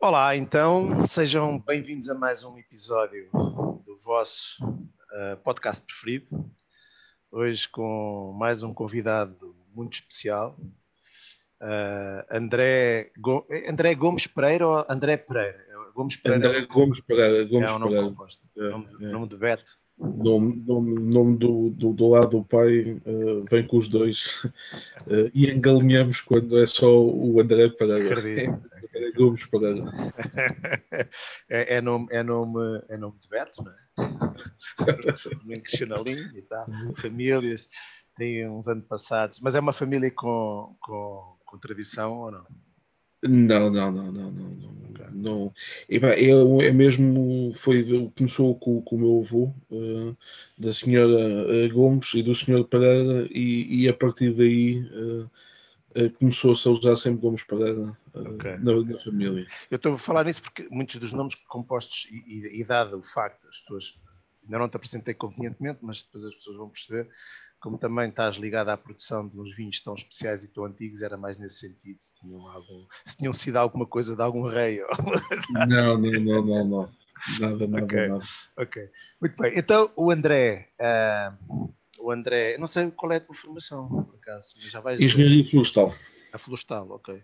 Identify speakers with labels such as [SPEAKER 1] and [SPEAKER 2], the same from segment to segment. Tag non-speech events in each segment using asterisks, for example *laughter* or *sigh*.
[SPEAKER 1] Olá, então, sejam bem-vindos a mais um episódio do vosso uh, podcast preferido. Hoje com mais um convidado muito especial, uh, André, Go André Gomes Pereira ou André Pereira?
[SPEAKER 2] Gomes Pereira. André Gomes Pereira. Gomes
[SPEAKER 1] é um nome Pereira. composto. É, nome, é. nome de Beto.
[SPEAKER 2] Nome, nome, nome do, do, do, lado do pai uh, vem com os dois uh, *laughs* e engalinhamos quando é só o André Pereira. Acredito. *laughs* André Gomes Pereira.
[SPEAKER 1] é, é, nome, é, nome, é nome de Beto, não é? *laughs* Chanalinho e tal, famílias, tem uns antepassados, mas é uma família com, com, com tradição ou não?
[SPEAKER 2] Não, não, não, não, não, não. não. É, é mesmo, foi, começou com, com o meu avô, uh, da senhora uh, Gomes e do senhor Pereira, e, e a partir daí uh, uh, começou-se a usar sempre Gomes Pereira okay. na, na, família.
[SPEAKER 1] Eu estou a falar nisso porque muitos dos nomes compostos, e, e, e dado o facto, as pessoas, ainda não te apresentei convenientemente, mas depois as pessoas vão perceber, como também estás ligado à produção de uns vinhos tão especiais e tão antigos, era mais nesse sentido, se tinham, algum, se tinham sido alguma coisa de algum rei. Ou... *laughs*
[SPEAKER 2] Não, não, não, não, não. Nada, nada,
[SPEAKER 1] okay.
[SPEAKER 2] nada.
[SPEAKER 1] Ok, muito bem. Então, o André, uh, o André, não sei qual é a tua formação, por acaso. Já vais
[SPEAKER 2] Engenharia florestal.
[SPEAKER 1] A florestal, ok.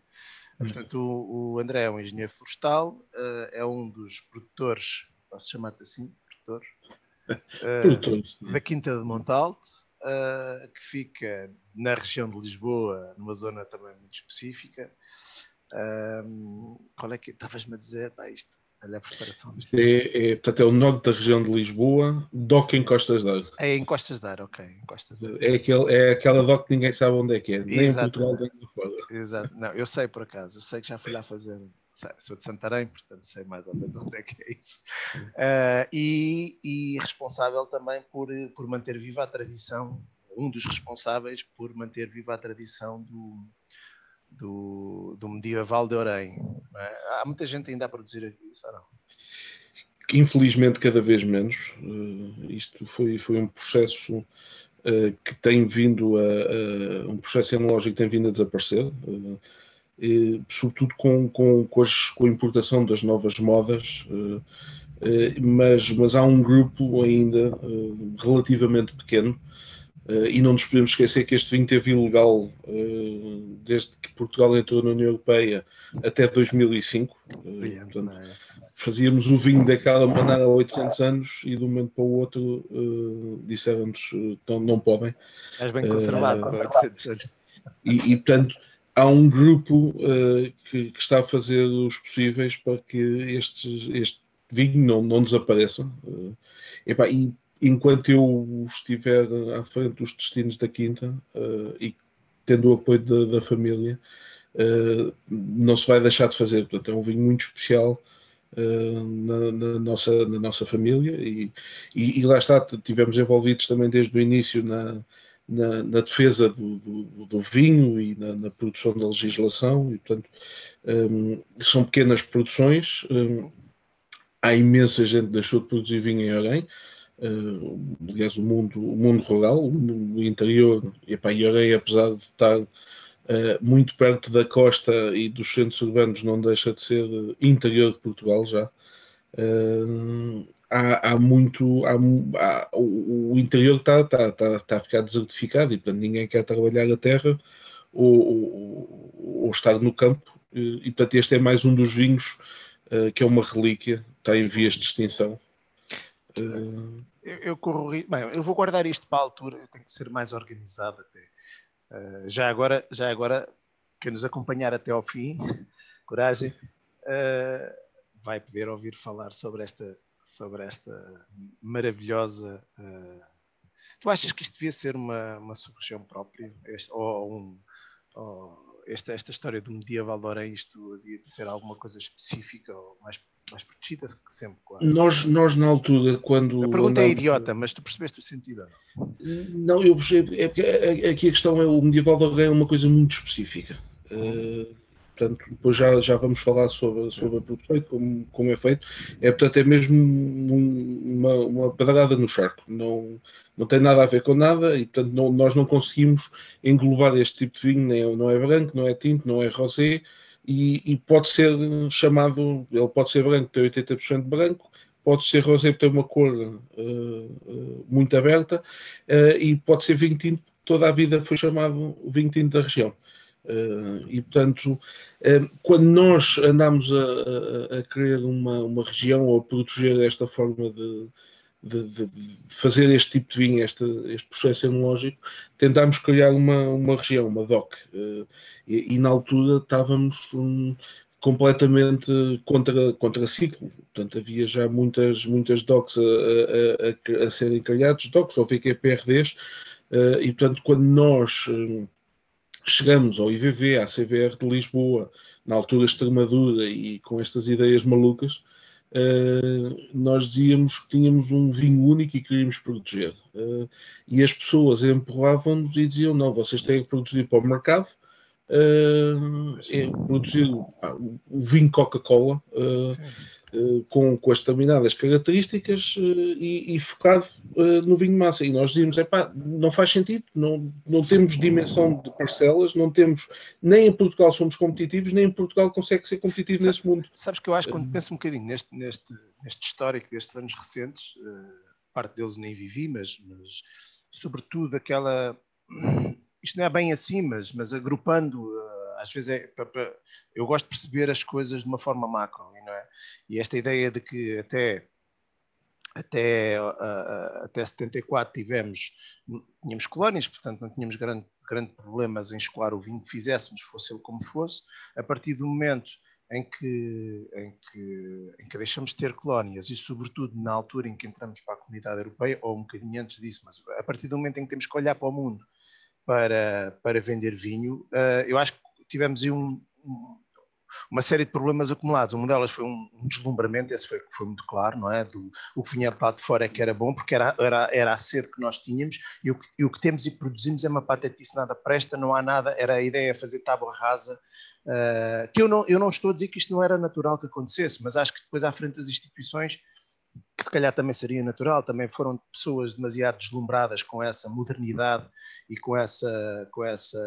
[SPEAKER 1] Hum. Portanto, o, o, André é um engenheiro florestal, uh, é um dos produtores, posso chamar-te assim, produtor? Uh, *laughs* da Quinta de Montalte uh, que fica na região de Lisboa, numa zona também muito específica. Qual é que estavas-me a dizer? Pá, isto, olha a preparação disto.
[SPEAKER 2] É, é, portanto, é o norte da região de Lisboa, DOC em Costas d'Ar.
[SPEAKER 1] É em Costas d'Ar, ok. Em Costas
[SPEAKER 2] É, aquele, é aquela DOC que ninguém sabe onde é que é, nem Exato. em Portugal, nem fora.
[SPEAKER 1] Exato, não, eu sei por acaso, eu sei que já fui lá fazer sou de Santarém, portanto sei mais ou menos *laughs* onde é que é isso. Uh, e, e, responsável também por, por manter viva a tradição, um dos responsáveis por manter viva a tradição do, do, do medieval de Orem. É? Há muita gente ainda a produzir isso, ou não?
[SPEAKER 2] Infelizmente, cada vez menos. Uh, isto foi, foi um processo uh, que tem vindo a, um processo enológico que tem vindo a desaparecer. Uh, eh, sobretudo com, com, com, as, com, a importação das novas modas, mas, mas há um grupo ainda relativamente pequeno. E não nos podemos esquecer que este vinho teve ilegal desde que Portugal entrou na União Europeia até 2005. portanto, é? fazíamos o vinho daquela maneira há 800 anos e de um momento para o outro uh, disseram-nos uh, não podem.
[SPEAKER 1] És bem conservado uh, 800 anos.
[SPEAKER 2] E, e, portanto, há um grupo uh, que, que, está a fazer os possíveis para que este, este vinho não, não desapareça. Uh, epá, e enquanto eu estiver à frente dos destinos da Quinta uh, e tendo o apoio da, da família, não se vai deixar de fazer. Portanto, é um vinho muito especial. Na, na, nossa, na nossa família e, e, e, lá está, tivemos envolvidos também desde o início na, na, na defesa do, do, do, vinho e na, produção da legislação, e portanto um, são pequenas produções. Um, há imensa gente que deixou de produzir vinho em Orem. Uh, aliás, o mundo, o mundo rural, o, interior, e epá, Orem, apesar de estar uh, muito perto da costa e dos centros urbanos, não deixa de ser interior de Portugal já. Uh, há, há muito. Há, há, o, interior está tá, tá, tá a ficar desertificado e, portanto, ninguém quer trabalhar a terra ou, ou, ou estar no campo. E, portanto, este é mais um dos vinhos que é uma relíquia, está em vias de extinção.
[SPEAKER 1] Uh, eu, eu, corro. Bem, eu vou guardar isto para a altura, eu tenho que ser mais organizado até. Uh, já agora, já agora, quem nos acompanhar até ao fim, *laughs* coragem, vai poder ouvir falar sobre esta sobre esta maravilhosa. Uh... Tu achas que isto devia ser uma, uma sub-região própria? Este, ou, um, ou esta, esta história do medieval de Orem, isto devia de ser alguma coisa específica ou mais, mais protegida que sempre, claro?
[SPEAKER 2] Nós, nós, na altura, quando.
[SPEAKER 1] A pergunta é é idiota, mas tu percebeste o sentido
[SPEAKER 2] não? Não, eu percebo. É porque aqui a questão é o medieval de Orem é uma coisa muito específica. Uh, Portanto, depois já, já vamos falar sobre, sobre a produção e como, como é feito. É, portanto, é mesmo uma, uma pedrada no charco. Não, não tem nada a ver com nada e, portanto, não, nós não conseguimos englobar este tipo de vinho. Nem, não é branco, não é tinto, não é rosé. e, e, pode ser chamado, ele pode ser branco, tem 80% branco, pode ser rosé, tem uma cor uh, uh, muito aberta, uh, e pode ser vinho tinto, toda a vida foi chamado vinho tinto da região. E portanto, quando nós andamos a, a, a, querer uma, uma região ou a proteger esta forma de, de, de, fazer este tipo de vinho, este, este processo enológico, tentámos criar uma, uma região, uma DOC. E, e na altura estávamos um, completamente contra, contra ciclo. Portanto, havia já muitas, muitas DOCs a, a, a, a serem criados, DOCs ou VQPRDs, eh, e portanto, quando nós uh, chegamos ao IVV, à CVR de Lisboa, na altura Extremadura e com estas ideias malucas, uh, nós dizíamos que tínhamos um vinho único e queríamos proteger. e as pessoas empurravam-nos e diziam: não, vocês têm que produzir para o mercado uh, é produzido o vinho Coca-Cola uh, uh, com, com as determinadas características e, e, focado no vinho massa. E nós dizemos, epá, não faz sentido, não, não temos dimensão de parcelas, não temos, nem em Portugal somos competitivos, nem em Portugal consegue ser competitivo
[SPEAKER 1] Sabe,
[SPEAKER 2] nesse mundo.
[SPEAKER 1] Sabes que eu acho, quando penso um bocadinho neste, neste, neste histórico destes anos recentes, parte deles nem vivi, mas, mas sobretudo aquela *clears throat* isto não é bem assim, mas, mas agrupando, às vezes é, eu gosto de perceber as coisas de uma forma macro, não é? E esta ideia de que até até, uh, até 74 tivemos, tínhamos colónias, portanto não tínhamos grande, grande problemas em escoar o vinho que fizéssemos, fosse ele como fosse. A partir do momento em que, em que, em que deixamos de ter colónias e sobretudo na altura em que entramos para a comunidade europeia, ou um bocadinho antes disso, mas a partir do momento em que temos que olhar para o mundo para, para vender vinho. Uh, eu acho que tivemos aí um, um, uma série de problemas acumulados. Uma delas foi um, um deslumbramento, esse foi, foi muito claro, não é? Do, o que vinha de lá de fora é que era bom, porque era, era, era a sede que nós tínhamos e o, e o que temos e produzimos é uma patetice, nada presta, não há nada. Era a ideia fazer tábua rasa. Uh, que eu não, eu não estou a dizer que isto não era natural que acontecesse, mas acho que depois à frente das instituições que se calhar também seria natural, também foram pessoas demasiado deslumbradas com essa modernidade e com essa, com essa,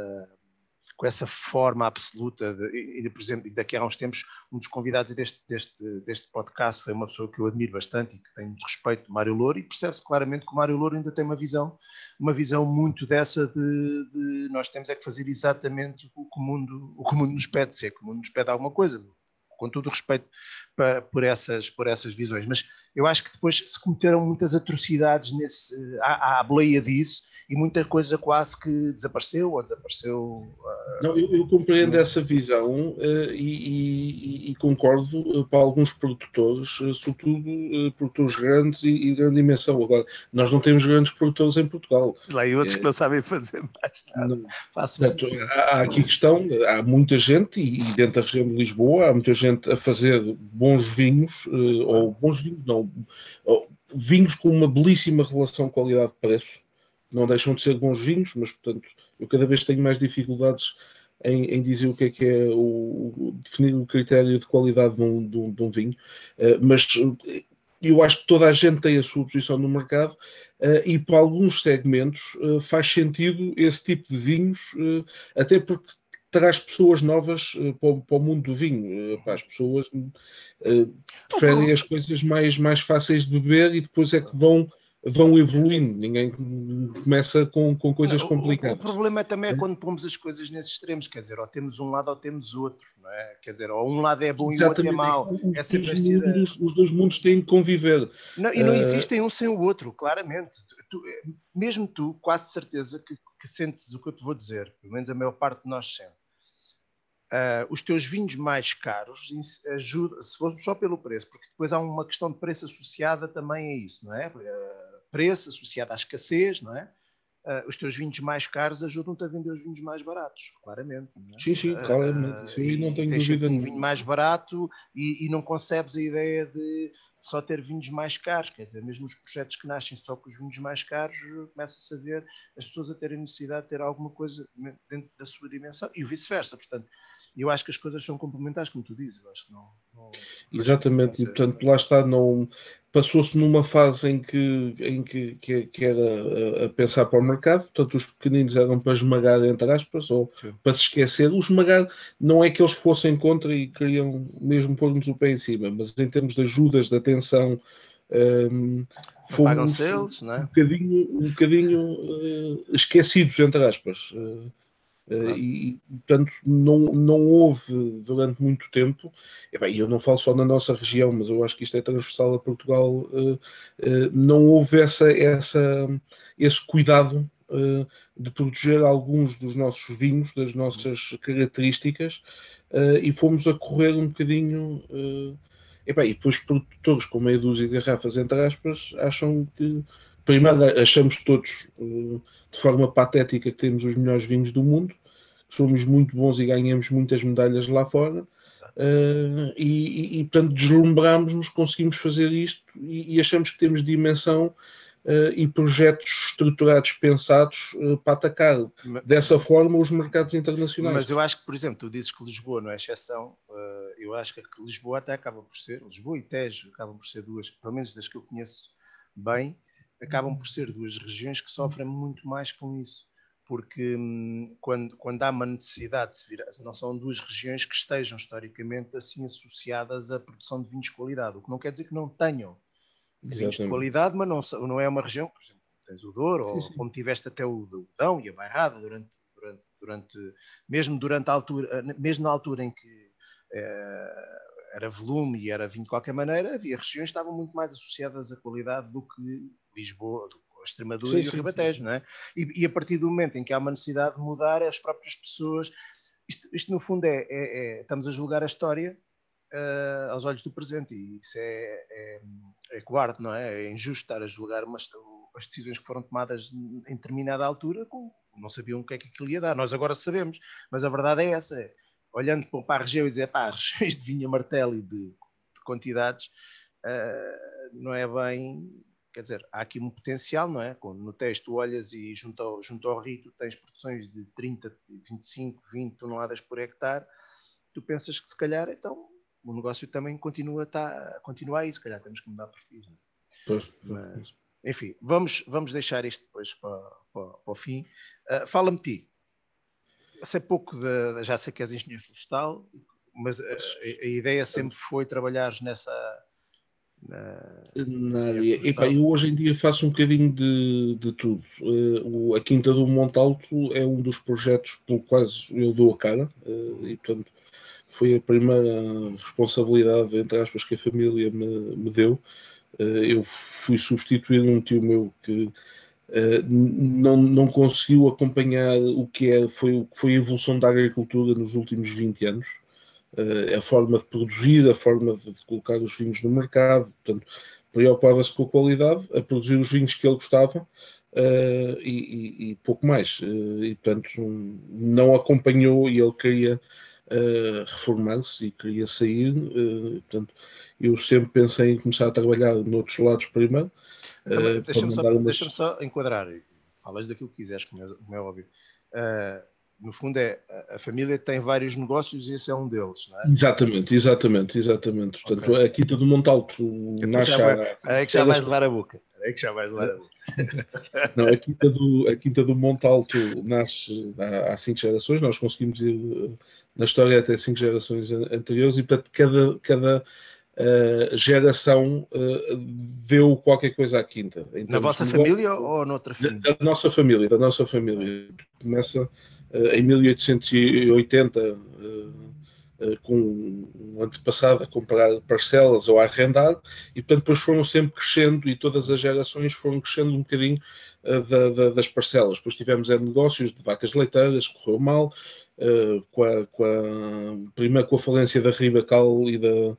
[SPEAKER 1] com essa forma absoluta. De, e, por exemplo, daqui a uns tempos, um dos convidados deste, deste, deste podcast foi uma pessoa que eu admiro bastante e que tenho muito respeito, Mário Louro, e percebe-se claramente que o Mário Louro ainda tem uma visão, uma visão muito dessa de, de nós temos é que fazer exatamente o que o mundo, o que o mundo nos pede, se é que o mundo nos pede alguma coisa com todo o respeito para, por, essas, por essas visões. Mas eu acho que depois se cometeram muitas atrocidades nesse, à, à boleia disso e muita coisa quase que desapareceu ou desapareceu.
[SPEAKER 2] Uh, Não, eu, eu, compreendo essa visão uh, e, e, e, concordo uh, para alguns produtores, sobretudo produtores grandes e, e grande dimensão. Agora, nós não temos grandes produtores em Portugal.
[SPEAKER 1] Lá e outros é, que não sabem fazer mais nada.
[SPEAKER 2] Portanto, há, há aqui questão, há muita gente, e dentro da região de Lisboa, há muita gente a fazer bons vinhos, ou bons vinhos, não, vinhos com uma belíssima relação qualidade-preço não deixam de ser bons vinhos, mas portanto eu cada vez tenho mais dificuldades em, em dizer o que é que é o, definir o critério de qualidade de um, de um, de um vinho, uh, mas eu acho que toda a gente tem a sua posição no mercado uh, e para alguns segmentos uh, faz sentido esse tipo de vinhos, até porque traz pessoas novas para o, para, o, mundo do vinho. Para as pessoas preferem as coisas mais, mais fáceis de beber e depois é que vão vão evoluindo, ninguém começa com, com coisas
[SPEAKER 1] não,
[SPEAKER 2] complicadas.
[SPEAKER 1] O, o, problema também é quando pomos as coisas nesses extremos, quer dizer, ou temos um lado ou temos outro, não é? Quer dizer, ou um lado é bom Exatamente. e o outro é mau.
[SPEAKER 2] Os, é sempre os, mundos, os dois mundos têm de conviver.
[SPEAKER 1] Não, e não uh... existem um sem o outro, claramente. Tu, mesmo tu, quase certeza que, que, sentes o que eu te vou dizer, pelo menos a maior parte de nós sente. Uh, os teus vinhos mais caros ajuda, se formos só pelo preço, porque depois há uma questão de preço associada também a isso, não é? Uh, preço associado à escassez, não é? Uh, os teus vinhos mais caros ajudam-te a vender os vinhos mais baratos, claramente.
[SPEAKER 2] É? Sim, sim, claramente. Uh, sim, não tenho dúvida.
[SPEAKER 1] um vinho mais barato e, e, não concebes a ideia de só ter vinhos mais caros. Quer dizer, mesmo os projetos que nascem só com os vinhos mais caros, começa-se a ver as pessoas a terem necessidade de ter alguma coisa dentro da sua dimensão e vice-versa. Portanto, eu acho que as coisas são complementares, como tu dizes. Eu acho que não, não
[SPEAKER 2] Exatamente, e portanto, lá está, não, passou-se numa fase em que, em que, que, que era a, pensar para o mercado, portanto os pequeninos eram para esmagar, entre aspas, ou Sim. para se esquecer. O esmagar não é que eles fossem contra e queriam mesmo pôr-nos o pé em cima, mas em termos de ajudas, de atenção, um,
[SPEAKER 1] fomos eles, não é?
[SPEAKER 2] um bocadinho, um bocadinho uh, esquecidos, entre aspas. Uh, Claro. E, portanto, não, não houve durante muito tempo, e bem, eu não falo só na nossa região, mas eu acho que isto é transversal a Portugal, uh, uh, não houve essa, essa, esse cuidado uh, de proteger alguns dos nossos vinhos, das nossas características, e fomos a correr um bocadinho. e, bem, e depois produtores com meia dúzia de garrafas, entre aspas, acham que, primeiro, achamos todos de forma patética que temos os melhores vinhos do mundo, somos muito bons e ganhamos muitas medalhas lá fora. Uh, e, e, portanto, deslumbramos-nos, conseguimos fazer isto e, e, achamos que temos dimensão uh, e projetos estruturados, pensados uh, para atacar mas, dessa forma os mercados internacionais.
[SPEAKER 1] Mas eu acho que, por exemplo, tu dizes que Lisboa não é exceção, eu acho que Lisboa até acaba por ser, Lisboa e Tejo acabam por ser duas, pelo menos das que eu conheço bem, acabam por ser duas regiões que sofrem muito mais com isso. Porque hum, quando, quando há uma necessidade de se virar, não são duas regiões que estejam historicamente assim associadas à produção de vinhos de qualidade, o que não quer dizer que não tenham Exatamente. vinhos de qualidade, mas não, não é uma região, por exemplo, tens o Douro, sim, sim. ou como tiveste até o Dão e a Bairrada durante, durante, durante, mesmo durante a altura, mesmo na altura em que eh, era volume e era vinho de qualquer maneira, havia regiões que estavam muito mais associadas à qualidade do que Lisboa, do a Extremadura sim, e o Ribatejo, não é? E, e, a partir do momento em que há uma necessidade de mudar, as próprias pessoas, isto, isto no fundo é, é, é, estamos a julgar a história uh, aos olhos do presente e isso é, é, é não é? É injusto estar a julgar umas, as decisões que foram tomadas em determinada altura com, não sabiam o que é que aquilo ia dar. Nós agora sabemos, mas a verdade é essa, é, olhando para a região e dizer, pá, *laughs* regiões de vinha martelo e de, de quantidades, uh, não é bem. Quer dizer, há aqui um potencial, não é? Quando no texto olhas e junto ao, junto ao rito tens produções de 30, 25, 20 toneladas por hectare, tu pensas que se calhar, então, o negócio também continua, tá, continua aí, se calhar temos que mudar perfis. Não é? Pois, Mas, enfim, vamos, vamos deixar isto depois para, para, para o fim. Uh, Fala-me ti, sei pouco, de, já sei que és engenheiro florestal, mas a, a, ideia sempre foi trabalhar nessa.
[SPEAKER 2] Na, na área. Epá, eu hoje em dia faço um bocadinho de, de tudo. Uh, a Quinta do Monte Alto é um dos projetos pelo quais eu dou a cara uh, e, portanto, foi a primeira responsabilidade, entre aspas, que a família me, me deu. Uh, eu fui substituir um tio meu que não, não conseguiu acompanhar o que é, foi, foi a evolução da agricultura nos últimos 20 anos, a forma de produzir, a forma de, colocar os vinhos no mercado, portanto, preocupava-se com a qualidade, a produzir os vinhos que ele gostava uh, e, e, pouco mais. e, portanto, não acompanhou e ele queria reformar-se e queria sair, portanto, eu sempre pensei em começar a trabalhar noutros lados primeiro,
[SPEAKER 1] então, uh, Deixa-me só, deixa só, enquadrar, falas daquilo que quiseres, como é, como é óbvio. Uh, no fundo, é, a família tem vários negócios e esse é um deles, não é?
[SPEAKER 2] Exatamente, exatamente, exatamente. Portanto, okay. a Quinta do Montalto nasce.
[SPEAKER 1] É que já vais levar a boca. É que já vais levar a boca.
[SPEAKER 2] Não, a Quinta do, a Quinta do Montalto nasce há, há cinco gerações, nós conseguimos ir eh, na história até cinco gerações anteriores e, portanto, cada. cada uh, geração uh, deu qualquer coisa à quinta.
[SPEAKER 1] Então, Na vossa família ou noutra família?
[SPEAKER 2] Da, da, nossa família, da nossa família. Começa em 1880 com um antepassado a comprar parcelas ou a arrendar e portanto depois foram sempre crescendo e todas as gerações foram crescendo um bocadinho da, da, das parcelas. Depois tivemos é, negócios de vacas leiteiras, correu mal, com, a, com a, primeiro com a falência da Ribacal e da,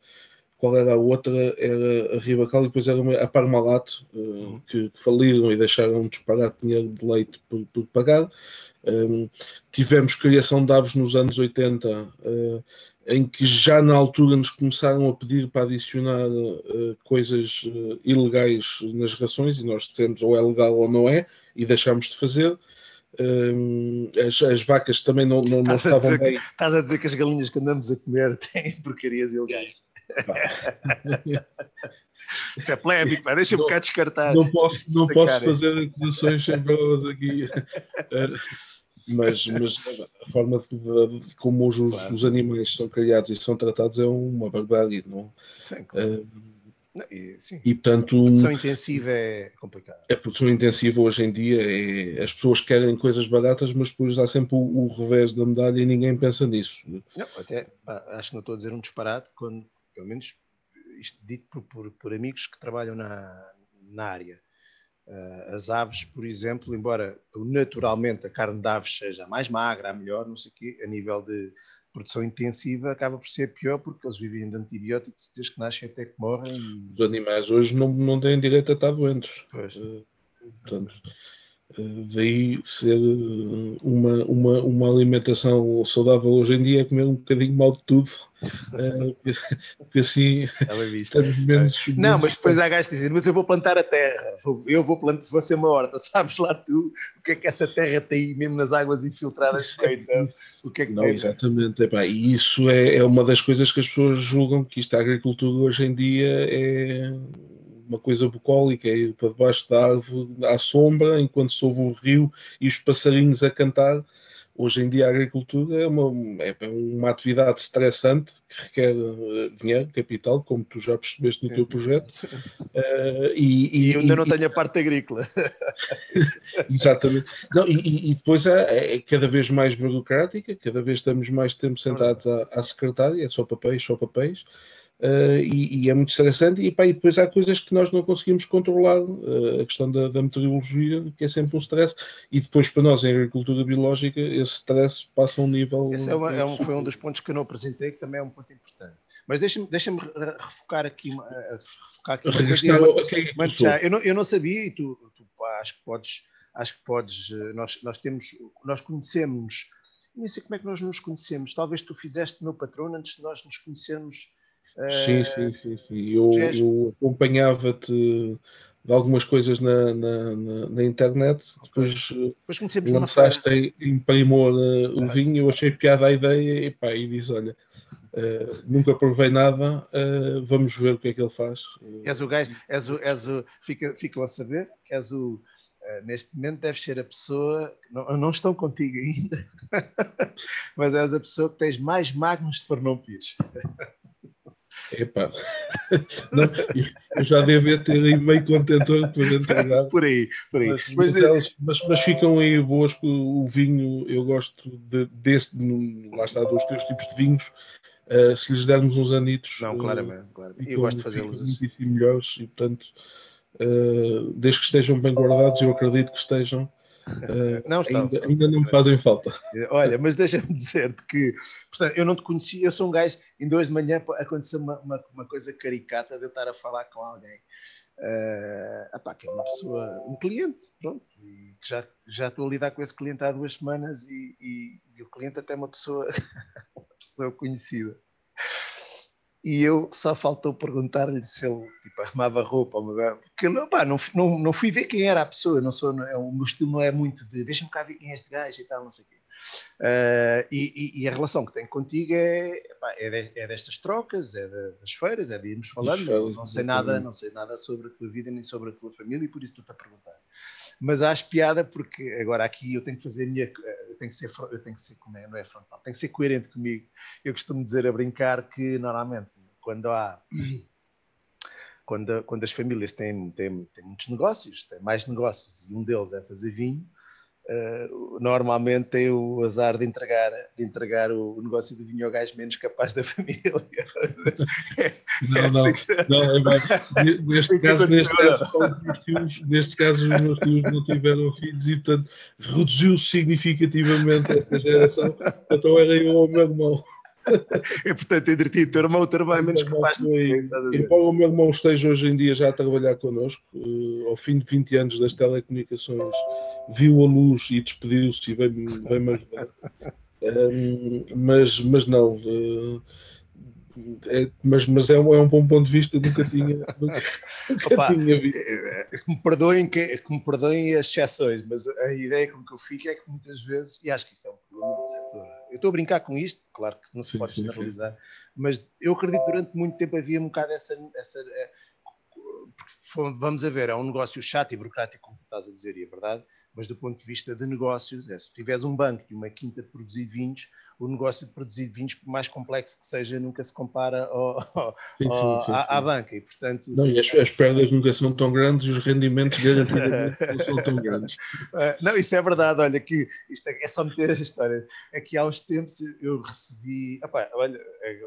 [SPEAKER 2] qual era a outra? Era a Ribacal e depois era a Parmalat, uh, que, que, faliram e deixaram de disparar dinheiro de leite por, por pagar. Um, tivemos criação de aves nos anos 80, uh, eh, em que já na altura nos começaram a pedir para adicionar uh, coisas ilegais nas rações, e nós dissemos ou é legal ou não é, e deixámos de fazer. Um, as, as, vacas também não, não, não estavam bem.
[SPEAKER 1] Que, estás a dizer que as galinhas que andamos a comer *laughs* têm porcarias ilegais. *laughs* Isso é polémico, pá, deixa-me cá descartar.
[SPEAKER 2] Não posso, não posso fazer acusações sem provas aqui. mas, mas a forma de, de como os, claro. os, animais são criados e são tratados é uma barbárie, não?
[SPEAKER 1] Sim, claro. uh, não, e, sim.
[SPEAKER 2] e portanto.
[SPEAKER 1] A produção intensiva é complicada.
[SPEAKER 2] A produção intensiva hoje em dia é. As pessoas querem coisas baratas, mas depois há sempre o, o revés da medalha e ninguém pensa nisso.
[SPEAKER 1] Não, até acho que não estou a dizer um disparate, quando, pelo menos isto dito por, por, por amigos que trabalham na, na área. Uh, as aves, por exemplo, embora naturalmente a carne de aves seja mais magra, melhor, não sei o quê, a nível de produção intensiva acaba por ser pior porque eles vivem de antibióticos desde que nascem até que morrem. E...
[SPEAKER 2] Os animais hoje não, não têm direito a estar doentes.
[SPEAKER 1] Pois.
[SPEAKER 2] Uh, portanto, daí ser uma, uma, uma alimentação saudável hoje em dia é comer um bocadinho mal de tudo, porque assim
[SPEAKER 1] estamos menos. Não, mas depois há gajos que dizem, mas eu vou plantar a terra, eu vou, plantar, vou ser uma horta, *laughs* sabes lá tu o que é que essa terra tem mesmo nas águas infiltradas feita? O que é que
[SPEAKER 2] Não, exatamente, epá, e isso é, é uma das coisas que as pessoas julgam que isto a agricultura hoje em dia é uma coisa bucólica, é ir para debaixo da árvore à sombra, enquanto se ouve o rio e os passarinhos a cantar. Hoje em dia a agricultura é uma, é uma atividade estressante que requer uh, dinheiro, capital, como tu já percebeste no Sim. teu projeto.
[SPEAKER 1] Uh, e, e, e, eu ainda não tenho a parte agrícola. *laughs*
[SPEAKER 2] Exatamente. Não, e, e, depois é, é, cada vez mais burocrática, cada vez estamos mais tempo sentados à, à secretária, é só papéis, só papéis. Uh, e, e, é muito estressante. E, pá, e, depois há coisas que nós não conseguimos controlar, uh, a questão da, da, meteorologia, que é sempre um stress, e depois para nós em agricultura biológica, esse stress passa a um nível.
[SPEAKER 1] Esse é uma, é um, foi um dos pontos que eu não apresentei, que também é um ponto importante. Mas deixa-me deixa refocar aqui, refocar aqui uma coisa. É eu, não, eu não sabia, e tu, tu pá, acho que podes, acho que podes, eh, nós, nós temos, nós conhecemos. Nem sei como é que nós nos conhecemos. Talvez tu fizeste meu patrono antes de nós nos conhecermos
[SPEAKER 2] Sim, sim, sim. sim. Eu, eu acompanhava-te de algumas coisas na, na, na, na internet, depois,
[SPEAKER 1] depois conhecemos
[SPEAKER 2] lançaste em primor uh, o vinho, eu achei piada a ideia e, pá, e disse, olha, uh, nunca provei nada, uh, vamos ver o que é que ele faz.
[SPEAKER 1] És o gajo, és o, és o, fica, ficam a saber que és o, neste momento deves ser a pessoa, não, não estão contigo ainda, *laughs* mas és a pessoa que tens mais magnos de Fernão Pires. *laughs*
[SPEAKER 2] Epá, não, eu já devo ter aí meio contentor para entregar.
[SPEAKER 1] Por aí, por aí.
[SPEAKER 2] Mas, mas, elas, mas, mas, ficam aí boas, que o vinho, eu gosto de, desse, lá está, dos teus tipos de vinhos. Uh, se lhes dermos uns anitos.
[SPEAKER 1] Não, claramente, uh, claramente. Eu gosto de fazê-los assim.
[SPEAKER 2] melhores e, portanto, uh, desde que estejam bem guardados, eu acredito que estejam Uh, *laughs* não estão, ainda, ainda não me fazem falta. *laughs*
[SPEAKER 1] Olha, mas deixa-me dizer-te que portanto, eu não te conhecia, eu sou um gajo, em dois de manhã aconteceu uma, uma, uma coisa caricata de eu estar a falar com alguém. Uh, epá, que é uma pessoa, um cliente, pronto, e que já, já estou a lidar com esse cliente há duas semanas e, e, e o cliente até é uma pessoa, *laughs* uma pessoa conhecida. E eu só faltou perguntar-lhe se ele tipo, arrumava roupa, porque não, pá, não, não, não fui ver quem era a pessoa, não sou, não, é, o meu estilo não é muito de deixa-me cá ver quem é este gajo e tal, não sei o quê. Uh, e, e, a relação que tenho contigo é, pá, é, de, é, destas trocas, é de, das feiras, é de irmos falando. Não, não, sei nada, não sei nada sobre a tua vida nem sobre a tua família e por isso estou-te a perguntar. Mas acho piada porque agora aqui eu tenho que fazer a minha. Eu tenho que ser, eu tenho que ser como é, não é frontal, tenho que ser coerente comigo. Eu costumo dizer a brincar que normalmente quando há. Quando, quando as famílias têm, têm, têm muitos negócios, têm mais negócios e um deles é fazer vinho, Uh, normalmente tem o azar de entregar, de entregar o negócio do vinho ao gajo menos capaz da *laughs* família.
[SPEAKER 2] não, não, assim não, é bem. *laughs* Neste caso, neste caso, tios, neste caso, os meus tios não tiveram filhos e, portanto, reduziu significativamente essa geração. Então era eu ou o meu irmão. *laughs*
[SPEAKER 1] e portanto, entre ti e o teu irmão, o teu irmão é menos capaz
[SPEAKER 2] de. Embora o meu irmão esteja hoje em dia já a trabalhar connosco, uh, ao fim de 20 anos das telecomunicações, viu a luz e despediu-se e veio-me ajudar. *laughs* Um, mas, mas não. Uh, é, mas, mas é, um, é um bom ponto de vista, nunca tinha, nunca, *laughs* nunca
[SPEAKER 1] Opa, tinha visto. Eh, que me, perdoem que, que me perdoem as exceções, mas a ideia com que eu fico é que muitas vezes, e acho que isto é um problema do setor, eu estou a brincar com isto, claro que não se sim, pode generalizar, sim. mas eu acredito que durante muito tempo havia um bocado essa, essa vamos a ver, é um negócio chato e burocrático, como estás a dizer, e é verdade, mas do ponto de vista de negócios, é, se tiveres um banco e uma quinta de produzir vinhos, o negócio de produzir vinhos, por mais complexo que seja, nunca se compara ao, ao, sim, sim, sim, à, à, banca. E, portanto,
[SPEAKER 2] não, e as, as, perdas nunca são tão grandes e os rendimentos garantidamente *laughs* não são tão grandes.
[SPEAKER 1] Uh, não, isso é verdade. Olha, que isto é, é só meter a história. Aqui há uns tempos eu recebi. Opa, olha,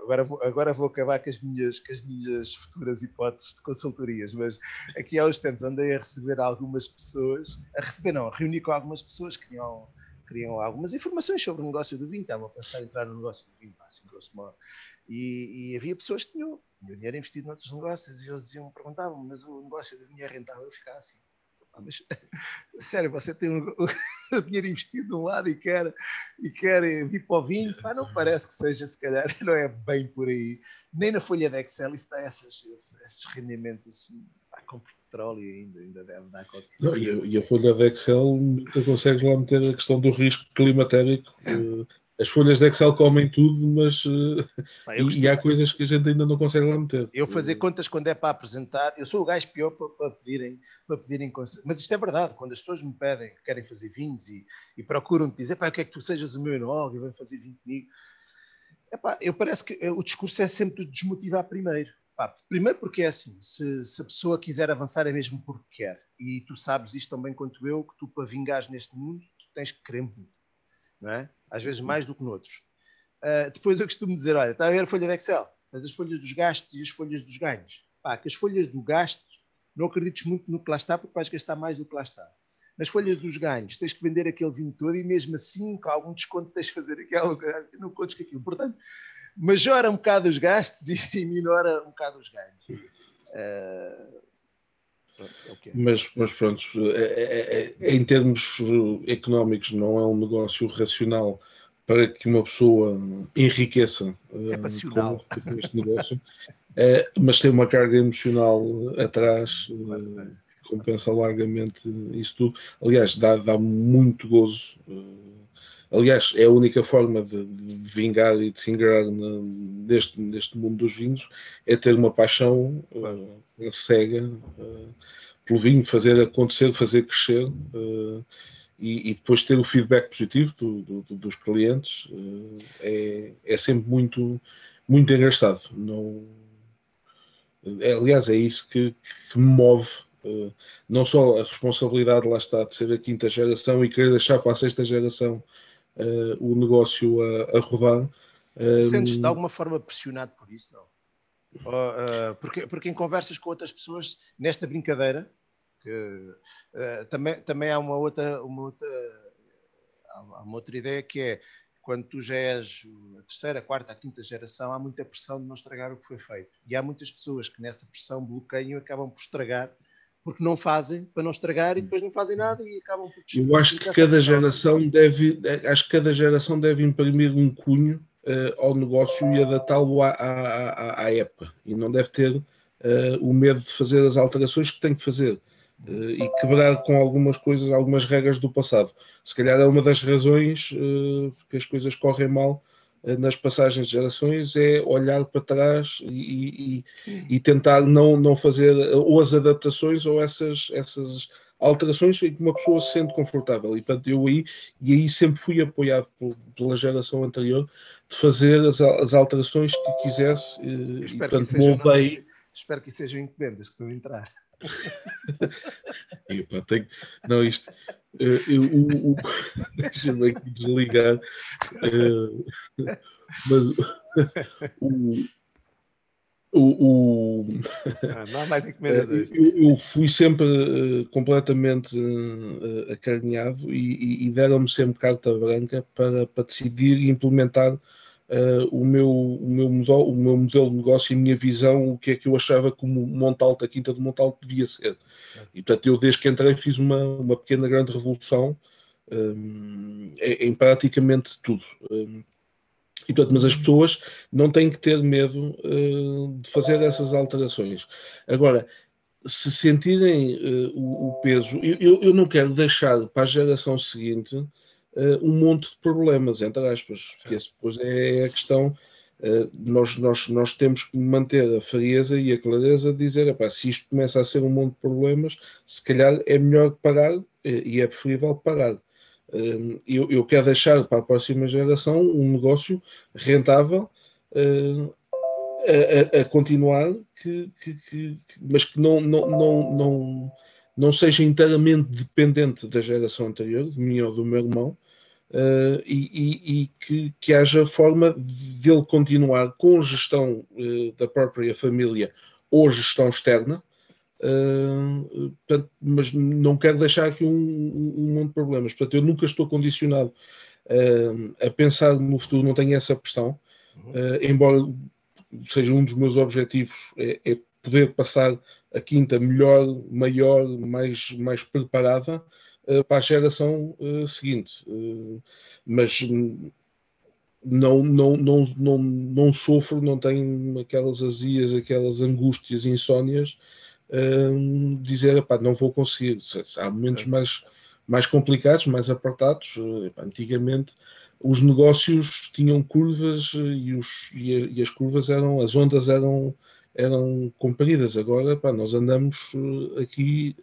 [SPEAKER 1] agora, vou, agora vou acabar com as, minhas, com as minhas futuras hipóteses de consultorias, mas aqui há uns tempos andei a receber algumas pessoas, a receber não, a reunir com algumas pessoas que tinham queriam algumas informações sobre o negócio do vinho, estavam a pensar em entrar no negócio do vinho, assim, grosso modo. E, e, havia pessoas que tinham, tinham dinheiro investido noutros negócios e eles diziam, perguntavam, mas o negócio do vinho é rentável? Eu ficava assim, mas *laughs* sério, você tem o, *laughs* o, dinheiro investido de um lado e quer, e quer vir para o vinho, pá, não parece que seja, se calhar, *laughs* não é bem por aí. Nem na folha de Excel esses, esses, esses rendimentos assim, pá, petróleo ainda, ainda deve dar qualquer
[SPEAKER 2] não, e, a, folha de Excel nunca consegues lá meter a questão do risco climatérico. As folhas de Excel comem tudo, mas Pá, e, e, há coisas que a gente ainda não consegue lá meter.
[SPEAKER 1] Eu fazer contas quando é para apresentar, eu sou o gajo pior para, para pedirem, para pedirem mas isto é verdade, quando as pessoas me pedem que querem fazer vinhos e, e procuram te dizer, pá, eu quero que tu sejas o meu enólogo e vem fazer vinho comigo. Epá, eu parece que o discurso é sempre de desmotivar primeiro. Pá, primeiro porque é assim, se, se, a pessoa quiser avançar é mesmo porque quer. E tu sabes isto tão bem quanto eu, que tu para vingares neste mundo, tu tens que querer muito. Não é? Às vezes mais do que noutros. Uh, depois eu costumo dizer, olha, está a ver a folha de Excel? Tens as folhas dos gastos e as folhas dos ganhos. Pá, que as folhas do gasto, não acredites muito no que lá está, porque vais gastar mais do que lá está. Nas folhas dos ganhos, tens que vender aquele vinho todo e mesmo assim, com algum desconto, tens que fazer aquilo, não contes com aquilo. Portanto, majora um bocado os gastos e *laughs* minora um bocado os ganhos. Uh,
[SPEAKER 2] mas, mas pronto, é, é, é, em termos económicos, não é um negócio racional para que uma pessoa enriqueça
[SPEAKER 1] é passional.
[SPEAKER 2] Com, este negócio, é, mas tem uma carga emocional atrás, compensa largamente isso tudo. Aliás, dá, dá muito gozo. Aliás, é a única forma de, de vingar e de se ingrar neste, neste mundo dos vinhos é ter uma paixão uh, cega uh, pelo vinho, fazer acontecer, fazer crescer uh, e, e, depois ter o feedback positivo do, do, dos clientes é, é sempre muito, muito engraçado. Não, é, aliás, é isso que, que me move não só a responsabilidade, lá está, de ser a quinta geração e querer deixar para a sexta geração uh, o negócio a, a rodar.
[SPEAKER 1] Um... Sentes de alguma forma pressionado por isso, não? Uh, porque, porque em conversas com outras pessoas nesta brincadeira, que uh, também, também há uma outra, uma outra, há uma outra ideia que é quando tu já és a terceira, a quarta, a quinta geração, há muita pressão de não estragar o que foi feito. E há muitas pessoas que nessa pressão bloqueiam e acabam por estragar porque não fazem para não estragar e depois não fazem nada e acabam por.
[SPEAKER 2] Eu acho que cada geração deve, acho que cada geração deve imprimir um cunho uh, ao negócio e adaptá-lo à, à, à, época e não deve ter uh, o medo de fazer as alterações que tem que fazer uh, e quebrar com algumas coisas, algumas regras do passado. Se calhar é uma das razões porque as coisas correm mal eh, nas passagens de gerações é olhar para trás e, e, e, tentar não, não fazer ou as adaptações ou essas, essas alterações em que uma pessoa se sente confortável. E portanto, eu aí, e aí sempre fui apoiado por, pela geração anterior de fazer as, as alterações que quisesse.
[SPEAKER 1] Eh, e, portanto, que moldei... espero que sejam encomendas que vão entrar. *laughs*
[SPEAKER 2] e, pá, tenho... Não, isto eu, o, o... *laughs* Deixa-me aqui desligar. Uh, mas o. o, o...
[SPEAKER 1] Ah, não há mais encomendas
[SPEAKER 2] uh, eu, eu, fui sempre uh, completamente uh, acarinhado e, e, e deram-me sempre carta branca para, para decidir e implementar o, meu, o, meu modelo, o meu modelo de negócio e a minha visão, o que é que eu achava que o Montalto, a Quinta do Montalto devia ser. E portanto, eu desde que entrei fiz uma, uma pequena grande revolução um, em, praticamente tudo. Um, e, portanto, mas as pessoas não têm que ter medo uh, de fazer essas alterações. Agora, se sentirem uh, o, o, peso, eu, eu, não quero deixar para a geração seguinte uh, um monte de problemas, entre aspas, porque esse depois é a questão nós, nós, nós temos que manter a frieza e a clareza de dizer, se isto começa a ser um monte de problemas, se calhar é melhor parar e é preferível parar. Uh, eu, eu quero deixar para a próxima geração um negócio rentável uh, a, a, a, continuar, que, que, que, mas que não, não, não, não, não seja inteiramente dependente da geração anterior, de mim ou do meu irmão, uh, e, e, e que, que, haja forma de ele continuar com gestão uh, da própria família ou gestão externa, uh, portanto, mas não quero deixar aqui um, um, monte de problemas. Portanto, eu nunca estou condicionado a pensar no futuro, não tenho essa pressão, uhum. embora seja um dos meus objetivos, é, é poder passar a quinta melhor, maior, mais, mais preparada para a geração uh, seguinte. Uh, mas não, não, não, não, não sofro, não tenho aquelas azias, aquelas angústias, insónias, dizer, epá, não vou conseguir. Há momentos mais, mais complicados, mais apertados. Epá, antigamente os negócios tinham curvas e, os, e, a, e, as curvas eram, as ondas eram, eram compridas. Agora, nós andamos aqui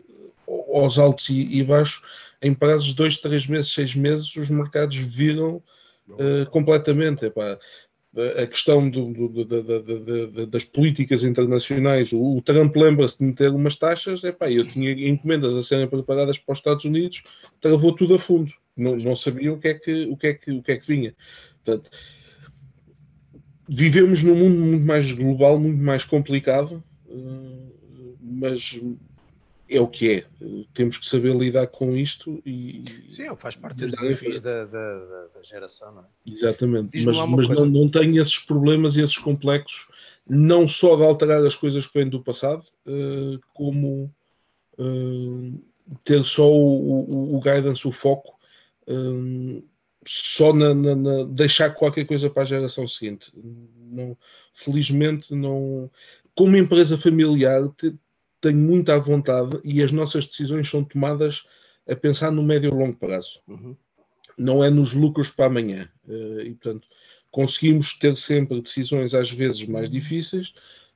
[SPEAKER 2] aos altos e, e baixos, em prazos de dois, três meses, seis meses, os mercados viram uh, completamente. Epá, a questão do, do, do, das políticas internacionais, o, Trump lembra-se de meter umas taxas, epá, eu tinha encomendas a serem preparadas para os Estados Unidos, travou tudo a fundo, não, não sabiam o que, é que, o, que é que, o que é que vinha. Portanto, vivemos num mundo muito mais global, muito mais complicado, uh, mas é o que é. Temos que saber lidar com isto e.
[SPEAKER 1] Sim, faz parte dos desafios da, da, da, geração, não é?
[SPEAKER 2] Exatamente. Mas, mas não, não tem esses problemas e esses complexos, não só de alterar as coisas que vêm do passado, uh, como uh, ter só o, o, o, guidance, o foco, uh, só na, na, na, deixar qualquer coisa para a geração seguinte. Não, felizmente, não. Como empresa familiar, tenho muita vontade e as nossas decisões são tomadas a pensar no médio e longo prazo. Uhum. Não é nos lucros para amanhã. Uh, e, portanto, conseguimos ter sempre decisões às vezes mais difíceis,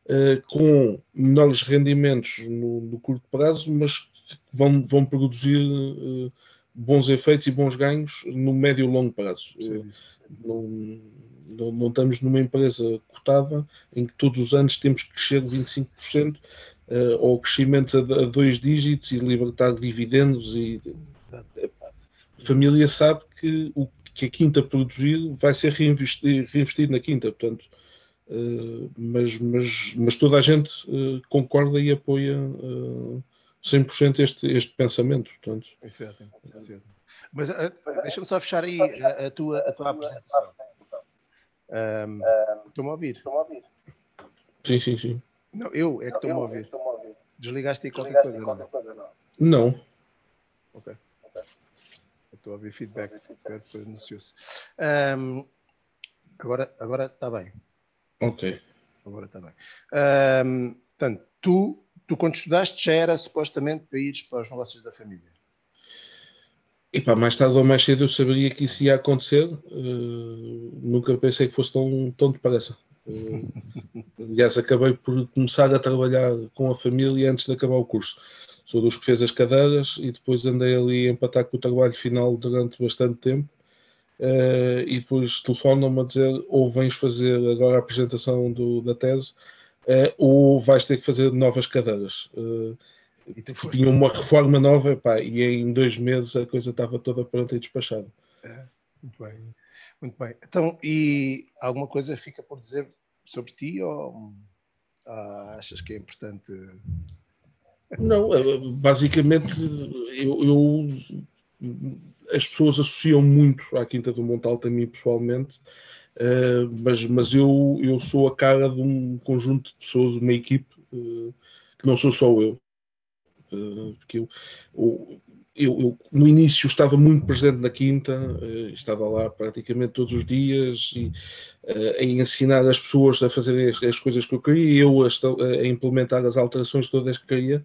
[SPEAKER 2] uh, com menores rendimentos no, no, curto prazo, mas vão, vão produzir uh, bons efeitos e bons ganhos no médio e longo prazo. Sim, sim. Não, não, não, estamos numa empresa cotada em que todos os anos temos que crescer 25% uh, ou crescimento a, a, dois dígitos e libertar dividendos e a família sabe que o que a quinta produzir vai ser reinvestido, reinvestido na quinta, portanto, uh, mas, mas, mas toda a gente uh, concorda e apoia uh, 100% este, este pensamento, portanto.
[SPEAKER 1] É certo, é certo. Mas deixa-me só fechar aí a, a, tua, a tua apresentação. Um, Estou-me a ouvir?
[SPEAKER 2] Sim, sim, sim.
[SPEAKER 1] Não, eu é que estou-me a ouvir. Desligaste aí qualquer coisa, não?
[SPEAKER 2] Não.
[SPEAKER 1] Ok. Estou a ouvir feedback. Depois anunciou-se. Um, agora, agora está bem.
[SPEAKER 2] Ok.
[SPEAKER 1] Agora está bem. Um, portanto, tu, tu quando estudaste já era supostamente para ires para os negócios da família.
[SPEAKER 2] Epá, mais tarde ou mais cedo eu saberia que isso ia acontecer. Uh, nunca pensei que fosse tão, tão depressa. Uh, aliás, acabei por começar a trabalhar com a família antes de acabar o curso. Sou dos que fez as cadeiras e depois andei ali a empatar com o trabalho final durante bastante tempo. Uh, e depois telefonam-me a dizer ou vens fazer agora a apresentação do, da tese uh, ou vais ter que fazer novas cadeiras. Uh, e. Tinha uma reforma nova pá, e em dois meses a coisa estava toda pronta e despachada.
[SPEAKER 1] É, muito bem. Muito bem. Então, e alguma coisa fica por dizer sobre ti ou ah, achas que é importante?
[SPEAKER 2] Não, é, basicamente eu, eu, as pessoas associam muito à Quinta do Montal a mim pessoalmente, uh, mas, mas eu, eu sou a cara de um conjunto de pessoas, uma equipe, uh, que não sou só eu. Porque eu, eu, eu, no início estava muito presente na quinta, uh, estava lá praticamente todos os dias e, uh, a ensinar as pessoas a fazer as, as coisas que eu queria, eu a, a, implementar as alterações todas que queria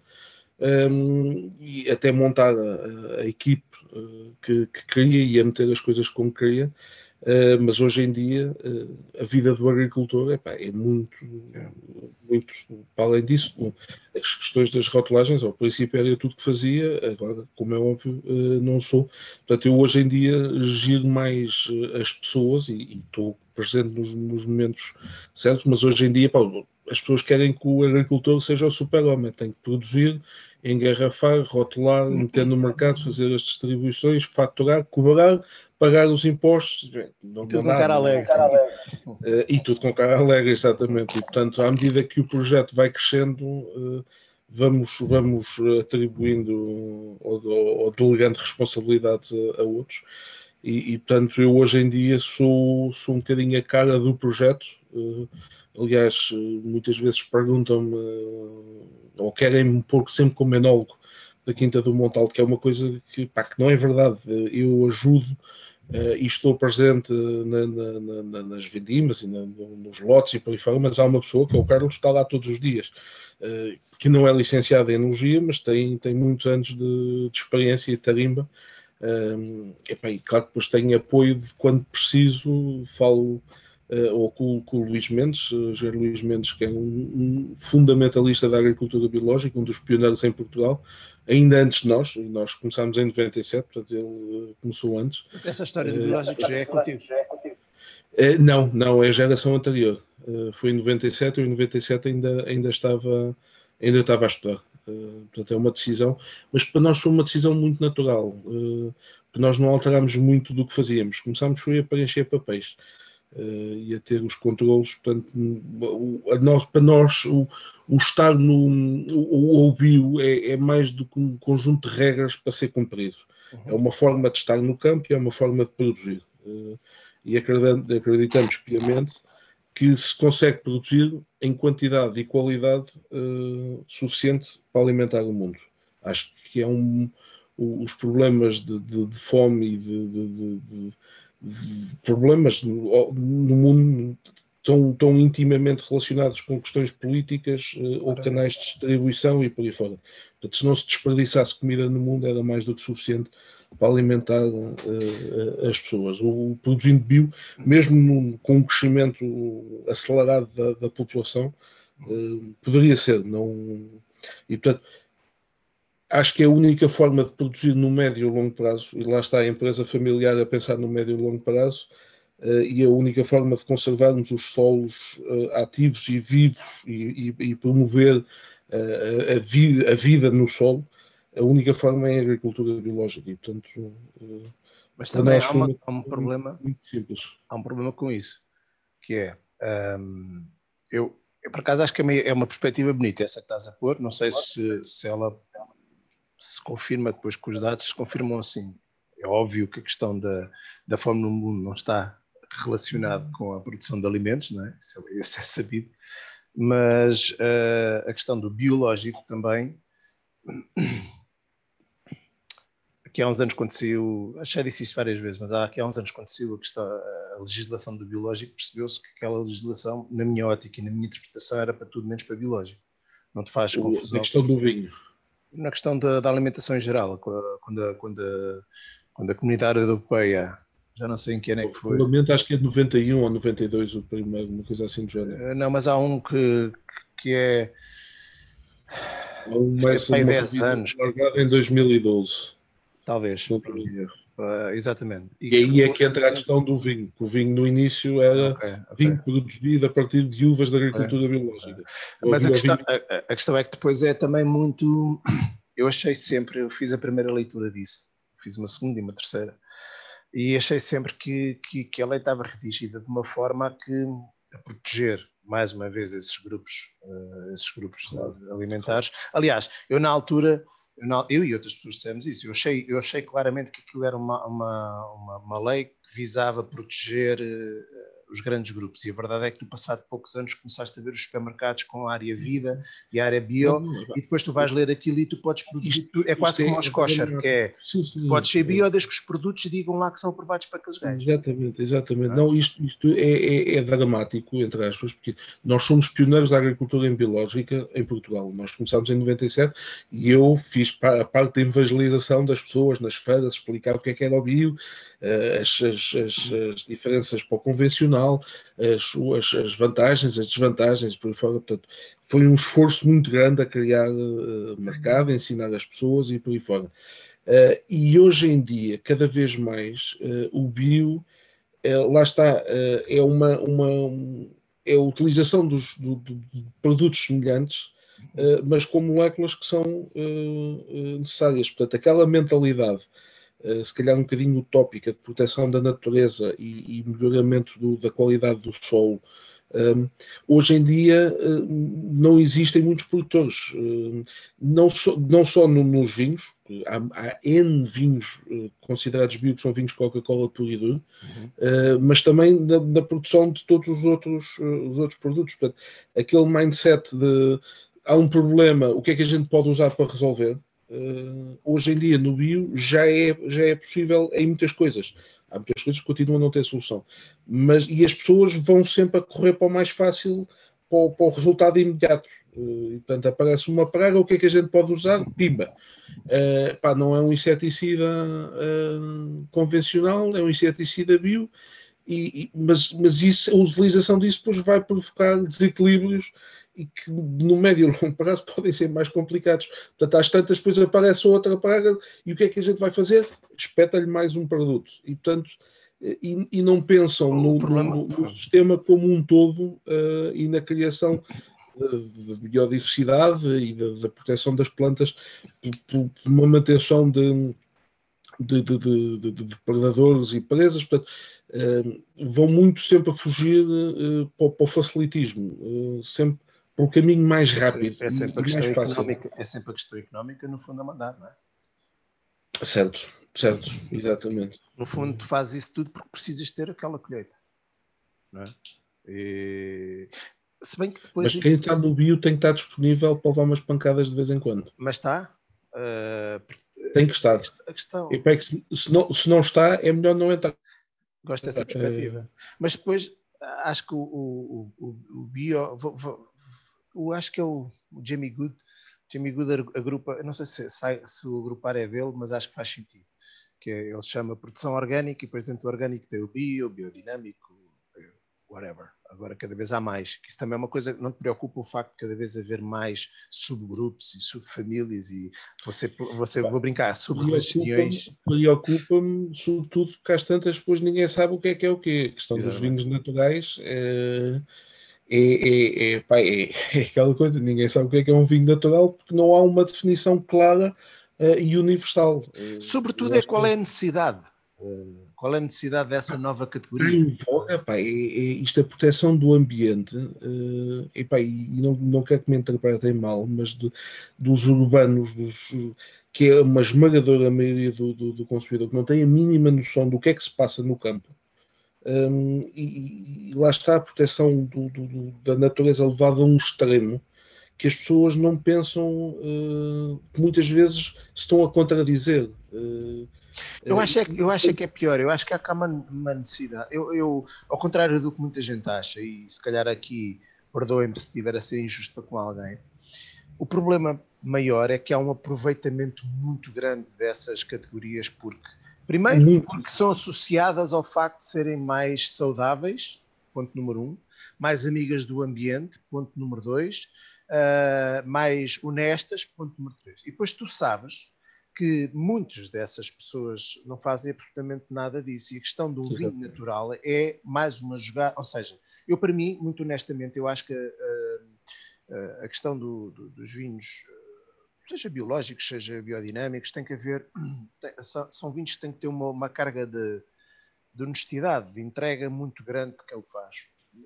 [SPEAKER 2] um, e até montar a, a equipe uh, que, que, queria e a meter as coisas como queria. Uh, mas hoje em dia uh, a vida do agricultor epá, é muito, muito, para além disso, as questões das rotulagens, ao princípio era tudo que fazia, agora, como é óbvio, uh, não sou. Portanto, eu hoje em dia giro mais as pessoas e, estou presente nos, nos, momentos certos, mas hoje em dia as pessoas querem que o agricultor seja o super-homem, tem que produzir, engarrafar, rotular, meter no mercado, fazer as distribuições, faturar, cobrar pagar os impostos.
[SPEAKER 1] Não, e tudo com cara alegre.
[SPEAKER 2] Uh, e tudo com cara alegre, exatamente. E, portanto, à medida que o projeto vai crescendo, uh, vamos, vamos atribuindo ou, ou, delegando responsabilidades a, a outros. E, e, portanto, eu hoje em dia sou, sou um bocadinho a cara do projeto. Uh, aliás, muitas vezes perguntam-me ou querem-me pôr sempre como enólogo da Quinta do Montal, que é uma coisa que, pá, que não é verdade. Eu ajudo Uh, e estou presente na, na, na, nas vendimas e nos lotes e por aí fora, mas há uma pessoa que é o Carlos que está lá todos os dias, uh, que não é licenciado em enologia, mas tem, tem muitos anos de, de experiência e tarimba. Uh, e claro que depois tenho apoio de quando preciso, falo ou com, com, o Luís Mendes, uh, Jair Luís Mendes, que é um, um fundamentalista da agricultura biológica, um dos pioneiros em Portugal, ainda antes de nós, nós começámos em 97, portanto ele eh, começou antes.
[SPEAKER 1] Essa história do biológico já é contigo?
[SPEAKER 2] Uh, não, não, é a geração anterior. Foi em 97, eu em 97 ainda, ainda, estava, ainda estava a estudar. Portanto, é uma decisão, mas para nós foi uma decisão muito natural, porque nós não alterámos muito do que fazíamos. Começámos foi a preencher papéis e a ter os controles, portanto, nós, para nós o, o estar no o, o bio é, é, mais do que um conjunto de regras para ser cumprido. Uhum. É uma forma de estar no campo e é uma forma de produzir. Uh, e acreditamos piamente que se consegue produzir em quantidade e qualidade uh, suficiente para alimentar o mundo. Acho que é um, os problemas de, de, de fome e de, de, problemas no, no mundo tão, tão intimamente relacionados com questões políticas uh, ou canais de distribuição e por aí fora. Portanto, se não se desperdiçasse comida no mundo, era mais do que suficiente para alimentar uh, as pessoas. O, o produzindo bio, mesmo num, com um crescimento acelerado da, da população, uh, poderia ser. Não... E, portanto, acho que é a única forma de produzir no médio e longo prazo, e lá está a empresa familiar a pensar no médio e longo prazo, uh, e a única forma de conservarmos os solos uh, ativos e vivos e, e, e promover uh, a, vi a, vida no solo, a única forma é a agricultura biológica. E, portanto,
[SPEAKER 1] Mas também há, uma, há, um problema. Muito simples. Há um problema com isso, que é. Um, eu, eu, por acaso, acho que é uma perspectiva bonita essa que estás a pôr. Não sei se, se ela se confirma depois com os dados, se confirmam assim. É óbvio que a questão da, da fome no mundo não está relacionado com a produção de alimentos, não é? Isso, é, isso é sabido, mas uh, a questão do biológico também, aqui há uns anos saiu, já disse isso várias vezes, mas há, aqui há uns anos saiu a, questão, a legislação do biológico, percebeu-se que aquela legislação, na minha ótica e na minha interpretação, era para tudo menos para biológico. Não te faz confusão.
[SPEAKER 2] A questão do vinho.
[SPEAKER 1] Na questão da, da alimentação em geral, quando a, quando a, quando a comunidade europeia já não sei em que ano é que foi.
[SPEAKER 2] Provavelmente acho que é de 91 ou 92 o primeiro, uma coisa assim do género.
[SPEAKER 1] Eh, não, mas há um que, que é.
[SPEAKER 2] Há um mais é 10 anos. em 2012.
[SPEAKER 1] Talvez. Uh, exatamente.
[SPEAKER 2] E, e aí é que entra a questão do vinho. O vinho no início era okay, okay. vinho produzido a partir de uvas da agricultura okay. biológica.
[SPEAKER 1] Mas a questão, a, a questão é que depois é também muito. Eu achei sempre, eu fiz a primeira leitura disso, fiz uma segunda e uma terceira e achei sempre que, que, que, a lei estava redigida de uma forma a, que, a proteger mais uma vez esses grupos, uh, esses grupos alimentares. Aliás, eu na altura, eu, na, eu, e outras pessoas dissemos isso, eu achei, eu achei claramente que aquilo era uma, uma, uma, uma lei que visava proteger uh, os grandes grupos. E a verdade é que tu, passado poucos anos, começaste a ver os supermercados com a área vida e a área bio, e depois tu vais ler aquilo e tu podes produzir. Tu, é quase como aos kosher, que é. Podes ser bio desde que os produtos digam lá que são aprovados para aqueles gajos.
[SPEAKER 2] Exatamente, exatamente. Não, isto, isto é, é, é, dramático, entre aspas, porque nós somos pioneiros da agricultura em biológica em Portugal. Nós começámos em 97 e eu fiz a parte da evangelização das pessoas nas feiras, explicar o que é que era o bio as, as, as, as, diferenças para o convencional, as, as, vantagens, as desvantagens, por fora. Portanto, foi um esforço muito grande a criar uh, mercado, a ensinar as pessoas e por aí fora. Uh, e hoje em dia, cada vez mais, uh, o bio, lá está, é uma, uma é a utilização dos, do, de produtos semelhantes, mas com moléculas que são necessárias. Portanto, aquela mentalidade se calhar um bocadinho utópica de proteção da natureza e, e melhoramento do, da qualidade do solo um, hoje em dia uh, não existem muitos produtores, uh, não, so, não só no, nos vinhos, há, há, N vinhos uh, considerados bio que são vinhos Coca-Cola puro e duro, uhum. mas também na, na, produção de todos os outros, os outros produtos. Portanto, aquele mindset de há um problema, o que é que a gente pode usar para resolver? Hoje em dia no bio já é, já é possível em muitas coisas. Há muitas coisas que continuam a não ter solução. Mas, e as pessoas vão sempre a correr para o mais fácil, para o, para o resultado imediato. Uh, e, portanto, aparece uma praga, o que é que a gente pode usar? Pimba. Uh, pá, não é um inseticida uh, convencional, é um inseticida bio, e, e, mas, mas isso, a utilização disso depois vai provocar desequilíbrios e que no médio e longo prazo *laughs* podem ser mais complicados. Portanto, às tantas, depois aparece outra praga e o que é que a gente vai fazer? Espeta-lhe mais um produto. E, portanto, e, e não pensam no, problema... no, no, sistema como um todo uh, e na criação da biodiversidade e da, da, proteção das plantas por, por uma manutenção de, de, de, de, e presas. Portanto, uh, vão muito sempre a fugir uh, para, para, o facilitismo, sempre o caminho mais é rápido.
[SPEAKER 1] É sempre, é sempre a questão económica, é sempre a questão económica, no fundo, a mandar, não é?
[SPEAKER 2] Certo, certo, exatamente.
[SPEAKER 1] No fundo, tu fazes isso tudo porque precisas ter aquela colheita. Não é? E... Se bem que depois.
[SPEAKER 2] Mas quem está no bio tem que estar disponível para levar umas pancadas de vez em quando.
[SPEAKER 1] Mas está? Uh...
[SPEAKER 2] Tem que estar. A questão... E, se, não, se não está, é melhor não entrar.
[SPEAKER 1] Gosto dessa perspectiva. Mas depois, acho que o, o, o, o bio. Vou, vou, o, acho que é o, o Jamie Good. Jamie Good agrupa, não sei se, se, se o agrupar é dele, mas acho que faz sentido. Que é, ele chama produção orgânica e depois dentro do orgânico tem o bio, o biodinâmico, whatever. Agora cada vez há mais. Que isso também é uma coisa que não te preocupa o facto de cada vez haver mais subgrupos e subfamílias e você, você vou brincar, sub-religiões.
[SPEAKER 2] Preocupa-me, sobretudo, porque às tantas depois ninguém sabe o que é que é o quê. A questão Exatamente. dos vinhos naturais. É é, é, é, pá, é, *laughs* é, aquela coisa, ninguém sabe o que é, que é um vinho natural porque não há uma definição clara uh, e universal.
[SPEAKER 1] Sobretudo é qual é a necessidade. Uh, qual é a necessidade dessa nova categoria?
[SPEAKER 2] Epá, é, é, isto é proteção do ambiente, uh, epá, e não, não quero que me interpretem mal, mas de, dos urbanos, dos, que é uma esmagadora maioria do, do, do consumidor que não tem a mínima noção do que é que se passa no campo um, e, e, lá está a proteção do, do, da natureza levada a um extremo que as pessoas não pensam uh, que muitas vezes estão a contradizer. Uh,
[SPEAKER 1] eu acho, é, eu acho é que é pior, eu acho que há cá uma, uma necessidade. Eu, eu, ao contrário do que muita gente acha, e se calhar aqui, perdoem-me se estiver a ser injusto com alguém, o problema maior é que há um aproveitamento muito grande dessas categorias, porque Primeiro, porque são associadas ao facto de serem mais saudáveis, ponto número um, mais amigas do ambiente, ponto número dois, uh, mais honestas, ponto número três. E depois tu sabes que muitas dessas pessoas não fazem absolutamente nada disso. E a questão do vinho natural é mais uma jogada. Ou seja, eu, para mim, muito honestamente, eu acho que uh, a questão do, do, dos vinhos seja biológicos, seja biodinâmicos, tem que haver, *clears throat* tem, são vinhos que têm que ter uma, uma carga de, de, honestidade, de entrega muito grande de quem o faz.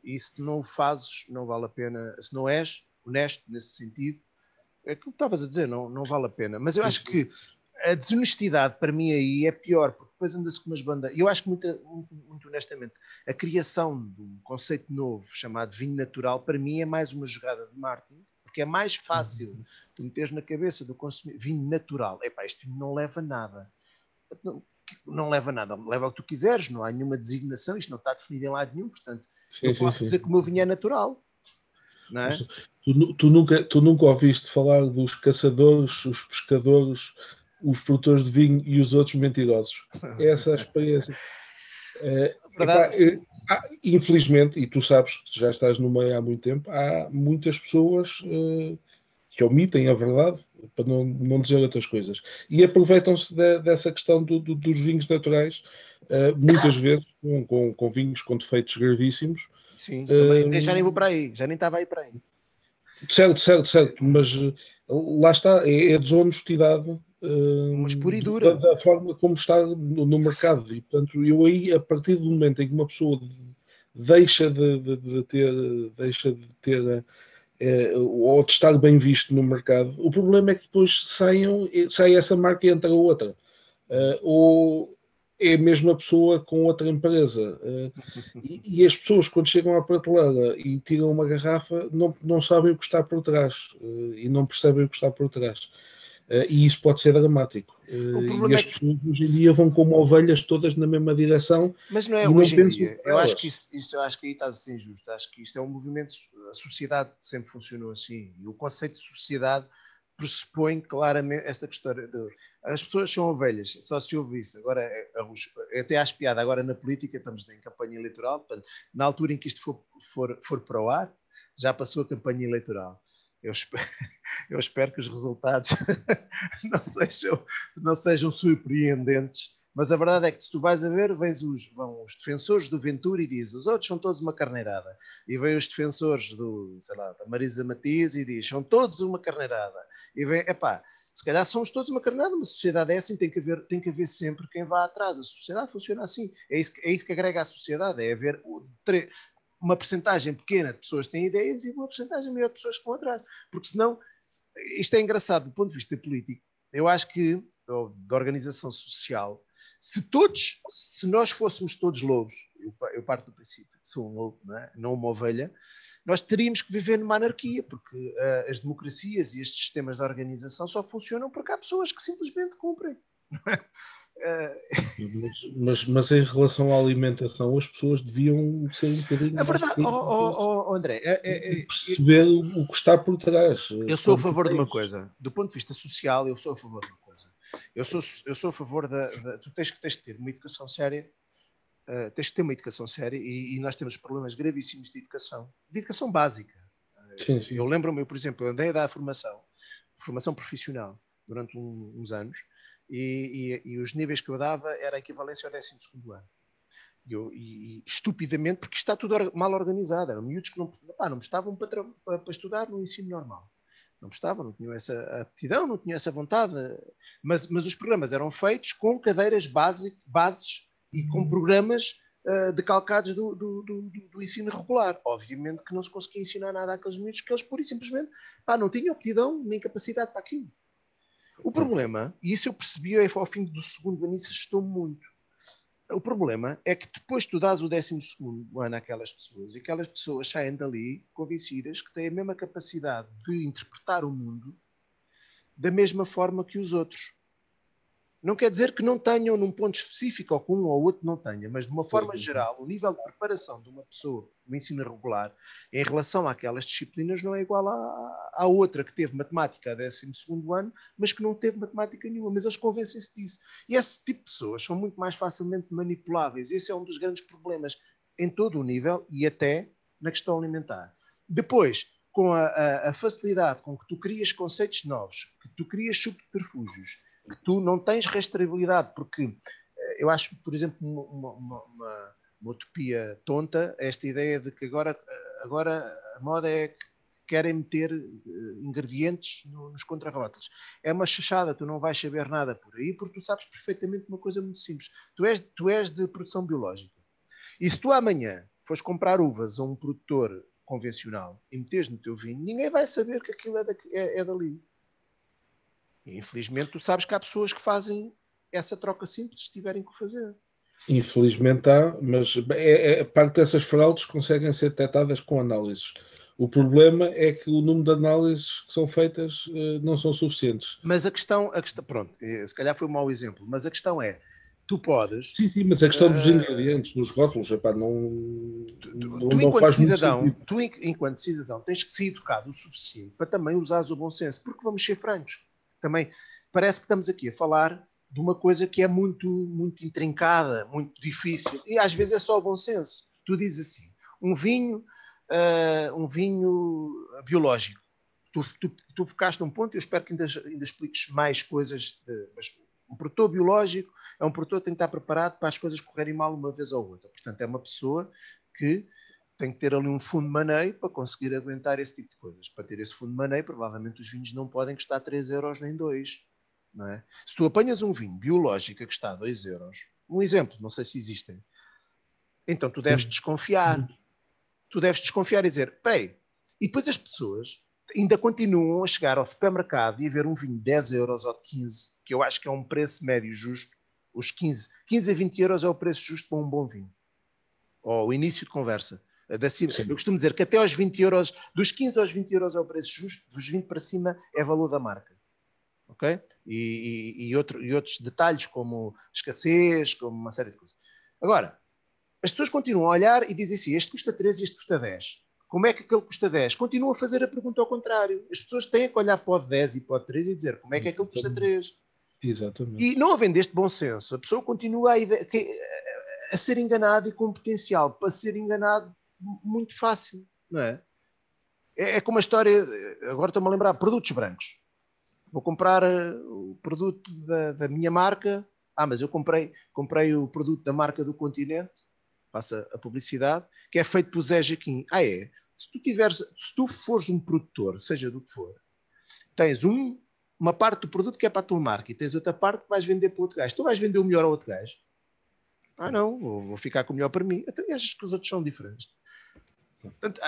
[SPEAKER 1] E se não o fazes, não vale a pena, se não és honesto nesse sentido, é que estavas a dizer, não, não vale a pena. Mas eu acho que a desonestidade para mim aí é pior, porque depois anda-se com umas bandas. Eu acho que, muito, muito, muito, honestamente, a criação de um conceito novo chamado vinho natural, para mim é mais uma jogada de marketing porque é mais fácil uhum. tu meteres na cabeça do consumidor vinho natural. Epá, este vinho não leva nada. Não, não, leva nada, leva o que tu quiseres, não há nenhuma designação, isto não está definido em lado nenhum, portanto, sim, eu posso sim, dizer sim. que o meu vinho é natural. Não é?
[SPEAKER 2] Tu, tu, nunca, tu nunca ouviste falar dos caçadores, os pescadores os produtores de vinho e os outros mentirosos. Essa é a experiência. É, Verdade. Epá, há, infelizmente, e tu sabes que já estás no meio há muito tempo, há muitas pessoas uh, que omitem a verdade para não, não dizer outras coisas e aproveitam-se de, dessa questão do, do, dos vinhos naturais, uh, muitas vezes com, com, com, vinhos com defeitos gravíssimos.
[SPEAKER 1] Sim, uh, já nem vou para aí, já nem estava aí para aí.
[SPEAKER 2] Certo, certo, certo, mas lá está, é, é desonestidade
[SPEAKER 1] mas pura e dura.
[SPEAKER 2] Da, da, forma como está no, no, mercado. E, portanto, eu aí, a partir do momento em que uma pessoa deixa de, de, de ter, deixa de ter é, ou de estar bem visto no mercado, o problema é que depois saiam, sai essa marca e entra outra. Uh, ou é a mesma pessoa com outra empresa. Uh, e, e, as pessoas, quando chegam à prateleira e tiram uma garrafa, não, não sabem o que está por trás uh, e não percebem o que está por trás. Uh, e isso pode ser dramático. Uh, e as é que... pessoas hoje em dia vão como ovelhas todas na mesma direção.
[SPEAKER 1] Mas não é hoje não em dia. Eu acho que isso, isso, eu acho que aí estás a ser injusto. Acho que isto é um movimento. A sociedade sempre funcionou assim. E o conceito de sociedade pressupõe claramente esta questão. De, as pessoas são ovelhas, só se ouve isso. Agora, é, é, até acho piada. Agora na política estamos em campanha eleitoral. Portanto, na altura em que isto for, for, for para o ar, já passou a campanha eleitoral eu espero, *laughs* eu espero que os resultados *laughs* não sejam, não sejam surpreendentes, mas a verdade é que se tu vais a ver, vens os, vão os defensores do Ventura e dizem os outros são todos uma carneirada. E vêm os defensores do, sei lá, da Marisa Matias e dizem são todos uma carneirada. E vem, epá, se calhar somos todos uma carneirada, mas a sociedade é assim, tem que haver, tem que haver sempre quem vá atrás. A sociedade funciona assim. É isso, é isso que agrega à sociedade, é haver uma percentagem pequena de pessoas têm ideias e uma percentagem maior de pessoas que vão atrás. Porque senão, isto é engraçado do ponto de vista político. Eu acho que, da organização social, se todos, se nós fôssemos todos lobos, eu, parto do princípio que sou um lobo, não, é? não uma ovelha, nós teríamos que viver numa anarquia, porque uh, as democracias e estes sistemas de organização só funcionam porque há pessoas que simplesmente cumprem.
[SPEAKER 2] Mas, mas, mas, em relação à alimentação, as pessoas deviam ser um bocadinho.
[SPEAKER 1] É verdade, oh, oh, oh, André. É, é,
[SPEAKER 2] é, perceber o que está por trás.
[SPEAKER 1] Eu sou a favor de uma coisa. Do ponto de vista social, eu sou a favor de uma coisa. Eu sou, eu sou a favor da. da tu tens que, tens que ter uma educação séria. Uh, tens que ter uma educação séria e, e, nós temos problemas gravíssimos de educação, de educação básica. Sim, sim. Eu lembro-me, por exemplo, eu andei a dar a formação, formação profissional, durante um, uns anos, e, e, e, os níveis que eu dava era a equivalência ao 12 ano. E, eu, e, estupidamente, porque está tudo mal organizado, eram miúdos que não, pá, não estavam para, para, para, estudar no ensino normal. Não estavam, não tinham essa aptidão, não tinham essa vontade. Mas, mas os programas eram feitos com cadeiras base, bases e com programas uh, decalcados do, do, do, do, ensino regular. Obviamente que não se conseguia ensinar nada àqueles miúdos que eles pura e simplesmente pá, não tinham aptidão nem capacidade para aquilo. O problema, e isso eu percebi ao fim do segundo ano, isso estou muito. O problema é que depois tu dás o décimo segundo ano àquelas pessoas e aquelas pessoas saem dali convencidas que têm a mesma capacidade de interpretar o mundo da mesma forma que os outros. Não quer dizer que não tenham num ponto específico ou que um ou outro não tenha, mas de uma forma geral, o nível de preparação de uma pessoa no ensino regular em relação àquelas disciplinas não é igual à, à outra que teve matemática a 12 ano, mas que não teve matemática nenhuma. Mas eles convencem-se disso. E esse tipo de pessoas são muito mais facilmente manipuláveis. Esse é um dos grandes problemas em todo o nível e até na questão alimentar. Depois, com a, a, a facilidade com que tu crias conceitos novos, que tu crias subterfúgios que tu não tens rastreabilidade, porque eh, eu acho, por exemplo, uma, uma, uma, uma utopia tonta esta ideia de que agora, eh, agora a moda é que querem meter eh, ingredientes nos contrarrótulos. É uma chachada, tu não vais saber nada por aí, porque tu sabes perfeitamente uma coisa muito simples. Tu és, tu és de produção biológica. E se tu amanhã fores comprar uvas a um produtor convencional e meteres no teu vinho, ninguém vai saber que aquilo é, é, é dali. Infelizmente, tu sabes que há pessoas que fazem essa troca simples se tiverem que fazer.
[SPEAKER 2] Infelizmente há, mas é, é, parte dessas fraudes conseguem ser detectadas com análises. O problema é que o número de análises que são feitas uh, não são suficientes.
[SPEAKER 1] Mas a questão, a questão, pronto, eh, se calhar foi um mau exemplo, mas a questão é, tu podes.
[SPEAKER 2] Sim, sim, mas a questão uh, dos ingredientes, dos rótulos, epá, não.
[SPEAKER 1] Tu, não, tu enquanto cidadão, tu enquanto cidadão tens que ser educado o suficiente para também usares o bom senso, porque vamos ser francos também parece que estamos aqui a falar de uma coisa que é muito, muito intrincada, muito difícil, e às vezes é só o bom senso. Tu dizes assim, um vinho, uh, um vinho biológico. Tu, tu, tu focaste um ponto, eu espero que ainda, ainda expliques mais coisas, de, mas um produtor biológico é um produtor que tem que estar preparado para as coisas correrem mal uma vez ou outra. Portanto, é uma pessoa que tem que ter ali um fundo de maneio para conseguir aguentar esse tipo de coisas. Para ter esse fundo de maneio, provavelmente os vinhos não podem custar 3 euros nem 2. Não é? Se tu apanhas um vinho biológico que está a 2 euros, um exemplo, não sei se existem, então tu deves desconfiar. Tu deves desconfiar e dizer, peraí, e depois as pessoas ainda continuam a chegar ao supermercado e a ver um vinho de 10 euros ou de 15, que eu acho que é um preço médio justo, os 15, 15 a 20 euros é o preço justo para um bom vinho. Ou o início de conversa. Da cima, eu costumo dizer que até aos 20 euros, dos 15 aos 20 euros é o preço justo, dos 20 para cima é valor da marca. Ok? E, e, e, outro, e outros detalhes como escassez, como uma série de coisas. Agora, as pessoas continuam a olhar e dizem assim: este custa 13 e este custa 10. Como é que aquele custa 10? Continuam a fazer a pergunta ao contrário. As pessoas têm que olhar para o 10 e para o 3 e dizer como é que aquele custa 3.
[SPEAKER 2] Exatamente.
[SPEAKER 1] E não havendo este bom senso, a pessoa continua a, a ser enganada e com potencial para ser enganado muito fácil, não é? É, é como a história, agora estou-me a lembrar, produtos brancos. Vou comprar eh, o produto da, da, minha marca. Ah, mas eu comprei, comprei o produto da marca do continente, passa a publicidade, que é feito por Zé Jaquim. Ah, é? Se tu, tiveres, se tu fores um produtor, seja do que for, tens um, uma parte do produto que é para a tua marca e tens outra parte que vais vender para outro gajo. Tu vais vender o melhor ao outro gajo. Ah, não, vou, vou ficar com o melhor para mim. Então, achas que os outros são diferentes? Portanto,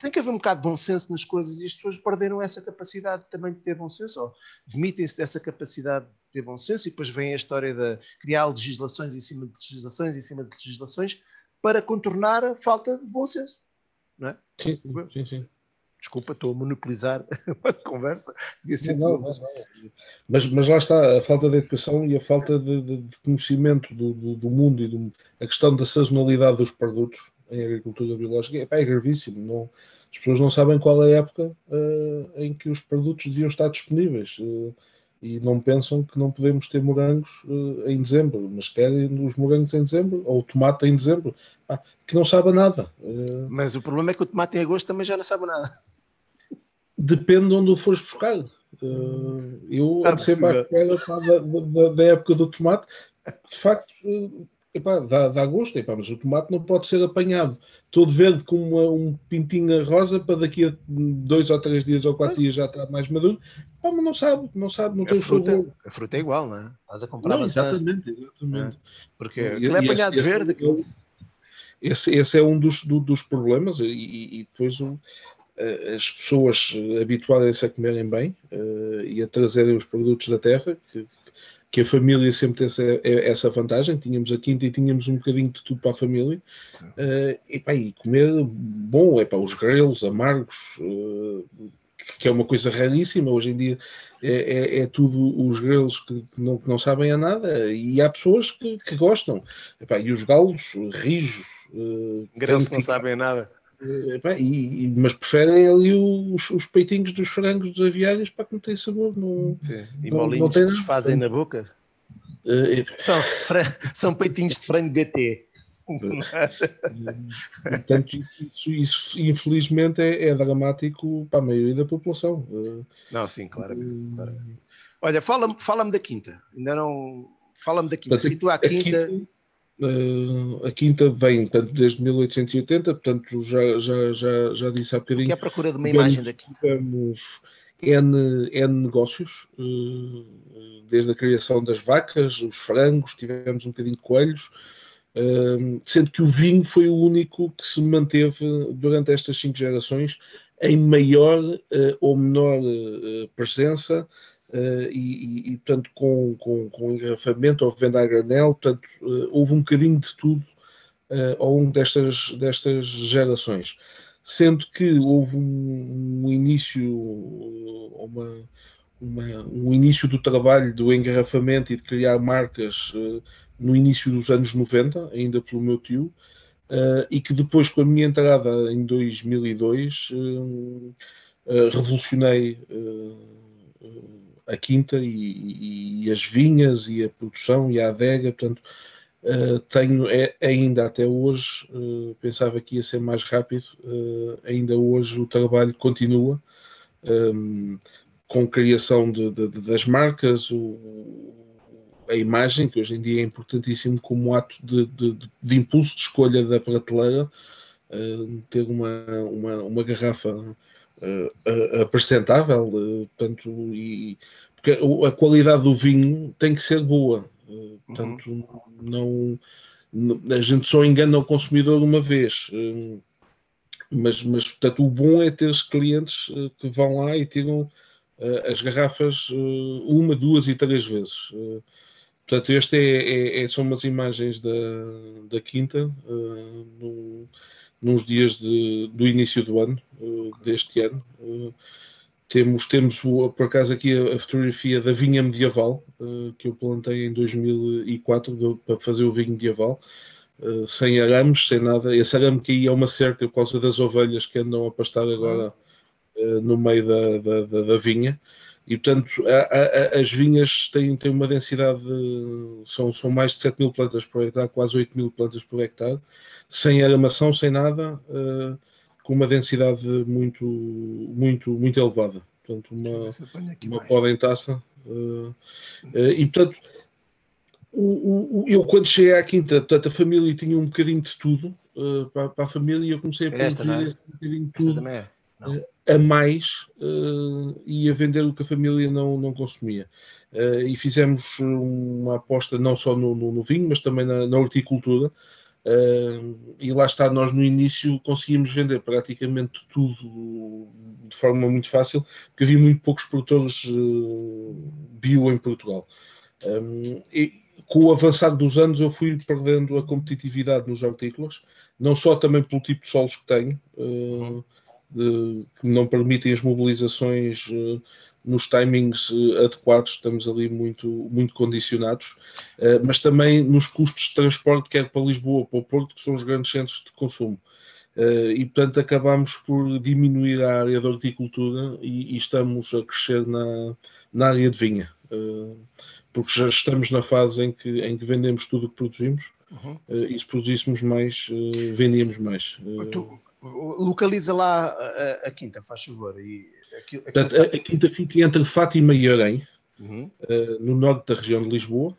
[SPEAKER 1] tem que haver um bocado de bom senso nas coisas e as pessoas perderam essa capacidade também de ter bom senso, ou vomitem-se dessa capacidade de ter bom senso e depois vem a história de criar legislações em cima de legislações em cima de legislações para contornar a falta de bom senso. Não é?
[SPEAKER 2] Sim, sim, sim.
[SPEAKER 1] Desculpa, estou a monopolizar *laughs* a conversa.
[SPEAKER 2] Não, não, não, mas, mas lá está, a falta de educação e a falta de, de, de conhecimento do, do, do mundo e do, a questão da sazonalidade dos produtos em agricultura biológica é, é gravíssimo. Não, as pessoas não sabem qual é a época uh, em que os produtos deviam estar disponíveis uh, e não pensam que não podemos ter morangos uh, em dezembro, mas querem os morangos em dezembro ou o tomate em dezembro, ah, que não sabe nada.
[SPEAKER 1] mas o problema é que o tomate em agosto também já não sabe nada.
[SPEAKER 2] Depende de onde o fores buscar. eu ando sempre à espera da, da, da época do tomate. De facto, epá, dá, dá gosto, epá, mas o tomate não pode ser apanhado todo verde com uma, um pintinho rosa para daqui a dois ou três dias ou quatro dias já estar mais maduro. Mas não sabe, não sabe, não
[SPEAKER 1] a tem fruta, A fruta é igual, não é? Estás a comprar não,
[SPEAKER 2] Exatamente, exatamente. É.
[SPEAKER 1] Porque aquilo é apanhado esse, verde. Aquilo...
[SPEAKER 2] Esse, esse é um dos, do, dos problemas e, e depois um, eh, as pessoas habituarem-se a comerem bem uh, e a trazerem os produtos da terra, que, que a família sempre tem essa, é, essa vantagem, tínhamos a quinta e tínhamos um bocadinho de tudo para a família, uh, e, pá, e comer bom, é para os grelos amargos, uh, que é uma coisa raríssima, hoje em dia é, é, é tudo os grelos que, que, não, que não sabem a nada, e há pessoas que, que gostam, e, e os galos, rijos...
[SPEAKER 1] Uh, grelos que não sabem a nada.
[SPEAKER 2] E, e, mas preferem ali os, os, peitinhos dos frangos dos aviários para que não tem sabor. Não,
[SPEAKER 1] Sim. E não, molinhos não desfazem na boca. Uh, são, são peitinhos de frango BT.
[SPEAKER 2] Portanto, isso, isso, infelizmente é, é, dramático para a maioria da população.
[SPEAKER 1] Não, sim, claramente. Claramente. Olha, fala-me fala da quinta. Ainda não. Fala-me da quinta. Situa a quinta. A quinta
[SPEAKER 2] a quinta vem desde 1880, portanto já, já, já, já disse há bocadinho.
[SPEAKER 1] Que é a procura de uma imagem daqui.
[SPEAKER 2] Tivemos N, N negócios, uh, desde a criação das vacas, os frangos, tivemos um bocadinho de coelhos, uh, sendo que o vinho foi o único que se manteve durante estas cinco gerações em maior ou menor presença Uh, e, e, portanto, com, com, com engarrafamento ou venda a granel, portanto, uh, houve um bocadinho de tudo uh, ao longo destas, destas gerações. Sendo que houve um, um início, uma, uma, um início do trabalho do engarrafamento e de criar marcas no início dos anos 90, ainda pelo meu tio, e que depois, com a minha entrada em 2002, revolucionei a quinta e, e, as vinhas e a produção e a adega, portanto, uh, tenho é, ainda até hoje, uh, pensava que ia ser mais rápido, uh, ainda hoje o trabalho continua um, com criação de, de, de, das marcas, o, a imagem, que hoje em dia é importantíssimo como ato de, de impulso de escolha da prateleira, ter uma, uma, uma garrafa uh, apresentável, uh, portanto, e, porque a qualidade do vinho tem que ser boa, uh, portanto, uhum. não, a gente só engana o consumidor uma vez, uh, mas, mas portanto, o bom é ter os clientes uh, que vão lá e tiram as garrafas uma, duas e três vezes. Portanto, este é, é, é, são umas imagens da, da quinta, no, nos dias de, do início do ano, uh, deste ano. Uh, temos, temos por acaso aqui a, a fotografia da vinha medieval, uh, que eu plantei em 2004 para fazer o vinho medieval, sem arames, sem nada. Esse arame que aí é uma cerca por causa das ovelhas que andam a pastar agora no meio da, da, da, da vinha. E, portanto, a, a, as vinhas têm, têm uma densidade, são, são mais de 7 mil plantas por hectare, quase 8 mil plantas por hectare sem aramação, sem nada, uh, com uma densidade muito, muito, muito elevada. Portanto, uma, uma poda em taça. Uh, uh, e, portanto, o, o, eu quando cheguei à quinta, portanto, a família tinha um bocadinho de tudo para, para, a família e eu comecei a
[SPEAKER 1] produzir é? um bocadinho de tudo é.
[SPEAKER 2] A mais e a vender o que a família não, não consumia. e fizemos uma aposta não só no, no, no vinho, mas também na, na horticultura. Uh, e lá está, nós no início conseguimos vender praticamente tudo de forma muito fácil, porque havia muito poucos produtores uh, bio em Portugal. Um, e com o avançar dos anos eu fui perdendo a competitividade nos hortícolas, não só também pelo tipo de solos que tenho, uh, de, que não permitem as mobilizações nos timings uh, adequados, estamos ali muito, muito condicionados, uh, mas também nos custos de transporte, quer para Lisboa ou para o Porto, que são os grandes centros de consumo. E, portanto, acabamos por diminuir a área da horticultura e, e, estamos a crescer na, na área de vinha, porque já estamos na fase em que, em que vendemos tudo o que produzimos uhum. e se produzíssemos mais, vendíamos mais.
[SPEAKER 1] Tu localiza lá a, a, quinta, faz favor, e
[SPEAKER 2] Aquilo, aquilo Portanto, a, a, quinta fica entre Fátima e Arém, uhum. uh, no norte da região de Lisboa,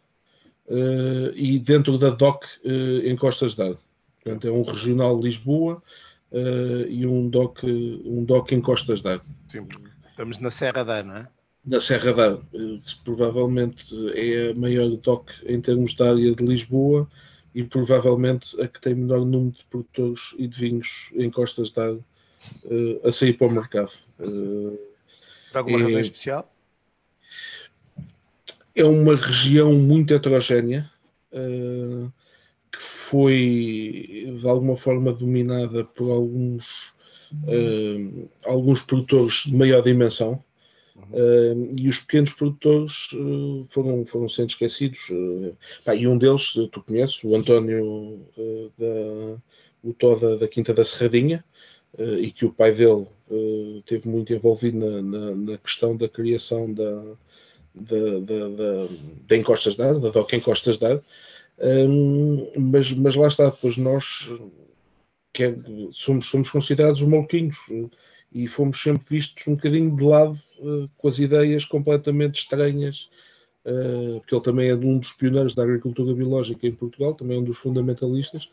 [SPEAKER 2] uh, e dentro da DOC uh, em Costas d'Aro. Portanto, é um regional Lisboa e um DOC, um DOC em Costas d'Aro.
[SPEAKER 1] Sim, estamos na Serra da, não é?
[SPEAKER 2] Na Serra d'Aro, que provavelmente é a maior DOC em termos de área de Lisboa e provavelmente a que tem menor número de produtores e de vinhos em Costas d'Aro uh, a sair para o mercado. Uh,
[SPEAKER 1] Por alguma é, razão especial?
[SPEAKER 2] É uma região muito heterogénea uh, que foi de alguma forma dominada por alguns, uh, alguns produtores de maior dimensão. Uh, e os pequenos produtores uh, foram, foram sendo esquecidos. Uh, pá, e um deles, tu conheces, o António da, o Toda da Quinta da Serradinha, e que o pai dele uh, teve muito envolvido na, na, na, questão da criação da, da, da, da, da Encostas Ar, da DOC Encostas. Um, mas, mas lá está, depois nós que é, somos, somos considerados maluquinhos e fomos sempre vistos um bocadinho de lado uh, com as ideias completamente estranhas, uh, porque ele também é um dos pioneiros da agricultura biológica em Portugal, também é um dos fundamentalistas,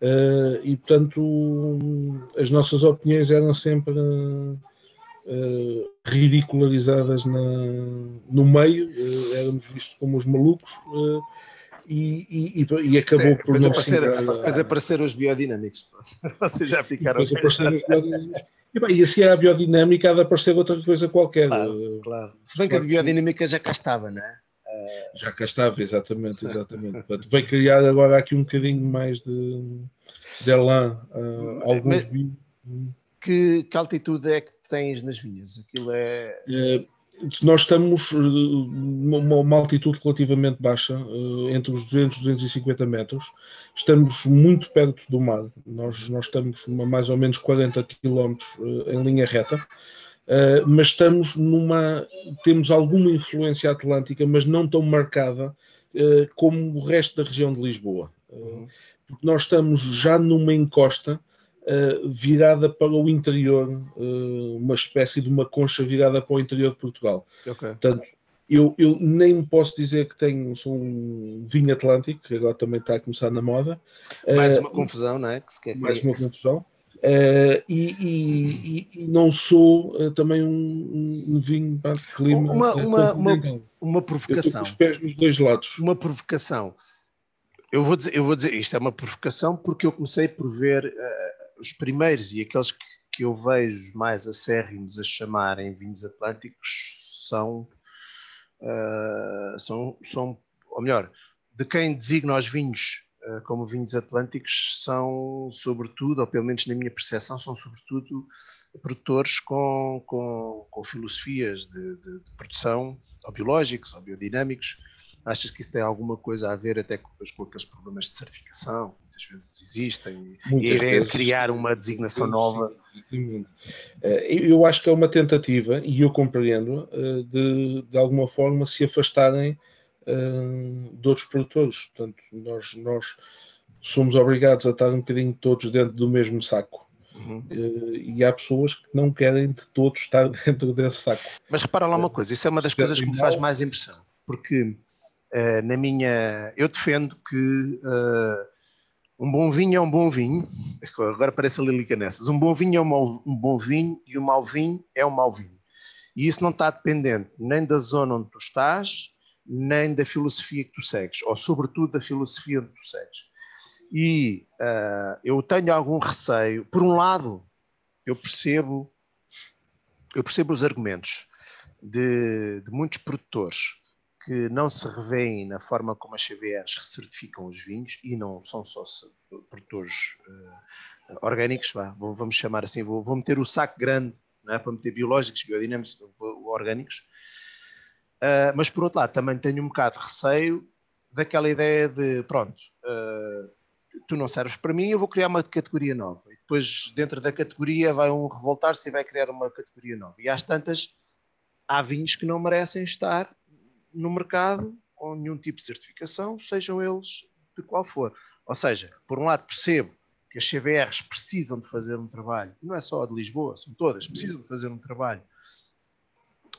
[SPEAKER 2] Uh, e portanto as nossas opiniões eram sempre ridicularizadas na, no meio, éramos vistos como os malucos e, e, e, acabou é, por
[SPEAKER 1] não aparecer, *laughs* Mas apareceram os biodinâmicos, vocês já ficaram.
[SPEAKER 2] E, bem, e assim a biodinâmica há de aparecer outra coisa qualquer.
[SPEAKER 1] Claro, claro. Se bem que a biodinâmica já cá estava, não é?
[SPEAKER 2] Já cá estava, exatamente, *laughs* exatamente. Portanto, vai criar agora aqui um bocadinho mais de, de elan uh, alguns vinhos.
[SPEAKER 1] Que, que, altitude é que tens nas vinhas? Aquilo é...
[SPEAKER 2] é nós estamos numa uh, uma altitude relativamente baixa, uh, entre os 200 e 250 metros. Estamos muito perto do mar. Nós, nós estamos a mais ou menos 40 km em linha reta. Mas estamos numa. temos alguma influência atlântica, mas não tão marcada como o resto da região de Lisboa. Uh, porque nós estamos já numa encosta virada para o interior, uma espécie de uma concha virada para o interior de Portugal. Okay. Portanto, eu, eu, nem posso dizer que tenho sou um vinho Atlântico, que agora também está a começar na moda.
[SPEAKER 1] Mais uma confusão, não é? Que
[SPEAKER 2] se quer mais uma confusão. Uh, e, e, e, não sou uh, também um, um vinho de clima.
[SPEAKER 1] Uma, uma, uma, uma provocação.
[SPEAKER 2] os pés nos dois lados.
[SPEAKER 1] Uma provocação. Eu vou, dizer, eu vou dizer, isto é uma provocação porque eu comecei por ver uh, os primeiros e aqueles que, que eu vejo mais acérrimos a chamarem vinhos atlânticos são, são, são, ou melhor, de quem designa os vinhos eh, como vinhos atlânticos são, sobretudo, ou pelo menos na minha percepção, são sobretudo produtores com, com, com filosofias de, de, de, produção, ou biológicos, ou biodinâmicos. Achas que isso tem alguma coisa a ver até com, com aqueles problemas de certificação muitas vezes existem muitas e a ideia de criar uma designação nova?
[SPEAKER 2] Eh, eu acho que é uma tentativa, e eu compreendo, eh, de, de alguma forma se afastarem uh, de outros produtores. Portanto, nós, nós somos obrigados a estar um bocadinho todos dentro do mesmo saco. Uhum. Uh, e há pessoas que não querem de todos estar *laughs* dentro desse saco.
[SPEAKER 1] Mas repara lá uma coisa, isso é uma das coisas que me faz mais impressão, porque na minha. Eu defendo que uh, um bom vinho é um bom vinho, agora parece a Lilica nessas. Um bom vinho é um, mau, um bom vinho e um mau vinho é um mau vinho. E isso não está dependente nem da zona onde tu estás, nem da filosofia que tu segues, ou sobretudo da filosofia que tu segues. E uh, eu tenho algum receio. Por um lado, eu percebo, eu percebo os argumentos de, de muitos produtores que não se revêem na forma como as CBRs certificam os vinhos e não são só produtores uh, orgânicos, vá, vamos chamar assim, vou, vou meter o saco grande é, para meter biológicos, biodinâmicos, orgânicos, Uh, mas por outro lado, também tenho um bocado de receio daquela ideia de pronto, uh, tu não serves para mim, eu vou criar uma categoria nova. E depois, dentro da categoria, vai um revoltar-se e vai criar uma categoria nova. E às tantas, há vinhos que não merecem estar no mercado com nenhum tipo de certificação, sejam eles de qual for. Ou seja, por um lado, percebo que as CVRs precisam de fazer um trabalho, não é só a de Lisboa, são todas, precisam de fazer um trabalho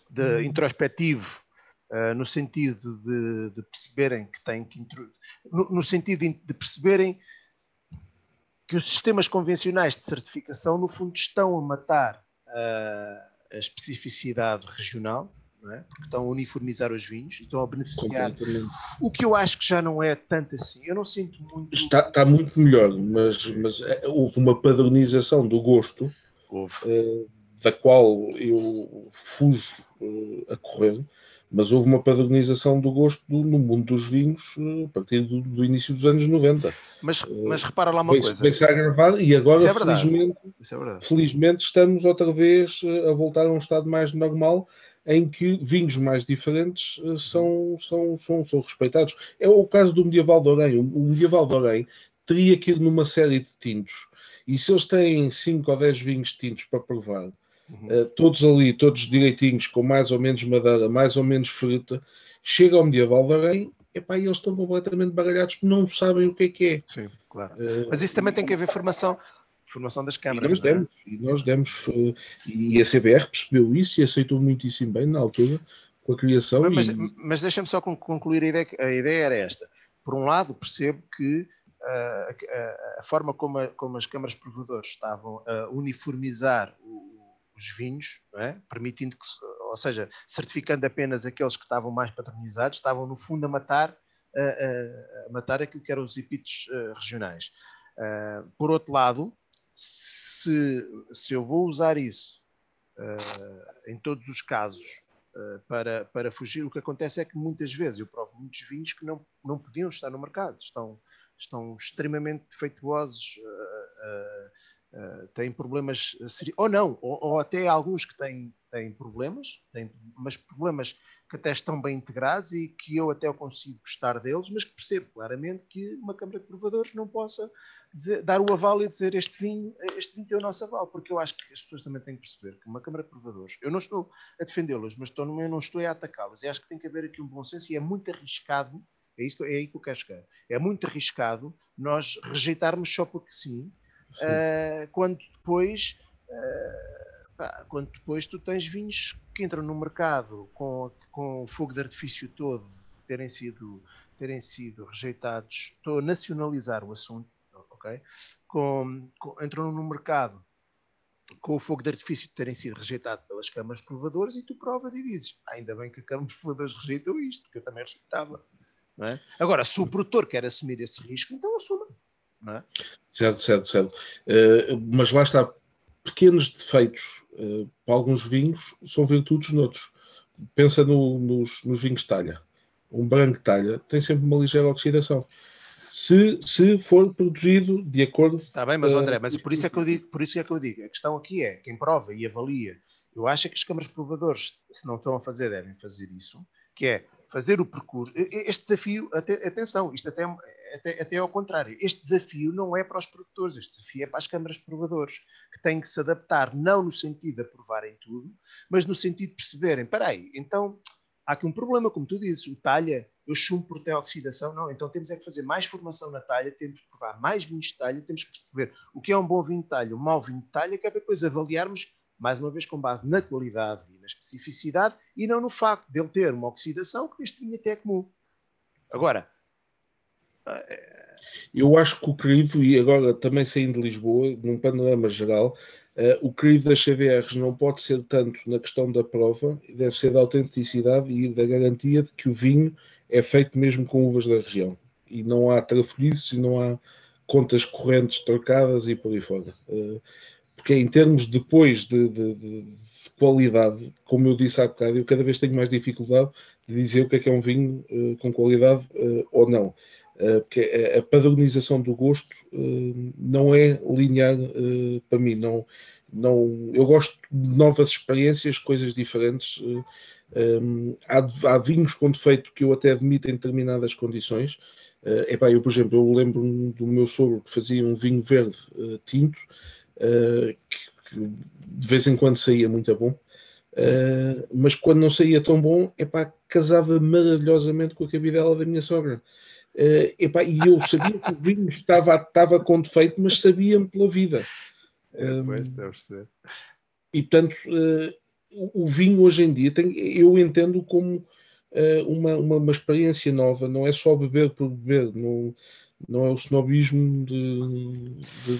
[SPEAKER 1] de introspectivo uh, no sentido de, de, perceberem que têm que no, no sentido de perceberem que os sistemas convencionais de certificação, no fundo, estão a matar uh, a especificidade regional, é? porque estão a uniformizar os vinhos e estão a beneficiar. O que eu acho que já não é tanto assim. Eu não sinto muito.
[SPEAKER 2] Está, está muito melhor, mas, mas é, houve uma padronização do gosto uh, da qual eu fujo uh, a correr mas houve uma padronização do gosto do, no mundo dos vinhos a partir do, do, início dos anos 90.
[SPEAKER 1] Mas, mas repara lá uma coisa.
[SPEAKER 2] Veio-se a agravar e agora, é felizmente, é felizmente, estamos outra vez a voltar a um estado mais normal em que vinhos mais diferentes são, são, são, são respeitados. É o caso do Medieval de Orem. O Medieval de Orem teria que ir numa série de tintos. E se eles têm 5 ou 10 vinhos tintos para provar, uhum. uh, todos ali, todos direitinhos, com mais ou menos madeira, mais ou menos fruta, chega ao medieval da Rei, epá, eles estão completamente baralhados porque não sabem o que é que é.
[SPEAKER 1] Sim, claro. Uh, Mas isso também tem que haver formação. Formação das câmaras.
[SPEAKER 2] E nós é? demos, é? e, nós demos e a CBR percebeu isso e aceitou muitíssimo bem na altura com a criação.
[SPEAKER 1] Mas,
[SPEAKER 2] e...
[SPEAKER 1] mas, deixa-me só concluir a ideia, a ideia era esta. Por um lado, percebo que a, a, a, forma como, a, como, as câmaras provedoras estavam a uniformizar o, os vinhos, é? permitindo que, ou seja, certificando apenas aqueles que estavam mais patronizados, estavam no fundo a matar, a, matar aquilo que eram os epítetos uh, regionais. Uh, por outro lado, se, se eu vou usar isso uh, em todos os casos para, para fugir, o que acontece é que muitas vezes eu provo muitos vinhos que não, não podiam estar no mercado, estão, estão extremamente defeituosos, uh, uh, têm problemas ou não, ou, ou, até alguns que têm, tem problemas, tem, mas problemas que até estão bem integrados e que eu até consigo gostar deles, mas que percebo claramente que uma Câmara de Provadores não possa dizer, dar o aval e dizer este vinho, este vinho é o nosso aval, porque eu acho que as pessoas também têm que perceber que uma Câmara de Provadores, eu não estou a defendê-las, mas estou, eu não estou a atacá-las, e acho que tem que haver aqui um bom senso e é muito arriscado, é, isso, é aí que eu quero chegar, é muito arriscado nós rejeitarmos só porque sim, sim. Uh, quando depois... Uh, quando depois tu tens vinhos que entram no mercado com, com o fogo de artifício todo terem sido, terem sido rejeitados, estou a nacionalizar o assunto, ok? Com, com, entram no mercado com o fogo de artifício terem sido rejeitado pelas câmaras provadoras e tu provas e dizes, ah, ainda bem que a Câmara de Provadores rejeitou isto, porque eu também rejeitava. É? Agora, se o produtor quer assumir esse risco, então assuma. É?
[SPEAKER 2] Certo, certo, certo. Uh, mas lá está, pequenos defeitos uh, para alguns vinhos são virtudes noutros. Pensa no, nos, nos, vinhos de talha. Um branco de talha tem sempre uma ligeira oxidação. Se, se for produzido de acordo.
[SPEAKER 1] Está bem, mas André, mas por isso, é que eu digo, por isso é que eu digo. A questão aqui é quem prova e avalia. Eu acho que as câmaras provadores, se não estão a fazer, devem fazer isso, que é fazer o percurso. Este desafio, atenção, isto até até, até ao contrário, este desafio não é para os produtores, este desafio é para as câmaras de provadores, que têm que se adaptar, não no sentido de aprovarem tudo, mas no sentido de perceberem, espera aí, então há aqui um problema, como tu dizes, o talha, eu chumbo por ter oxidação, não, então temos é que fazer mais formação na talha, temos que provar mais vinhos de talha, temos que perceber o que é um bom vinho de talha, um mau vinho de talha, que é para depois avaliarmos, mais uma vez, com base na qualidade e na especificidade, e não no facto de ele ter uma oxidação que neste vinho até é comum. Agora,
[SPEAKER 2] eu acho que o crivo, e agora também saindo de Lisboa, num panorama geral, uh, o crivo das CVRs não pode ser tanto na questão da prova, deve ser da autenticidade e da garantia de que o vinho é feito mesmo com uvas da região. E não há trafolhices e não há contas correntes trocadas e por aí fora. Uh, porque em termos depois de, de, de, de, qualidade, como eu disse há bocado, eu cada vez tenho mais dificuldade de dizer o que é que é um vinho uh, com qualidade ou não porque a padronização do gosto eh, não é linear eh, para mim. Não, não, eu gosto de novas experiências, coisas diferentes. há, há vinhos com defeito que eu até admito em determinadas condições. Uh, epá, eu, por exemplo, eu lembro do meu sogro que fazia um vinho verde tinto, que, que, de vez em quando saía muito bom, uh, mas quando não saía tão bom, epá, casava maravilhosamente com a cabidela da minha sogra. Uh, epá, e eu sabia que o vinho estava, estava com defeito, mas sabia-me pela vida.
[SPEAKER 1] É, pois, deve ser.
[SPEAKER 2] E portanto, uh, o vinho hoje em dia tem, eu entendo como uh, uma, uma, uma, experiência nova, não é só beber por beber, não, não é o snobismo de, de,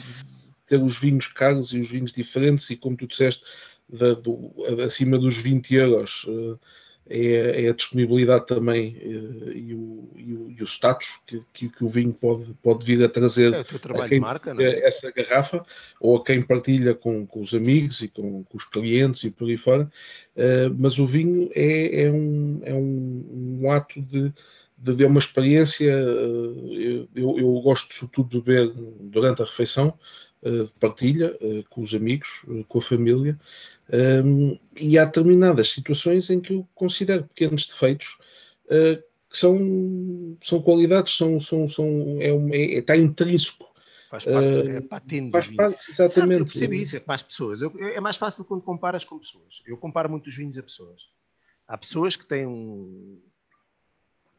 [SPEAKER 2] ter os vinhos caros e os vinhos diferentes, e como tu disseste, da, do, acima dos 20 euros. Uh, é, é, a disponibilidade também eh, e, o, e, o, e o status que, que, o vinho pode, pode vir a trazer
[SPEAKER 1] é a quem marca,
[SPEAKER 2] é? essa garrafa ou a quem partilha com, com os amigos e com, com, os clientes e por aí fora. Uh, mas o vinho é, é, um, é um, um ato de, de, de uma experiência. Uh, eu, eu gosto sobretudo de beber durante a refeição, de partilha com os amigos, com a família. Um, e há determinadas situações em que eu considero pequenos defeitos uh, que são, são qualidades, são, são, são, é, é, está intrínseco.
[SPEAKER 1] Faz parte, uh, é patente
[SPEAKER 2] faz parte, exatamente. Sabe,
[SPEAKER 1] eu percebo isso, é para as pessoas. Eu, é mais fácil quando comparas com pessoas. Eu comparo muito os vinhos a pessoas. Há pessoas que têm um.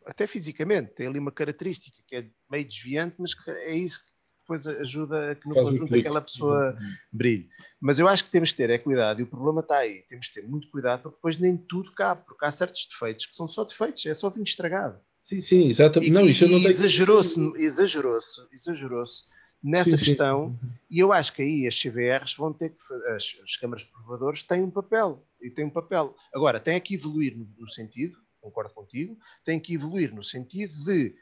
[SPEAKER 1] Até fisicamente, têm ali uma característica que é meio desviante, mas que é isso que depois ajuda a que no conjunto aquela pessoa brilhe. Mas eu acho que temos que ter é cuidado, e o problema está aí, temos que ter muito cuidado, porque depois nem tudo cabe, porque há certos defeitos que são só defeitos, é só vinho estragado.
[SPEAKER 2] Sim, sim, exatamente.
[SPEAKER 1] E, não, isso não exagerou-se, exagerou-se, exagerou-se nessa sim, questão, sim. e eu acho que aí as CVRs vão ter que, as, as câmaras de provadores têm um papel, e têm um papel. Agora, tem que evoluir no, no sentido, concordo contigo, tem que evoluir no sentido de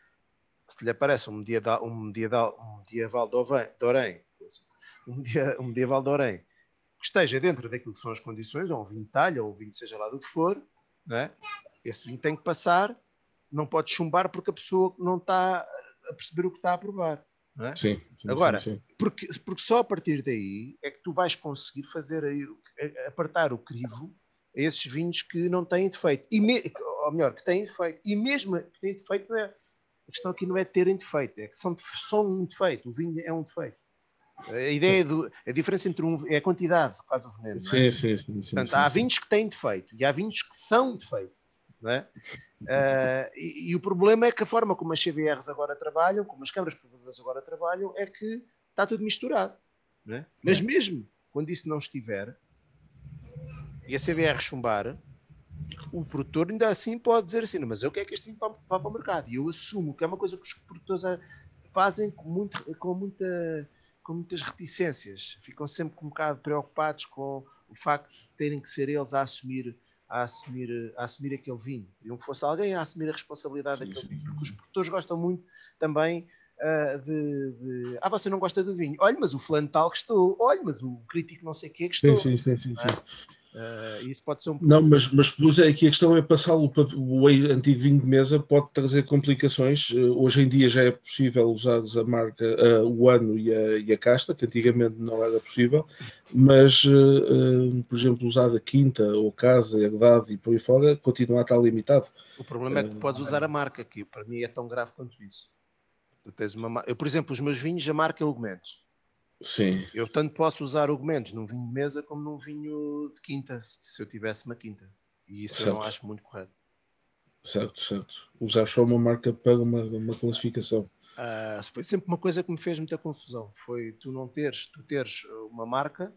[SPEAKER 1] se lhe aparece um medieval, um medieval, um medieval de Orém, um, dia, um medieval de Orém, que esteja dentro daquilo que são as condições, ou um vinho de talha, ou um vinho seja lá do que for, é? esse vinho tem que passar, não pode chumbar porque a pessoa não está a perceber o que está a provar. É?
[SPEAKER 2] Sim,
[SPEAKER 1] sim, Agora, sim. Porque, porque só a partir daí é que tu vais conseguir fazer aí, apertar o crivo a esses vinhos que não têm defeito. E me, ou melhor, que têm defeito. E mesmo que têm defeito, não é, a questão aqui não é terem defeito, é que são, são um defeito. O vinho é um defeito. A ideia do, a diferença entre um é a quantidade que faz o veneno.
[SPEAKER 2] É? Sim, sim, sim,
[SPEAKER 1] Portanto, sim, há vinhos que têm defeito e há vinhos que são defeito. Não é? Uh, e, e, o problema é que a forma como as CBRs agora trabalham, como as câmaras provadoras agora trabalham, é que está tudo misturado. É? Mas mesmo quando isso não estiver e a CBR chumbar, o produtor ainda assim pode dizer assim, mas eu quero que este vinho vá para o mercado. E eu assumo que é uma coisa que os produtores fazem com, muito, com, muita, com muitas reticências. Ficam sempre um bocado preocupados com o facto de terem que ser eles a assumir a assumir, a assumir aquele vinho. Queriam que fosse alguém a assumir a responsabilidade daquele vinho, porque os produtores gostam muito também uh, de, de, Ah, você não gosta do vinho? Olha, mas o fulano tal gostou. Olha, mas o crítico não sei o que gostou.
[SPEAKER 2] Sim, sim, sim. sim,
[SPEAKER 1] sim. Uh, isso pode ser um
[SPEAKER 2] Não, mas, mas é aqui a questão é passá-lo para o antigo vinho de mesa pode trazer complicações. Uh, hoje em dia já é possível usar a marca, uh, o ano e a, e a, casta, que antigamente não era possível, mas, por exemplo, usar a quinta ou casa, herdade e por aí fora, continua a estar limitado.
[SPEAKER 1] O problema é que tu podes usar a marca, que para mim é tão grave quanto isso. Tu tens uma, eu, por exemplo, os meus vinhos, a marca é Argumentos.
[SPEAKER 2] Sim.
[SPEAKER 1] Eu tanto posso usar argumentos num vinho de mesa como num vinho de quinta, se eu tivesse uma quinta. E isso certo. eu não acho muito correto.
[SPEAKER 2] Certo, certo. Usar só uma marca para uma, uma classificação.
[SPEAKER 1] Uh, foi sempre uma coisa que me fez muita confusão. Foi tu não teres, tu teres uma marca,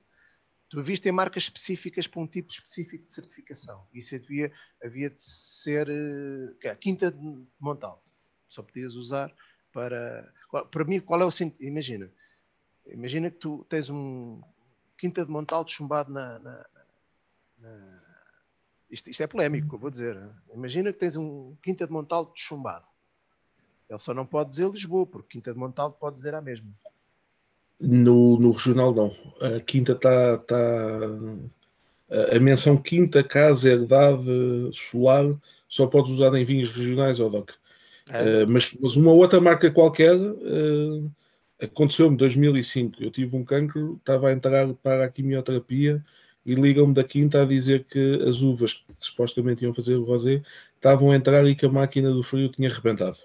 [SPEAKER 1] tu viste ter marcas específicas para um tipo específico de certificação. Isso havia, havia de ser uh, a quinta de Montal. Só podias usar para. Para mim, qual é o sentido? Imagina, Imagina que tu tens um quinta de Montalto chumbado na. na, na isto, isto, é polémico, eu vou dizer. Imagina que tens um quinta de Montalto chumbado. Ele só não pode dizer Lisboa, porque quinta de Montalto pode dizer a mesma.
[SPEAKER 2] No, no regional, não. A quinta está. Tá, a menção quinta, casa, herdade, solar, só podes usar em vinhos regionais ou DOC. É. Uh, mas, mas, uma outra marca qualquer. Uh, Aconteceu-me em 2005. Eu tive um cancro, estava a entrar para a quimioterapia e ligam-me da quinta a dizer que as uvas que supostamente iam fazer o rosé estavam a entrar e que a máquina do frio tinha arrebentado.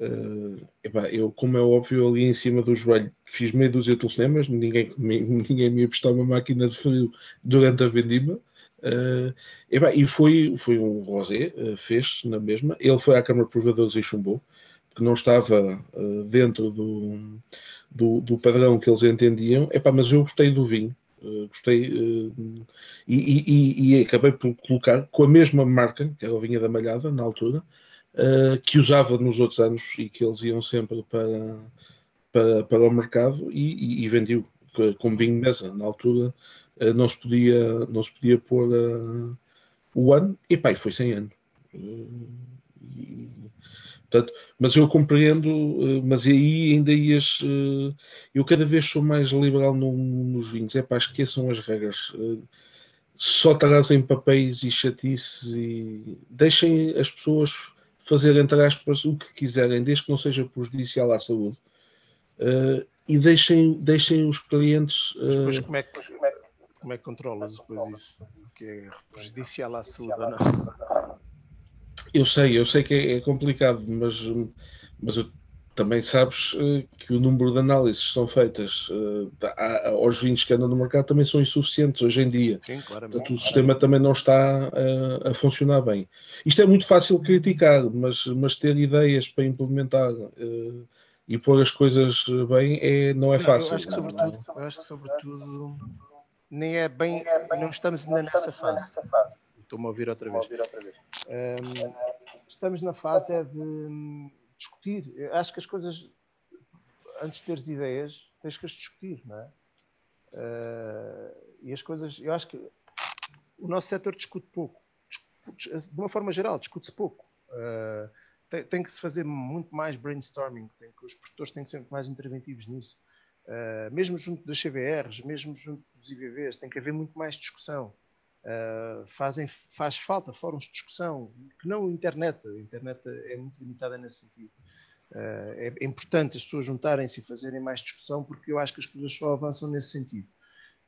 [SPEAKER 2] Uh, epá, eu, como é óbvio, ali em cima do joelho fiz meia dúzia de telefonemas, ninguém, *laughs* ninguém me prestar uma máquina de frio durante a vendima. Uh, epá, e foi, foi um rosé, uh, fez na mesma. Ele foi à Câmara de Provadores e chumbou que não estava uh, dentro do, do, do, padrão que eles entendiam, epá, mas eu gostei do vinho, uh, gostei uh, e, e, e, acabei por colocar com a mesma marca, que era a vinha da Malhada, na altura, que usava nos outros anos e que eles iam sempre para, para, para o mercado e, e, e vendiu como vinho mesa. Na altura não, se podia, não se podia pôr o ano, e pá, foi 100 anos. E, Portanto, mas eu compreendo, eh, mas aí ainda ias. Eh, eu cada vez sou mais liberal no, nos vinhos. É pá, esqueçam as regras. Eh, só trazem papéis e chatices e deixem as pessoas fazer, entre aspas, o que quiserem, desde que não seja prejudicial à saúde. e deixem, deixem os clientes.
[SPEAKER 1] depois, como é, que, como, é, como é que controlas depois isso? Que é prejudicial à saúde ou não? *laughs*
[SPEAKER 2] Eu sei, eu sei que é, é complicado, mas, mas eu, também sabes uh, que o número de análises são feitas uh, aos vinhos que andam no mercado também são insuficientes hoje em dia.
[SPEAKER 1] Sim, claro.
[SPEAKER 2] Portanto, o sistema também não está uh, a funcionar bem. Isto é muito fácil criticar, mas, mas ter ideias para implementar e pôr as coisas bem é, não é não, fácil.
[SPEAKER 1] Eu acho que sobretudo, eu acho que sobretudo nem é bem, não estamos ainda nessa fase. Estou-me a ouvir outra vez. Estamos na fase de discutir. Eu acho que as coisas, antes de teres ideias, tens que as discutir, não é? Uh, e as coisas, eu acho que o nosso setor discute pouco. De uma forma geral, discute-se pouco. Uh, tem, tem, que se fazer muito mais brainstorming, tem que, os produtores têm que ser muito mais interventivos nisso. Uh, mesmo junto das CVRs, mesmo junto dos IVVs, tem que haver muito mais discussão. Uh, fazem, faz falta fóruns de discussão, que não a internet, a internet é muito limitada nesse sentido. Uh, é, é, importante as pessoas juntarem-se e fazerem mais discussão, porque eu acho que as coisas só avançam nesse sentido.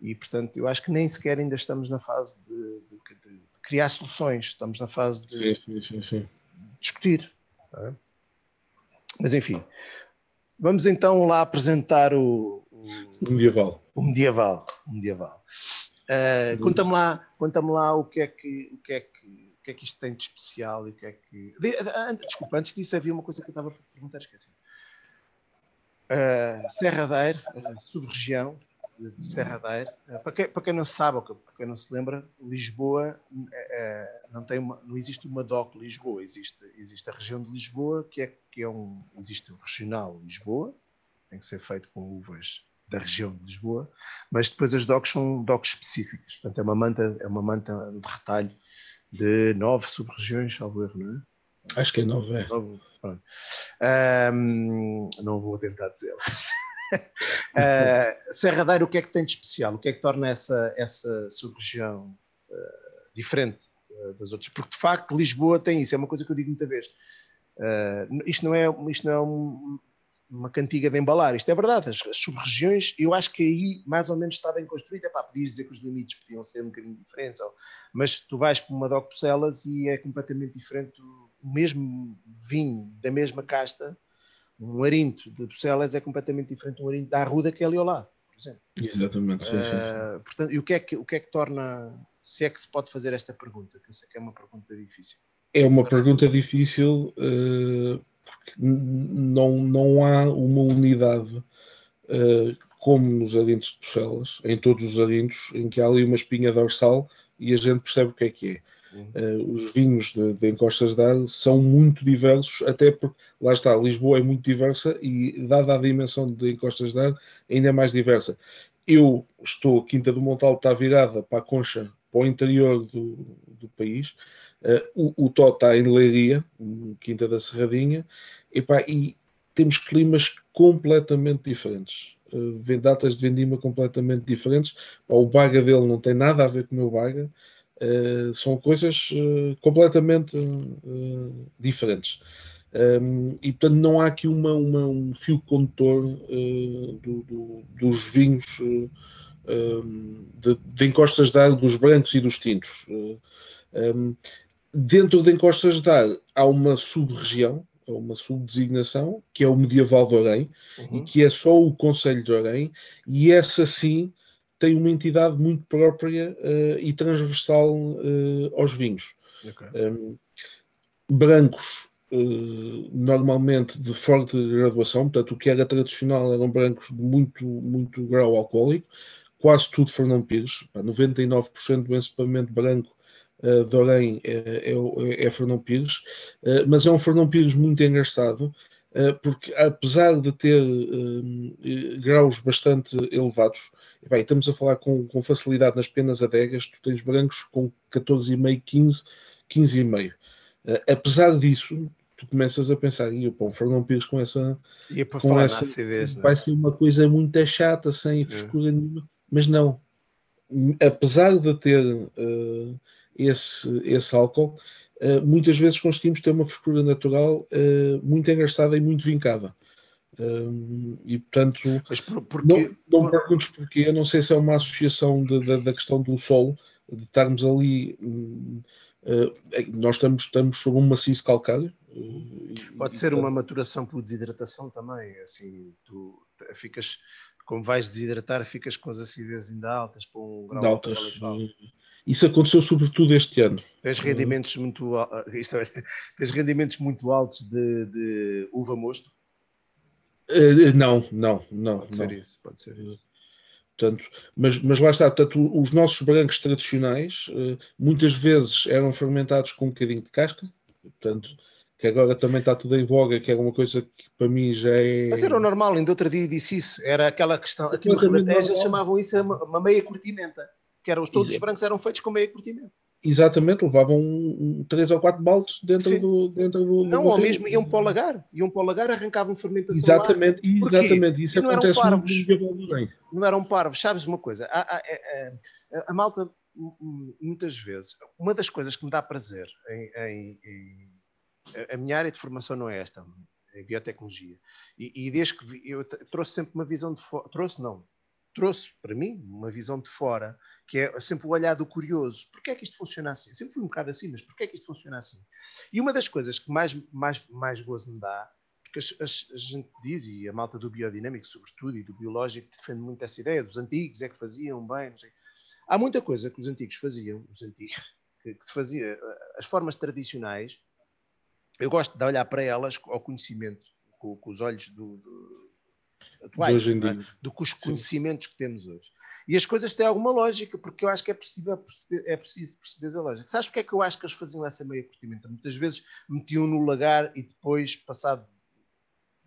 [SPEAKER 1] E, portanto, eu acho que nem sequer ainda estamos na fase de, de de, criar soluções, estamos na fase de sim, sim, sim, discutir. Tá? Mas enfim, vamos então lá apresentar o,
[SPEAKER 2] o medieval.
[SPEAKER 1] O medieval. O medieval. Uh, conta-me lá, conta-me lá o que é que o que é que o que é que isto tem de especial e o que é que. Desculpa, antes disso havia uma coisa que eu estava a perguntar, esqueci. Uh, Serra da Aire, uh, sub-região de Serra da Aire. Uh, para, quem, para quem não sabe, ou para quem não se lembra, Lisboa não, tem uma, não existe uma DOC Lisboa, existe, existe a região de Lisboa, que é, que é um. Existe o regional Lisboa, tem que ser feito com uvas da região de Lisboa, mas depois as DOCs são DOCs específicas. Portanto, é uma manta, é uma manta de retalho de nove sub-regiões, salvo erro, não
[SPEAKER 2] é? Acho que é nove, é. Nove,
[SPEAKER 1] um, não vou tentar dizer. *laughs* uh, Serradeiro, o que é que tem de especial? O que é que torna essa, essa sub-região uh, diferente uh, das outras? Porque de facto Lisboa tem isso, é uma coisa que eu digo muita vez. isto não é, isto não é um, uma cantiga de embalar, isto é verdade. As, as sub-regiões, eu acho que aí mais ou menos está bem construída. Pá, podias dizer que os limites podiam ser um bocadinho diferentes, ou, mas tu vais para uma DOC Celas e é completamente diferente o mesmo vinho da mesma casta, um arinto de Bucelas é completamente diferente de um arinto da Arruda que é ali ao lado, por exemplo.
[SPEAKER 2] Exatamente. Sim.
[SPEAKER 1] Uh, portanto, e o que, é que, o que é que torna, se é que se pode fazer esta pergunta, que eu sei que é uma pergunta difícil.
[SPEAKER 2] É uma pergunta difícil uh, porque não, não há uma unidade uh, como nos arintos de Bucelas, em todos os arintos, em que há ali uma espinha dorsal e a gente percebe o que é que é. Uh, os vinhos de, de encostas de ar são muito diversos, até porque, lá está, Lisboa é muito diversa e, dada a dimensão de encostas de ar, ainda é mais diversa. Eu estou, Quinta do Montal está virada para a Concha, para o interior do, do país, uh, o, o Tó está em Leiria, Quinta da Serradinha, e temos climas completamente diferentes. Uh, datas de vendima completamente diferentes. o baga dele não tem nada a ver com o meu baga. Uh, são coisas uh, completamente diferentes. Um, e portanto não há aqui uma, uma um fio condutor do, do, dos vinhos um, de, de, encostas de ar dos brancos e dos tintos. Um, dentro de encostas de ar há uma sub-região, uma subdesignação, que é o medieval de Orém, uhum. e que é só o Conselho de Orém, e essa sim tem uma entidade muito própria uh, e transversal uh, aos vinhos. Okay. Um, brancos, uh, normalmente de forte graduação, portanto, o que era tradicional eram brancos de muito, muito grau alcoólico, quase tudo Fernão Pires, 99% do encepamento branco uh, de Orém é, é, é Fernão Pires, mas é um Fernão Pires muito engraçado, porque apesar de ter graus bastante elevados, bem, estamos a falar com, com facilidade nas penas adegas, tu tens brancos com 14,5, 15, 15,5. Uh, apesar disso, tu começas a pensar, e o Fernão Pires com essa.
[SPEAKER 1] E para falar essa, acidez,
[SPEAKER 2] é? vai ser uma coisa muito chata, sem Sim. frescura nenhuma, mas não. Apesar de ter uh, esse, esse álcool, uh, muitas vezes conseguimos ter uma frescura natural uh, muito engraçada e muito vincada. Um, e portanto,
[SPEAKER 1] Mas por, porquê?
[SPEAKER 2] não, não perguntes porquê, não sei se é uma associação de, de, da questão do solo, de estarmos ali. Nós estamos, estamos sobre um maciço calcário.
[SPEAKER 1] Pode e, ser uma maturação por desidratação também. Assim, tu ficas, como vais desidratar, ficas com as acidezes ainda altas para um grau
[SPEAKER 2] altas. Isso aconteceu sobretudo este ano.
[SPEAKER 1] Tens rendimentos muito, *laughs* isto é, tens rendimentos muito altos de, de uva mosto?
[SPEAKER 2] Uh, não, não, não.
[SPEAKER 1] Pode não. ser isso, pode ser isso.
[SPEAKER 2] Portanto, mas, mas lá está, portanto, os nossos brancos tradicionais uh, muitas vezes eram fermentados com um bocadinho de casca, portanto, que agora também está tudo em voga, que é uma coisa que para mim já é.
[SPEAKER 1] Mas era o normal, ainda outro dia disse isso, era aquela questão, aqui nos eles chamavam isso uma meia curtimenta, que eram, todos os brancos eram feitos com meia curtimenta.
[SPEAKER 2] Exatamente, levavam um, um, três ou quatro baldes dentro do, dentro do.
[SPEAKER 1] Não, ou mesmo iam para o lagar, iam para o lagar, arrancavam fermentação.
[SPEAKER 2] Exatamente, lá. exatamente. Isso não acontece eram parvos.
[SPEAKER 1] Não eram parvos. Sabes uma coisa? A, a, a, a, malta, muitas vezes, uma das coisas que me dá prazer em, em, em a minha área de formação não é esta, é biotecnologia. E, e desde que vi, eu trouxe sempre uma visão de fora, trouxe não, trouxe para mim uma visão de fora, que é sempre o olhar do curioso. Porquê é que isto funciona assim? Eu sempre fui um bocado assim, mas porquê é que isto funciona assim? E uma das coisas que mais, mais, mais gozo me dá, porque a, a, gente diz, e a malta do biodinâmico, sobretudo, e do biológico, defende muito essa ideia, dos antigos é que faziam bem. Há muita coisa que os antigos faziam, os antigos, *laughs* que, que se fazia, as formas tradicionais, eu gosto de olhar para elas ao conhecimento, com, com os olhos do, do atuais, é? do que os conhecimentos que temos hoje. E as coisas têm alguma lógica, porque eu acho que é preciso, é preciso perceber a lógica. Sabes porque é que eu acho que eles faziam essa meia curtimenta? Muitas vezes metiam no lagar e depois, passado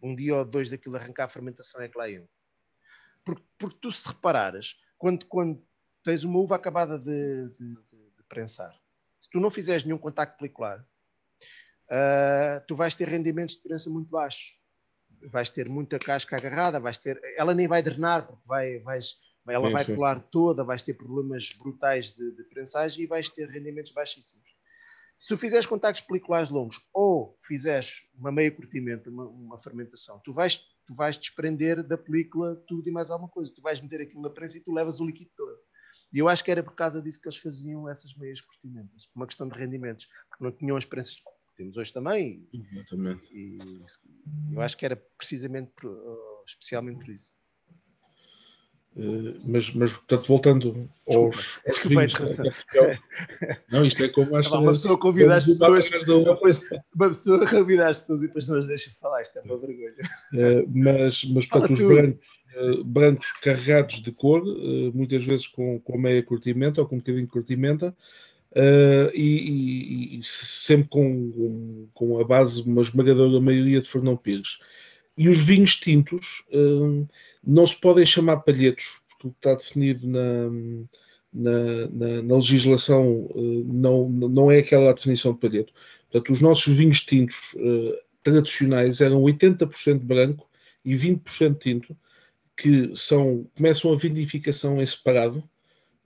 [SPEAKER 1] um dia ou dois daquilo arrancar a fermentação, é que lá iam. Porque, porque tu, se reparares, quando, quando tens uma uva acabada de, de, de, de prensar, se tu não fizeres nenhum contacto pelicular, uh, tu vais ter rendimentos de prensa muito baixos vais ter muita casca agarrada, vais ter, ela nem vai drenar, porque vai, vais, ela sim, vai sim. colar toda, vais ter problemas brutais de, de prensagem e vais ter rendimentos baixíssimos. Se tu fizeres contactos peliculares longos ou fizeres uma meia curtimento, uma, uma, fermentação, tu vais, tu vais desprender da película tudo e mais alguma coisa. Tu vais meter aquilo na prensa e tu levas o líquido todo. E eu acho que era por causa disso que eles faziam essas meias curtimentas, uma questão de rendimentos, porque não tinham as prensas temos hoje também. Exatamente. E, eu acho que era precisamente, por, especialmente por isso.
[SPEAKER 2] Uh, mas, mas, portanto, voltando
[SPEAKER 1] desculpa, aos. Desculpa,
[SPEAKER 2] desculpa Não, isto é como *laughs*
[SPEAKER 1] acho *laughs* Uma pessoa convida as pessoas. Depois, uma pessoa convida as pessoas e depois não as deixa falar. Isto é uma vergonha.
[SPEAKER 2] Uh, mas, mas, portanto, os brancos, uh, brancos carregados de cor, muitas vezes com, com meia curtimenta ou com um bocadinho de curtimenta, Uh, e, e, e, sempre com, com a base, uma esmagadora maioria de Fernão Pires. E os vinhos tintos uh, não se podem chamar palhetos, porque o que está definido na, na, na, na legislação uh, não, não é aquela definição de palheto. Portanto, os nossos vinhos tintos tradicionais eram 80% branco e 20% tinto, que são, começam a vinificação em separado,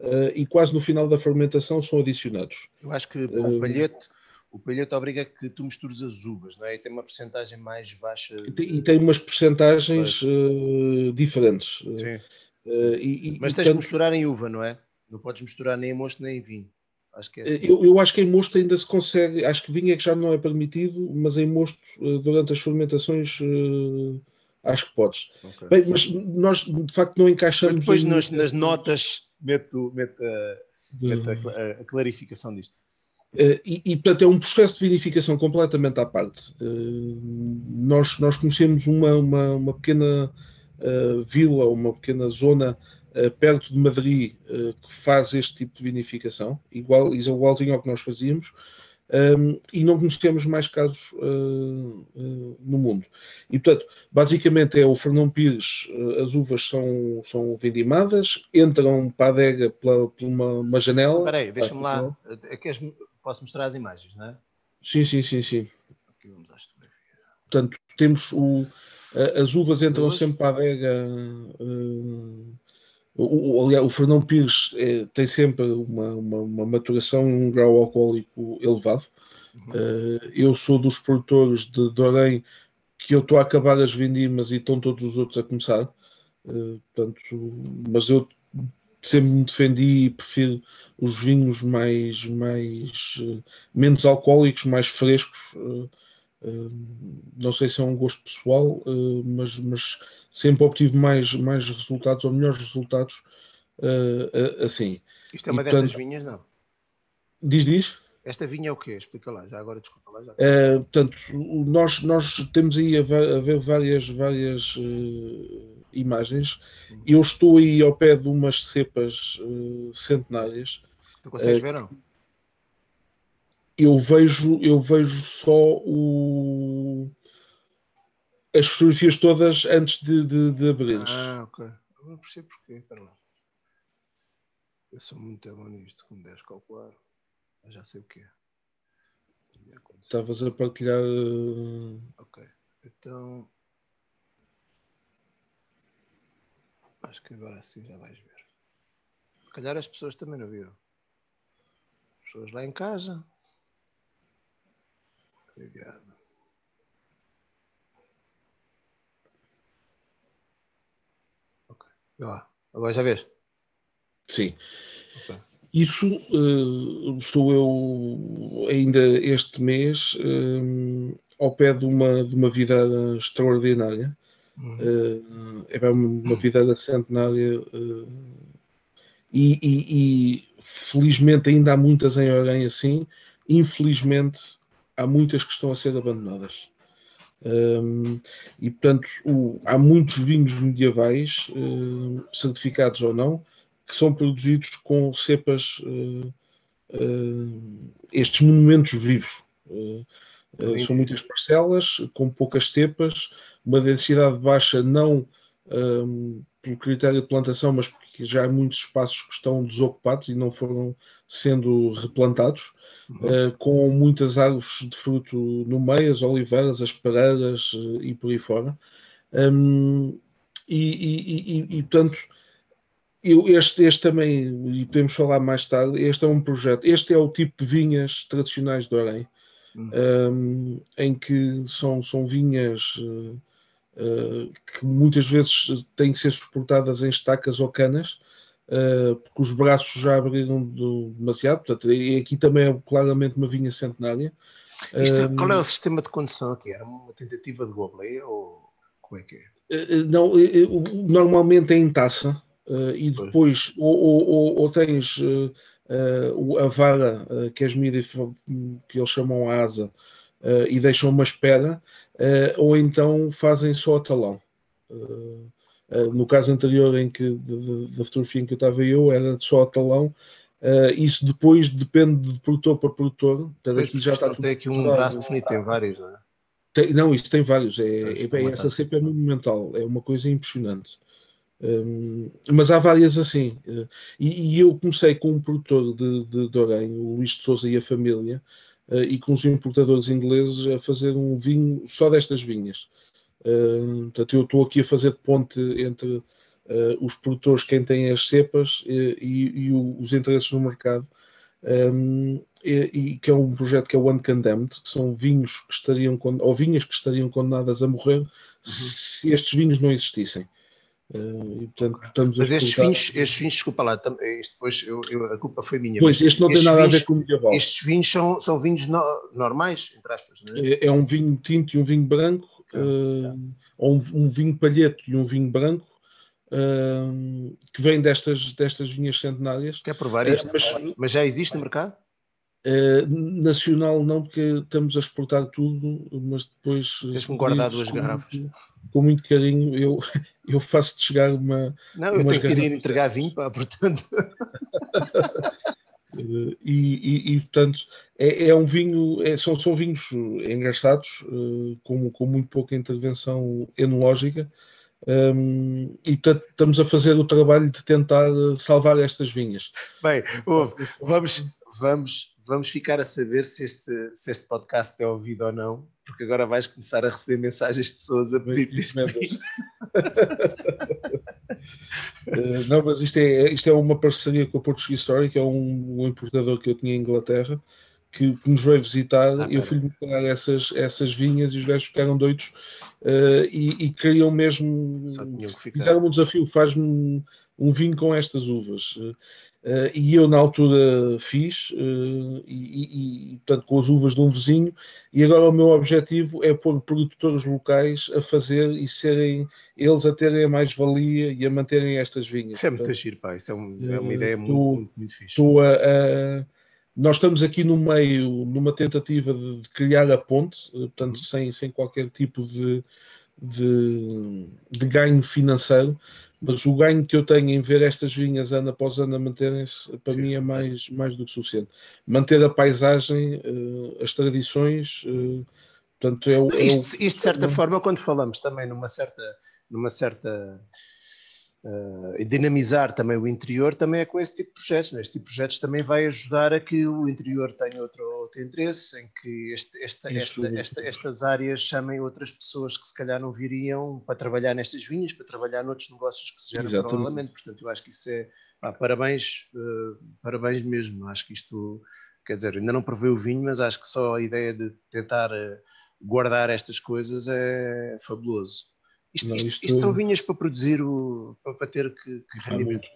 [SPEAKER 2] uh, e quase no final da fermentação são adicionados.
[SPEAKER 1] Eu acho que o palhete, o palhete obriga que tu mistures as uvas, não é? E tem uma percentagem mais baixa.
[SPEAKER 2] E tem, e tem umas percentagens uh, diferentes.
[SPEAKER 1] Sim. E, Mas tens portanto, que misturar em uva, não é? Não podes misturar nem em mosto nem em vinho. Acho que é assim.
[SPEAKER 2] eu, eu, acho que em mosto ainda se consegue, acho que vinho é que já não é permitido, mas em mosto, durante as fermentações, acho que podes. Okay. Bem, mas nós de facto não encaixamos.
[SPEAKER 1] Mas depois nas, nas notas meto, meto, a, meto a, a, clarificação disto.
[SPEAKER 2] Uh, e, e, portanto, é um processo de vinificação completamente à parte. Uh, nós, nós conhecemos uma, uma, uma pequena uh, vila, uma pequena zona perto de Madrid que faz este tipo de vinificação, igual, igualzinho ao que nós fazíamos, um, e não conhecemos mais casos uh, uh, no mundo. E, portanto, basicamente é o Fernão Pires, uh, as uvas são, são vendimadas, entram para a adega pela, por uma, uma janela.
[SPEAKER 1] Espera aí, deixa-me lá, posso mostrar as imagens, não é?
[SPEAKER 2] Sim, sim, sim, sim. Aqui vamos às Portanto, temos o, as uvas entram as uvas? sempre para a adega o, o, o Fernão Pires é, tem sempre uma, uma, uma maturação e um grau alcoólico elevado. Uhum. Uh, eu sou dos produtores de Dorém que eu estou a acabar as vindimas e estão todos os outros a começar. Uh, portanto, mas eu sempre me defendi e prefiro os vinhos mais, mais uh, menos alcoólicos, mais frescos. não sei se é um gosto pessoal, mas, mas sempre obtive mais, mais resultados ou melhores resultados uh, uh, assim.
[SPEAKER 1] Isto é uma e, dessas portanto, vinhas, não?
[SPEAKER 2] Diz, diz.
[SPEAKER 1] Esta vinha é o quê? Explica lá, já agora desculpa lá. Já.
[SPEAKER 2] Uh, portanto, nós, nós temos aí a, ver, a ver várias, várias uh, imagens. Uhum. Eu estou aí ao pé de umas cepas uh, centenárias.
[SPEAKER 1] Tu consegues ver não?
[SPEAKER 2] Eu vejo, eu vejo só o, as fotografias todas antes de, de, de abrir.
[SPEAKER 1] Ah, ok. Eu não percebo porquê. Espera lá. Eu sou muito bom nisto, como deves calcular. Eu já sei o que é.
[SPEAKER 2] Estavas a partilhar. Uh...
[SPEAKER 1] Ok. Então. Acho que agora sim já vais ver. Se calhar as pessoas também não viram. As pessoas lá em casa. Obrigado. Vê lá. Agora já vês?
[SPEAKER 2] Sim. Okay. Isso uh, estou eu ainda este mês uh, ao pé de uma, de uma vida extraordinária. Uhum. Uh, é uma vida centenária uh, e, e, e, felizmente ainda há muitas em Orem assim. Infelizmente há muitas que estão a ser abandonadas. Um, e portanto o, há muitos vinhos medievais, uh, certificados ou não, que são produzidos com cepas, uh, uh, estes monumentos vivos. são muitas parcelas, com poucas cepas, uma densidade baixa, não um, pelo critério de plantação, mas porque já há muitos espaços que estão desocupados e não foram sendo replantados uh, com muitas árvores de fruto no meio, as oliveiras, as pereiras uh, e por aí fora. Um, e, e, e, e, portanto, eu, este, este também, e podemos falar mais tarde, este é um projeto, este é o tipo de vinhas tradicionais do Arém, uhum. um, em que são, são vinhas uh, que muitas vezes têm que ser suportadas em estacas ou canas, uh, porque os braços já abriram demasiado. Portanto, e aqui também é claramente uma vinha centenária.
[SPEAKER 1] Isto, um, qual é o sistema de condução aqui? Era uma tentativa de goblé ou como é que é?
[SPEAKER 2] Uh, não, normalmente é em taça e depois ou, ou, ou, ou tens a vara que as mídias que eles chamam a asa e deixam uma espera, ou então fazem só a talão. Uh, no caso anterior em que da fotografia em que eu estava eu era só a talão. Uh, isso depois depende de produtor para produtor.
[SPEAKER 1] Pois, aqui já está tem aqui um braço definido, tem vários, não é?
[SPEAKER 2] Tem, não, isso tem vários. É, é, bem, essa sempre é monumental, é uma coisa impressionante. Um, mas há várias assim. Uh, e, e, eu comecei com um produtor de, de, de Orem, o Luís de Souza e a família, uh, e com os importadores ingleses a fazer um vinho só destas vinhas. Uh, portanto, eu estou aqui a fazer ponte entre uh, os produtores, quem tem as cepas e, e, e o, os interesses no mercado, um, e, e, que é um projeto que é o Uncondemned, que são vinhos que estariam, ou vinhas que estariam condenadas a morrer uhum. se estes vinhos não existissem.
[SPEAKER 1] Uh, portanto, Mas estes vinhos, estes vinhos, desculpa lá, depois eu, eu, a culpa foi minha.
[SPEAKER 2] Pois, este não tem nada vinhos, a ver com o medieval.
[SPEAKER 1] Estes vinhos são, são vinhos no, normais, entre aspas,
[SPEAKER 2] é? é? É um vinho tinto e um vinho branco uh, ou um, um, vinho palheto e um vinho branco uh, que vem destas, destas vinhas centenárias.
[SPEAKER 1] Quer provar isto? Uh, mas, mas, já existe no mercado?
[SPEAKER 2] nacional não, porque estamos a exportar tudo, mas depois.
[SPEAKER 1] Tens-me guardar duas garrafas.
[SPEAKER 2] Com muito carinho, eu, *laughs* eu faço-te chegar uma.
[SPEAKER 1] Não, eu tenho que ir entregar vinho, pá, portanto. *laughs*
[SPEAKER 2] e, e, e, portanto é, é um vinho, é, são, são vinhos engraçados, uh, com, com muito pouca intervenção enológica, um, e portanto estamos a fazer o trabalho de tentar salvar estas vinhas.
[SPEAKER 1] Bem, vamos, vamos, vamos ficar a saber se este, se este podcast é ouvido ou não, porque agora vais começar a receber mensagens de pessoas a pedir vinho.
[SPEAKER 2] Uh, *laughs* não, mas isto é, isto é uma parceria com a Portuguese Story, que é um, um importador que eu tinha em Inglaterra, que, que nos veio visitar, ah, eu fui-lhe mostrar essas, essas vinhas e os gajos ficaram doidos uh, e, e queriam mesmo. Fizeram um desafio, faz-me um, um, vinho com estas uvas. Uh, e eu, na altura, fiz, uh, e, e, portanto, com as uvas de um vizinho, e agora o meu objetivo é pôr produtores locais a fazer e serem eles a terem a mais-valia e a manterem estas vinhas.
[SPEAKER 1] Isso é muito
[SPEAKER 2] portanto,
[SPEAKER 1] giro, pá. Isso é, um, é uma ideia muito, muito, muito fixe.
[SPEAKER 2] Estou a, a nós estamos aqui no meio, numa tentativa de, de criar a ponte, eh, portanto, uhum. sem, sem qualquer tipo de, de, de, ganho financeiro, mas o ganho que eu tenho em ver estas vinhas ano após ano a manterem-se, para Sim, mim, é mais, mais do que suficiente. Manter a paisagem, uh, as tradições, uh, portanto, é o.
[SPEAKER 1] Isto, isto, de certa forma, quando falamos também numa certa. Numa certa uh, dinamizar também o interior também é com esse tipo de projetos. Né? Este tipo de projetos também vai ajudar a que o interior tenha outro, outro interesse, em que este, esta, esta, esta, estas áreas chamem outras pessoas que se calhar não viriam para trabalhar nestas vinhas, para trabalhar noutros negócios que se geram Exatamente. paralelamente. Portanto, eu acho que isso é parabéns, uh, parabéns mesmo. Acho que isto, quer dizer, ainda não provei o vinho, mas acho que só a ideia de tentar uh, guardar estas coisas é fabuloso. Isto, não, isto, isto, isto, são vinhas para produzir o. para, ter que, que rendimento.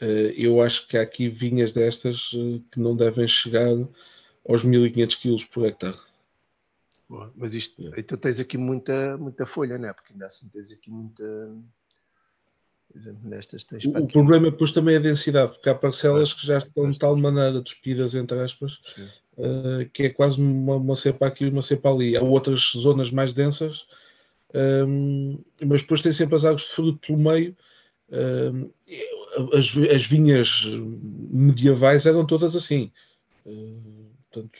[SPEAKER 2] Uh, eu acho que há aqui vinhas destas uh, que não devem chegar aos 1500 kg por hectare.
[SPEAKER 1] Boa, mas isto, é. então tens aqui muita, muita folha, não é? Porque ainda assim tens aqui muita.
[SPEAKER 2] Nestas tens o, o problema depois também é a densidade, porque há parcelas que já estão de tal maneira despidas, entre aspas, uh, que é quase uma, uma cepa aqui e uma cepa ali. Há outras zonas mais densas, um, mas depois tem sempre as águas de fruto pelo meio. Um, as, as vinhas medievais eram todas assim. Uh, portanto,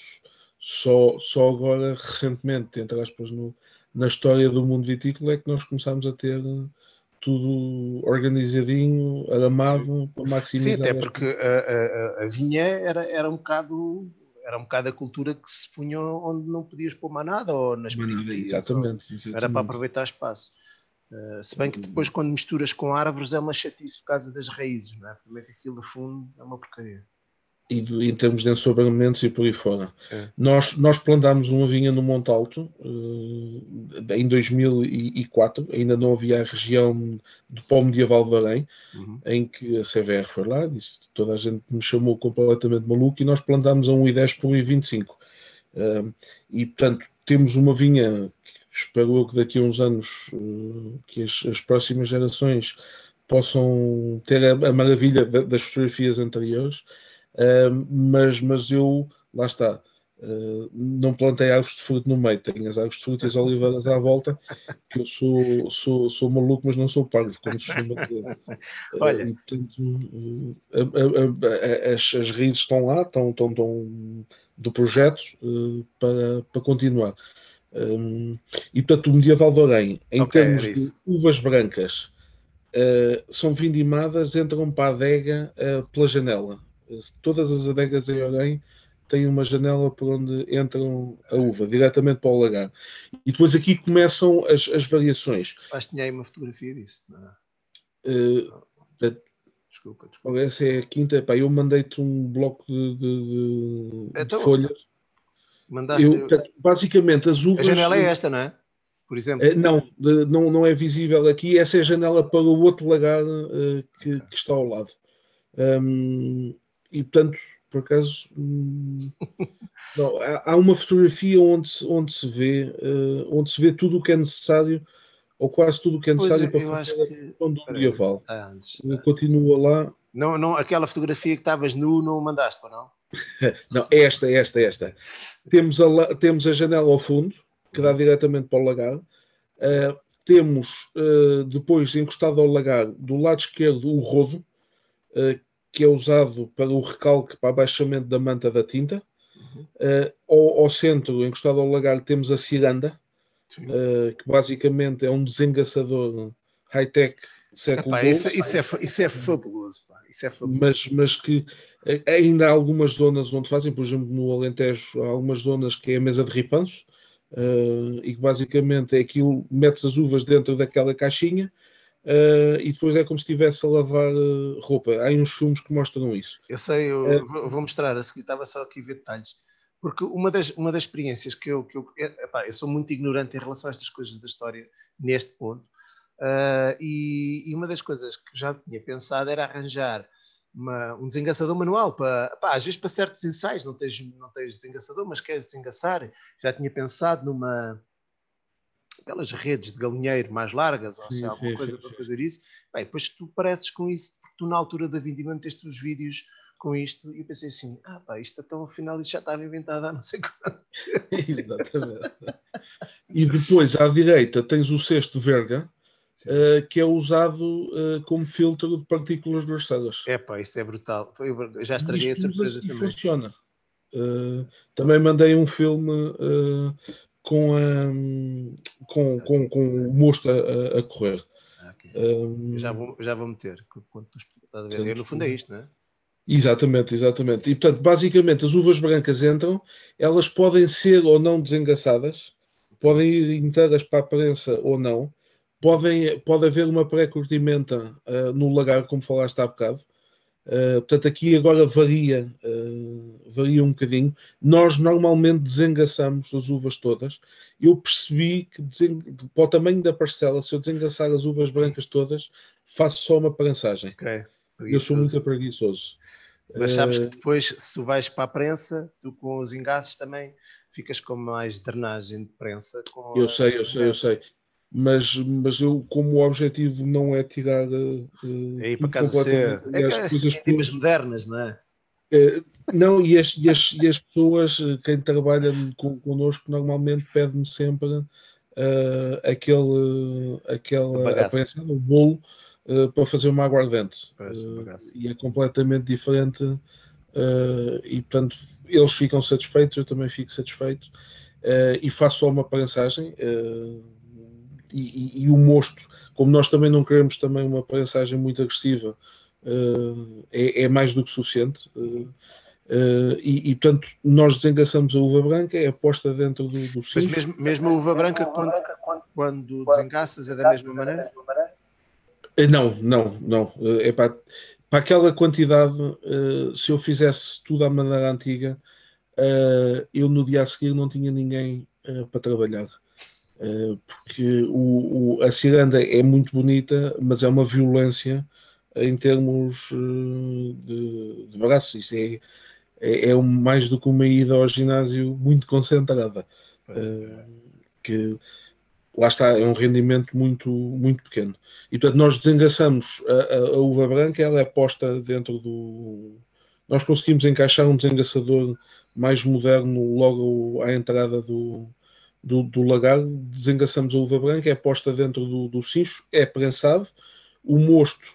[SPEAKER 2] só, só agora, recentemente, entre aspas, no, na história do mundo vitícola, é que nós começámos a ter tudo organizadinho, aramado, para maximizar.
[SPEAKER 1] Sim, até porque a, a, a, vinha era, era um bocado era um bocado a cultura que se punha onde não podias pôr mais nada, ou nas
[SPEAKER 2] periferias. Exatamente,
[SPEAKER 1] exatamente, Era para aproveitar espaço. Uh, se bem que depois, quando misturas com árvores, é uma chatice por causa das raízes, não é? Primeiro que aquilo, de fundo, é uma porcaria
[SPEAKER 2] e em termos de ensobramentos e por aí fora. Nós, nós plantámos uma vinha no Monte Alto uh, em 2004, ainda não havia a região do pó medieval de Arém, uhum. em que a CVR foi lá, disse, toda a gente me chamou completamente maluco e nós plantámos a 1,10 por 1,25. Uh, e portanto temos uma vinha que espero que daqui a uns anos uh, que as, as, próximas gerações possam ter a, a maravilha das fotografias anteriores mas, mas eu, lá está, uh, não plantei árvores de fruto no meio, tenho as árvores de fruto e as oliveiras à volta, que eu sou, sou, sou maluco, mas não sou parvo, como se chama dizer. *laughs* Olha. Uh, portanto, a, a, as, as raízes estão lá, estão, estão, estão do projeto para, para continuar. Um, e portanto, o medieval de Orém, em okay, termos de uvas brancas, são vindimadas, entram para a adega pela janela todas as adegas em Orém têm uma janela por onde entram a uva, diretamente para o lagar. E depois aqui começam as, as variações.
[SPEAKER 1] Mas tinha aí uma fotografia disso, não é?
[SPEAKER 2] Uh, desculpa, desculpa. Essa é a quinta. Pá, eu mandei-te um bloco de, de, então, de folhas. Mandaste... Eu, basicamente, as uvas.
[SPEAKER 1] A janela é esta, não é? Por exemplo.
[SPEAKER 2] Uh, não, não, não é visível aqui. Essa é a janela para o outro lagar uh, que, que, está ao lado. Um, e portanto, por acaso, hum, não, há, há, uma fotografia onde se, onde se vê uh, onde se vê tudo o que é necessário ou quase tudo o que é necessário é, para fazer que... do medieval. Antes, tá. Continua lá.
[SPEAKER 1] Não, não, aquela fotografia que estavas nu não mandaste, não? *laughs*
[SPEAKER 2] não, esta, esta, esta. Temos a, temos a janela ao fundo, que dá diretamente para o lagar. Uh, temos uh, depois encostado ao lagar, do lado esquerdo, o rodo, uh, que é usado para o recalque, para abaixamento da manta da tinta. Uhum. Uh, ao, ao, centro, encostado ao lagar, temos a ciranda, uh, que basicamente é um desengaçador high-tech
[SPEAKER 1] século Epá, isso, isso, é, isso é fabuloso. Pá. Isso é fabuloso.
[SPEAKER 2] Mas, mas que eh, ainda há algumas zonas onde fazem, por exemplo, no Alentejo, há algumas zonas que é a mesa de ripanços, uh, e que basicamente é aquilo, metes as uvas dentro daquela caixinha, Uh, e depois é como se estivesse a lavar uh, roupa. Há uns filmes que mostram isso.
[SPEAKER 1] Eu sei, eu uh, vou mostrar a seguir, estava só aqui a ver detalhes. Porque uma das, uma das experiências que eu, que eu, epá, eu sou muito ignorante em relação a estas coisas da história neste ponto, e, e, uma das coisas que já tinha pensado era arranjar uma, um desengaçador manual para, epá, às vezes para certos ensaios, não tens, não tens desengaçador, mas queres desengaçar. Já tinha pensado numa, aquelas redes de galinheiro mais largas, ou se alguma coisa para fazer isso. Bem, depois tu pareces com isso, porque tu na altura da vindima meteste os vídeos com isto e eu pensei assim, ah pá, isto então afinal isto já estava inventado há não sei quando. *laughs*
[SPEAKER 2] Exatamente. e depois à direita tens o cesto verga, uh, que é usado uh, como filtro de partículas grossadas.
[SPEAKER 1] É pá, isso é brutal. Eu já estraguei a surpresa também.
[SPEAKER 2] funciona. Uh, também mandei um filme com, a, com, com, com o mosto a, a correr.
[SPEAKER 1] Ah, okay. Um, já, vou, já vou meter. Estás a ver? no fundo é isto, não é?
[SPEAKER 2] Exatamente, exatamente. E portanto, basicamente, as uvas brancas entram, elas podem ser ou não desengaçadas, podem ir inteiras para a prensa ou não, podem, pode haver uma pré-curtimenta uh, no lagar, como falaste há bocado, Uh, portanto, aqui agora varia, uh, varia um bocadinho. Nós normalmente desengaçamos as uvas todas. Eu percebi que para o tamanho da parcela, se eu desengaçar as uvas brancas todas, faço só uma prensagem.
[SPEAKER 1] Okay.
[SPEAKER 2] Eu sou muito preguiçoso.
[SPEAKER 1] Mas sabes que depois, se tu vais para a prensa, tu com os engasses também ficas com mais drenagem de prensa.
[SPEAKER 2] eu sei, eu sei, eu sei mas, mas eu, como o objetivo não é tirar. Uh,
[SPEAKER 1] é para casa ser. É as coisas por... modernas, não é?
[SPEAKER 2] Uh, não, e as, e, as, e as pessoas, quem trabalha com, connosco, normalmente pede-me sempre uh, aquele, aquela apreensão, o bolo, uh, para fazer uma aguardente. e é completamente diferente. e portanto, eles ficam satisfeitos, eu também fico satisfeito. e faço só uma prensagem e, e, o mosto, como nós também não queremos também uma prensagem muito agressiva, uh, é, é, mais do que suficiente. Uh, uh, e, e, portanto, nós desengaçamos a uva branca, é posta dentro do, do
[SPEAKER 1] Mas mesmo, mesmo a uva branca, quando, quando desengaças, é da mesma maneira?
[SPEAKER 2] Não, não, não. É para, para aquela quantidade, se eu fizesse tudo à maneira antiga, eu no dia a seguir não tinha ninguém para trabalhar. Eh, porque o, o, a ciranda é muito bonita, mas é uma violência em termos eh, de, de braços. É, é, é, mais do que uma ida ao ginásio muito concentrada. Uh, que lá está, é um rendimento muito, muito pequeno. E portanto, nós desengaçamos a, a, a, uva branca, ela é posta dentro do. Nós conseguimos encaixar um desengaçador mais moderno logo à entrada do, do, do lagar, desengaçamos a uva branca, é posta dentro do, do cincho, é prensado, o mosto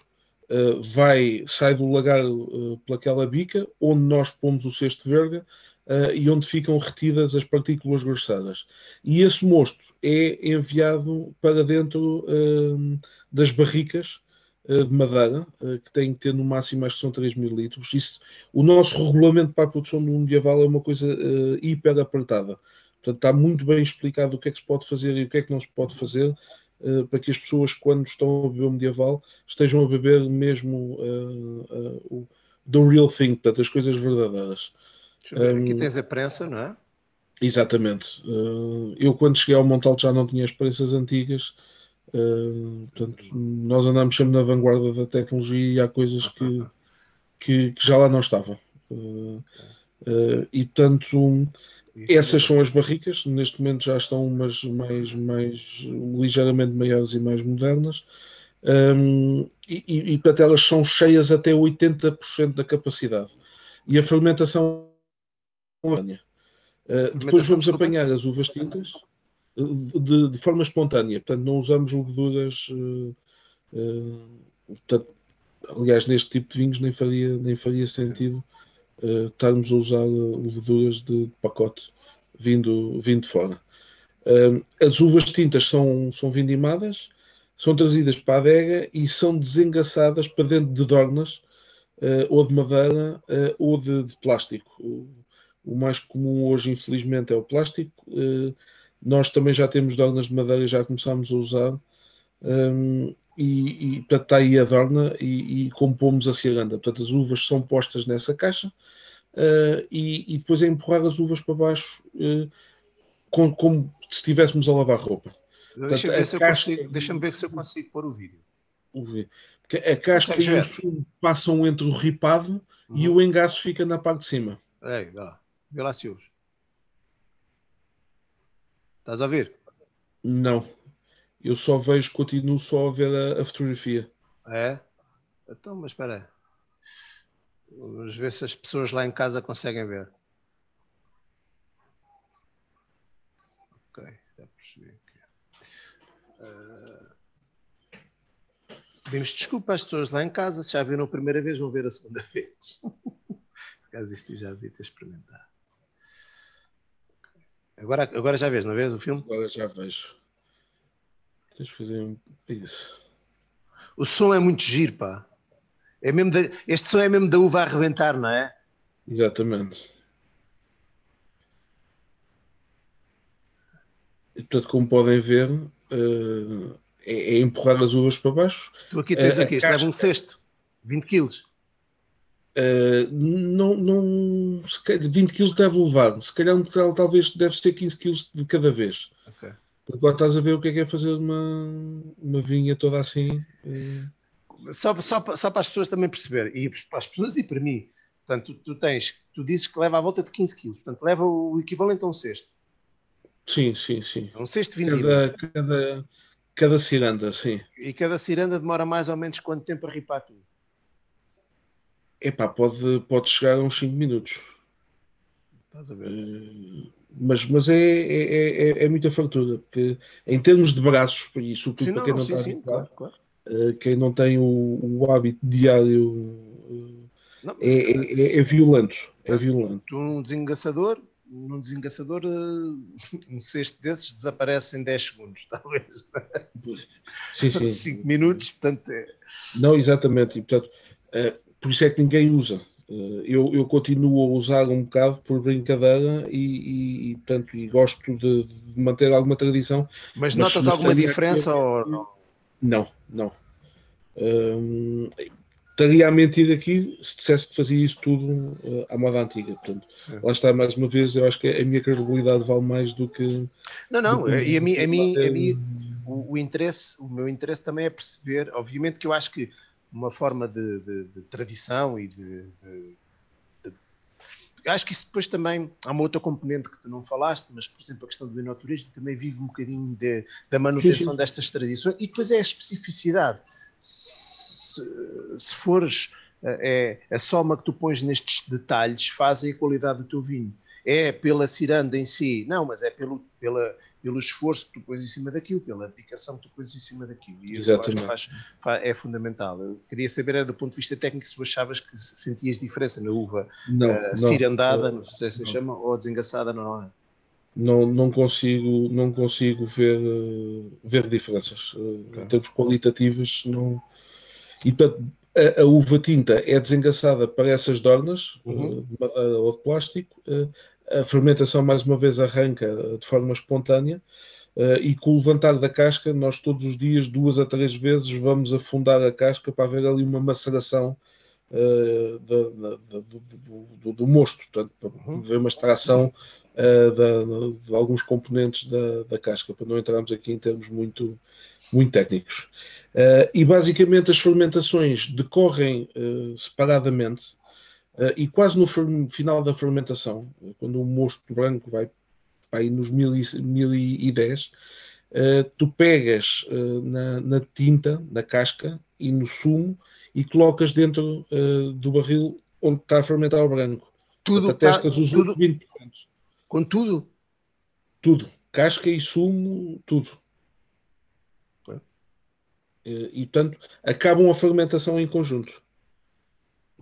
[SPEAKER 2] uh, vai, sai do lagar uh, pelaquela bica, onde nós pomos o cesto verde uh, e onde ficam retidas as partículas grossadas. E esse mosto é enviado para dentro uh, das barricas de madeira, que tem que ter no máximo, acho que são 3 mil litros. Isso, o nosso regulamento para a produção do medieval é uma coisa hiper apertada Portanto, está muito bem explicado o que é que se pode fazer e o que é que não se pode fazer uh, para que as pessoas, quando estão a beber o medieval, estejam a beber mesmo uh, uh, o the real thing, portanto, as coisas verdadeiras.
[SPEAKER 1] Um, aqui tens a prensa, não é?
[SPEAKER 2] Exatamente. eu, quando cheguei ao Montalto, já não tinha as prensas antigas. portanto, nós andamos sempre na vanguarda da tecnologia e há coisas que, *laughs* que, que já lá não estavam. e, portanto essas são as barricas, neste momento já estão umas mais, mais ligeiramente maiores e mais modernas. Um, e, e, e portanto, elas são cheias até 80% da capacidade. E a fermentação. Uh, depois vamos apanhar as uvas tintas de, de, forma espontânea, portanto, não usamos leveduras. Uh, uh, portanto, aliás, neste tipo de vinhos nem faria, nem faria sentido uh, estarmos a usar leveduras de, pacote vindo, vindo de fora. Uh, as uvas tintas são, são vindimadas, são trazidas para a adega e são desengaçadas para dentro de dornas, uh, ou de madeira, ou de, de plástico. O, o, mais comum hoje, infelizmente, é o plástico. nós também já temos dornas de madeira, já começámos a usar. Um, e, e portanto, está aí a dorna e, e compomos a ciranda. Portanto, as uvas são postas nessa caixa uh, e, e, depois é empurrar as uvas para baixo uh, com, como se estivéssemos a lavar roupa.
[SPEAKER 1] Deixa-me ver, se consigo, deixa ver se eu consigo pôr o vídeo. O
[SPEAKER 2] vídeo. Porque a casca e o sumo passam entre o ripado uhum. e o engaço fica na parte de cima.
[SPEAKER 1] É, lá. Vê lá se. Estás a ouvir?
[SPEAKER 2] Não. Eu só vejo, continuo só a ver a, a fotografia.
[SPEAKER 1] É? Então, mas espera aí. Vamos ver se as pessoas lá em casa conseguem ver. Ok, já percebi aqui. Uh, pedimos desculpa às pessoas lá em casa, se já viram a primeira vez, vão ver a segunda *laughs* vez. Por acaso isto eu já devia ter experimentado. Agora, agora já vês, não vês o filme?
[SPEAKER 2] Agora já vejo. Tens de fazer isso.
[SPEAKER 1] O som é muito giro, pá. É mesmo de, este som é mesmo da uva a arrebentar, não é?
[SPEAKER 2] Exatamente. E, portanto, como podem ver, uh, é, é, empurrar as uvas para baixo.
[SPEAKER 1] Tu aqui tens uh, aqui, isto leva um cesto, 20 quilos.
[SPEAKER 2] Uh, não, não, 20 kg deve levar, se calhar um total talvez deve ter 15 kg de cada vez. Okay. Agora estás a ver o que é que é fazer uma, uma vinha toda assim.
[SPEAKER 1] Uh... Só, só, só para as pessoas também perceberem, e para as pessoas e para mim, portanto, tu, tu, tens, tu dizes que leva à volta de 15 kg, portanto, leva o equivalente a um cesto.
[SPEAKER 2] Sim, sim, sim.
[SPEAKER 1] É um cesto vindimo.
[SPEAKER 2] Cada, cada, cada ciranda, sim.
[SPEAKER 1] E cada ciranda demora mais ou menos quanto tempo a ripar tudo?
[SPEAKER 2] Epá, pode, pode chegar a uns 5 minutos.
[SPEAKER 1] Estás a ver? Uh,
[SPEAKER 2] mas mas é, é, é, é, muita fartura, porque em termos de braços, e sobretudo para quem não,
[SPEAKER 1] sim,
[SPEAKER 2] está
[SPEAKER 1] sim, claro, claro.
[SPEAKER 2] Uh, quem não tem o, o hábito diário, não, é, é, é, violento. É violento.
[SPEAKER 1] Tu, num desengaçador, num desengaçador, *laughs* um cesto desses desaparece em 10 segundos, *laughs* talvez. Sim, sim. *laughs* 5 minutos, portanto. É...
[SPEAKER 2] Não, exatamente. E, portanto, por isso é que ninguém usa. Eh, eu, eu continuo a usar um bocado por brincadeira e, e, e portanto, e gosto de, de, manter alguma tradição.
[SPEAKER 1] Mas, mas notas alguma diferença que... ou não?
[SPEAKER 2] Não, não. Um, estaria a mentir aqui se dissesse que fazia isso tudo uh, à moda antiga. Portanto, lá está, mais uma vez, eu acho que a minha credibilidade vale mais do que.
[SPEAKER 1] Não, não, que, e a mim, a mim, a mim o, o, interesse, o meu interesse também é perceber, obviamente que eu acho que uma forma de, de, de tradição e de, de, Acho que isso depois também há uma outra componente que tu não falaste, mas por exemplo a questão do enoturismo também vive um bocadinho da manutenção destas tradições. E depois é a especificidade. Se, se fores é, a soma que tu pões nestes detalhes fazem a qualidade do teu vinho. É pela ciranda em si, não, mas é pelo, pela, pelo esforço que tu pões em cima daquilo, pela dedicação que tu pões em cima daquilo. E isso faz, faz, é fundamental. Eu queria saber, do ponto de vista técnico, se tu achavas que sentias diferença na uva
[SPEAKER 2] não, uh,
[SPEAKER 1] não, cirandada, não, não sei se chama, ou desengaçada, não é?
[SPEAKER 2] Não, não consigo, não consigo ver, uh, ver diferenças. Uh, okay. Em termos qualitativos, não. E portanto, a, a, uva tinta é desengaçada para essas dornas, uhum. de madeira ou de plástico, a fermentação mais uma vez arranca de forma espontânea uh, e com o levantar da casca, nós todos os dias, duas a três vezes, vamos afundar a casca para haver ali uma maceração uh, do, do, do, do, mosto, portanto, para uhum. haver uma extração de, de, alguns componentes da, da, casca, para não entrarmos aqui em termos muito, muito técnicos. e basicamente as fermentações decorrem separadamente e quase no final da fermentação, quando o mosto branco vai, vai nos 1010, uh, eh, tu pegas uh, na, na, tinta, na casca e no sumo e colocas dentro do barril onde está a fermentar o branco.
[SPEAKER 1] Tudo
[SPEAKER 2] Portanto, testas tá, os tudo, 20%.
[SPEAKER 1] Com tudo?
[SPEAKER 2] Tudo. Casca e sumo, tudo. E, portanto, acabam a fermentação em conjunto.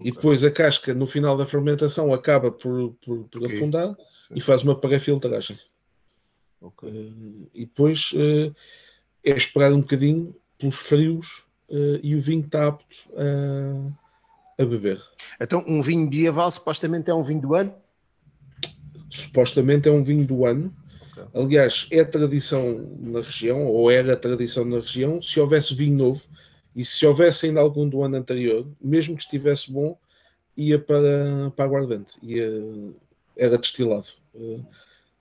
[SPEAKER 2] E depois a casca, no final da fermentação, acaba por, por, por okay. afundar Sim. e faz uma pré-filtragem. Okay. Uh, e depois uh, é esperar um bocadinho pelos frios uh, e o vinho está apto a, a beber.
[SPEAKER 1] Então, um vinho medieval supostamente é um vinho do ano?
[SPEAKER 2] Supostamente é um vinho do ano. Okay. Aliás, é tradição na região, ou era tradição na região, se houvesse vinho novo, e se houvesse ainda algum do ano anterior, mesmo que estivesse bom, ia para, para aguardente, ia, era destilado. Uh,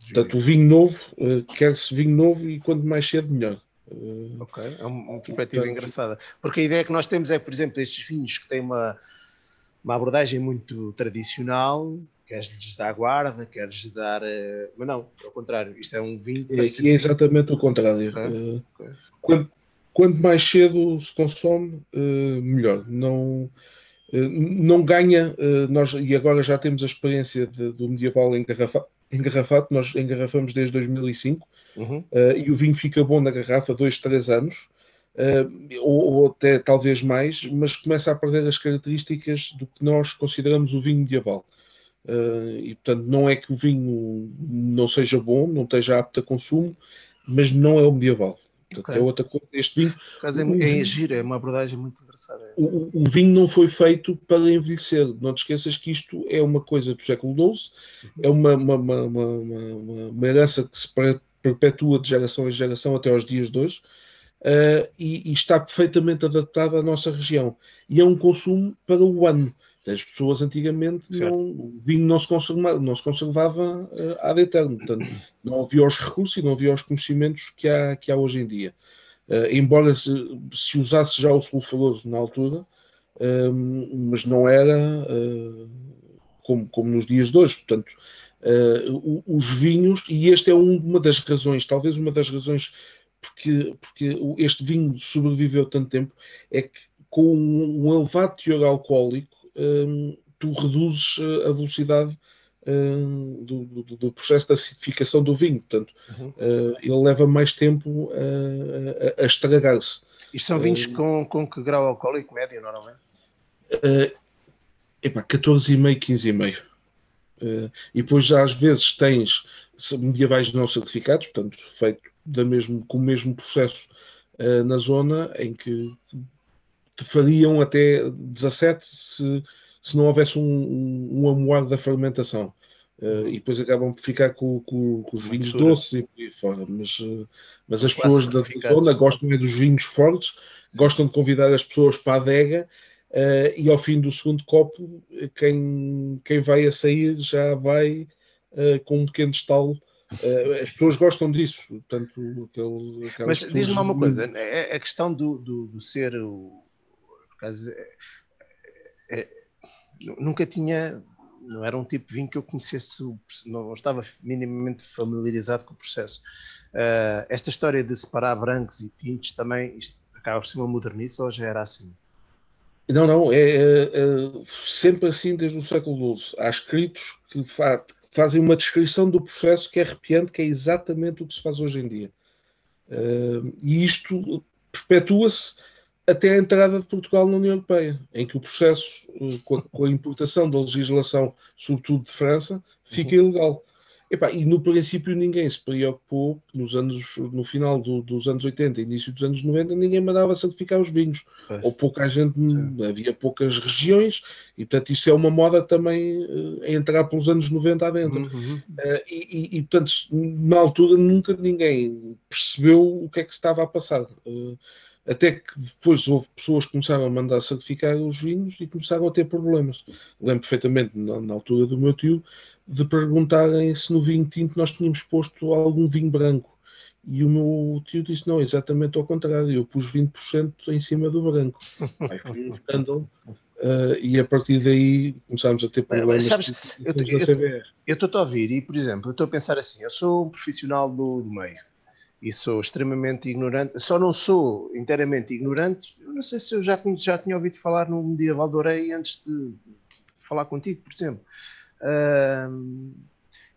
[SPEAKER 2] portanto, o vinho novo, uh, quer-se vinho novo e quanto mais cedo, melhor.
[SPEAKER 1] Uh, ok, é uma perspectiva engraçada. Porque a ideia que nós temos é, por exemplo, estes vinhos que têm uma, uma abordagem muito tradicional, queres-lhes dar guarda, queres dar. mas não, ao contrário, isto é um vinho.
[SPEAKER 2] É, é exatamente o contrário. Okay. Okay. Quando, quanto mais cedo se consome, uh, melhor. Não, uh, não ganha, uh, nós, e agora já temos a experiência de, do medieval engarrafa, engarrafado, nós engarrafamos desde 2005, uhum. e o vinho fica bom na garrafa dois, três anos, ou, ou, até talvez mais, mas começa a perder as características do que nós consideramos o vinho medieval. e portanto, não é que o vinho não seja bom, não esteja apto a consumo, mas não é o medieval. Okay. É outra coisa. Este vinho.
[SPEAKER 1] Caso é, é em giro, é uma abordagem muito engraçada.
[SPEAKER 2] O, o, vinho não foi feito para envelhecer. Não te esqueças que isto é uma coisa do século XII, é uma, uma, uma, uma, uma herança que se perpetua de geração em geração até aos dias de hoje. Uh, e, e, está perfeitamente adaptada à nossa região. E é um consumo para o ano. As pessoas antigamente não, o vinho não se conservava, não se conservava uh, ad eterno, portanto, não havia os recursos e não havia os conhecimentos que há, que há hoje em dia. Uh, embora se, se, usasse já o sulfuroso na altura, uh, mas não era uh, como, como nos dias de hoje. Portanto, os vinhos, e esta é uma das razões, talvez uma das razões porque, porque este vinho sobreviveu tanto tempo, é que com um elevado teor alcoólico, um, tu reduzes a velocidade um, do, do, do, processo de acidificação do vinho. Portanto, uhum. uh, ele leva mais tempo a, a, a estragar-se.
[SPEAKER 1] Isto são vinhos uh, com, com que grau alcoólico médio, normalmente?
[SPEAKER 2] Uh, epá, 14,5, 15,5. Uh, e depois já às vezes tens medievais não certificados, portanto, feito da mesmo, com o mesmo processo uh, na zona, em que fariam até 17 se, se não houvesse um, um, um amoar da fermentação. Uh, e depois acabam por ficar com, com, com os vinhos doces e por aí fora. Mas, uh, mas as pessoas da zona gostam é dos vinhos fortes, Sim. gostam de convidar as pessoas para a adega uh, e ao fim do segundo copo, quem, quem vai a sair já vai com um pequeno estalo. as pessoas gostam disso. Portanto, aquele,
[SPEAKER 1] mas diz-me uma coisa: é, é a questão do, do, do ser o é, é, nunca tinha, não era um tipo de vinho que eu conhecesse, não estava minimamente familiarizado com o processo. Uh, esta história de separar brancos e tintos também, isto acaba por ser uma modernice ou já era assim?
[SPEAKER 2] Não, não, é, é, é sempre assim desde o século XII. Há escritos que fa fazem uma descrição do processo que é arrepiante, que é exatamente o que se faz hoje em dia. Uh, e isto perpetua-se até a entrada de Portugal na União Europeia, em que o processo, eh, com a, com a importação da legislação, sobretudo de França, fica uhum. ilegal. Epá, e no princípio ninguém se preocupou, nos anos, no final do, dos anos 80, início dos anos 90, ninguém mandava certificar os vinhos. Pois. Ou pouca gente, Sim. havia poucas regiões, e portanto isso é uma moda também uh, a entrar pelos anos 90 adentro. Uhum. Uh, e, e, e, portanto, na altura nunca ninguém percebeu o que é que se estava a passar. Uh, até que depois houve pessoas que começaram a mandar certificar os vinhos e começaram a ter problemas. Lembro perfeitamente, na, na, altura do meu tio, de perguntarem se no vinho tinto nós tínhamos posto algum vinho branco. E o meu tio disse: não, exatamente ao contrário, eu pus 20% em cima do branco. *laughs* Aí foi um escândalo. Uh, e a partir daí começámos a ter problemas. Mas, sabes,
[SPEAKER 1] eu estou a ouvir e, por exemplo, eu estou a pensar assim: eu sou um profissional do, do meio e sou extremamente ignorante. Só não sou inteiramente ignorante. Não sei se eu já, já tinha ouvido falar no medieval de Orei antes de falar contigo, por exemplo. Uh,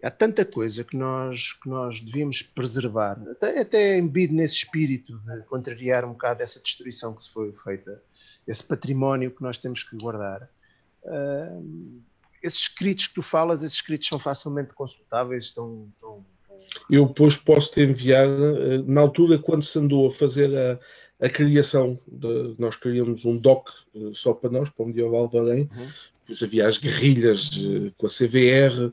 [SPEAKER 1] há tanta coisa que nós, que nós devíamos preservar, até, até embido nesse espírito de contrariar um bocado essa destruição que se foi feita, esse património que nós temos que guardar. Uh, esses escritos que tu falas, esses escritos são facilmente consultáveis, estão, estão
[SPEAKER 2] eu depois posso te enviar, eh, na altura quando se andou a fazer a, a criação, de, nós criamos um doc eh, só para nós, para o Medieval Além, uhum. depois havia as guerrilhas eh, com a CVR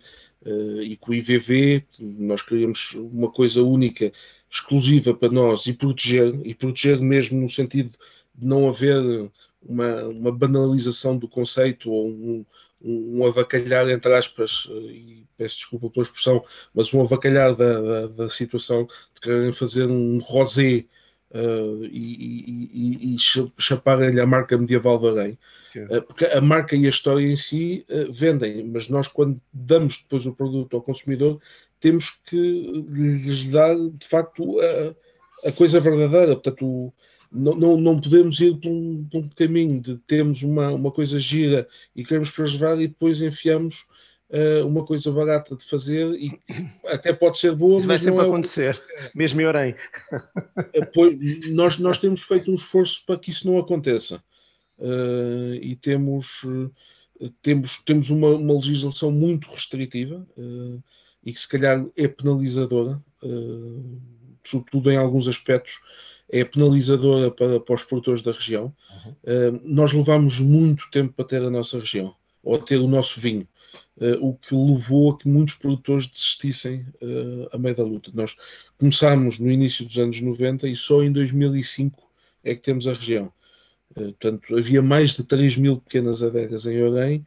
[SPEAKER 2] e com o IVV, nós criamos uma coisa única, exclusiva para nós e proteger, e proteger mesmo no sentido de não haver uma, uma banalização do conceito ou um, um avacalhar, entre aspas, eh, e peço desculpa pela expressão, mas um avacalhar da, da, da situação de quererem fazer um rosé uh, e, e, e chaparem-lhe a marca medieval de Arém. Uh, porque a marca e a história em si uh, vendem, mas nós, quando damos depois o produto ao consumidor, temos que lhes dar, de facto, a, a coisa verdadeira. Portanto, o, não, não, não podemos ir por um, por um, caminho de termos uma, uma coisa gira e queremos preservar e depois enfiamos uh, uma coisa barata de fazer e até pode ser boa.
[SPEAKER 1] Isso vai sempre é acontecer, o... mesmo em Orem.
[SPEAKER 2] Eh, pois, nós, nós temos feito um esforço para que isso não aconteça uh, e temos, uh, temos, temos uma, uma, legislação muito restritiva e que se calhar é penalizadora, sobretudo em alguns aspectos é penalizadora para, para os produtores da região. Uhum. Uh, nós levamos muito tempo para ter a nossa região, ou ter o nosso vinho, uh, o que levou a que muitos produtores desistissem uh, a meio da luta. Nós começámos no início dos anos 90 e só em 2005 é que temos a região. portanto, havia mais de 3 mil pequenas adegas em Orem,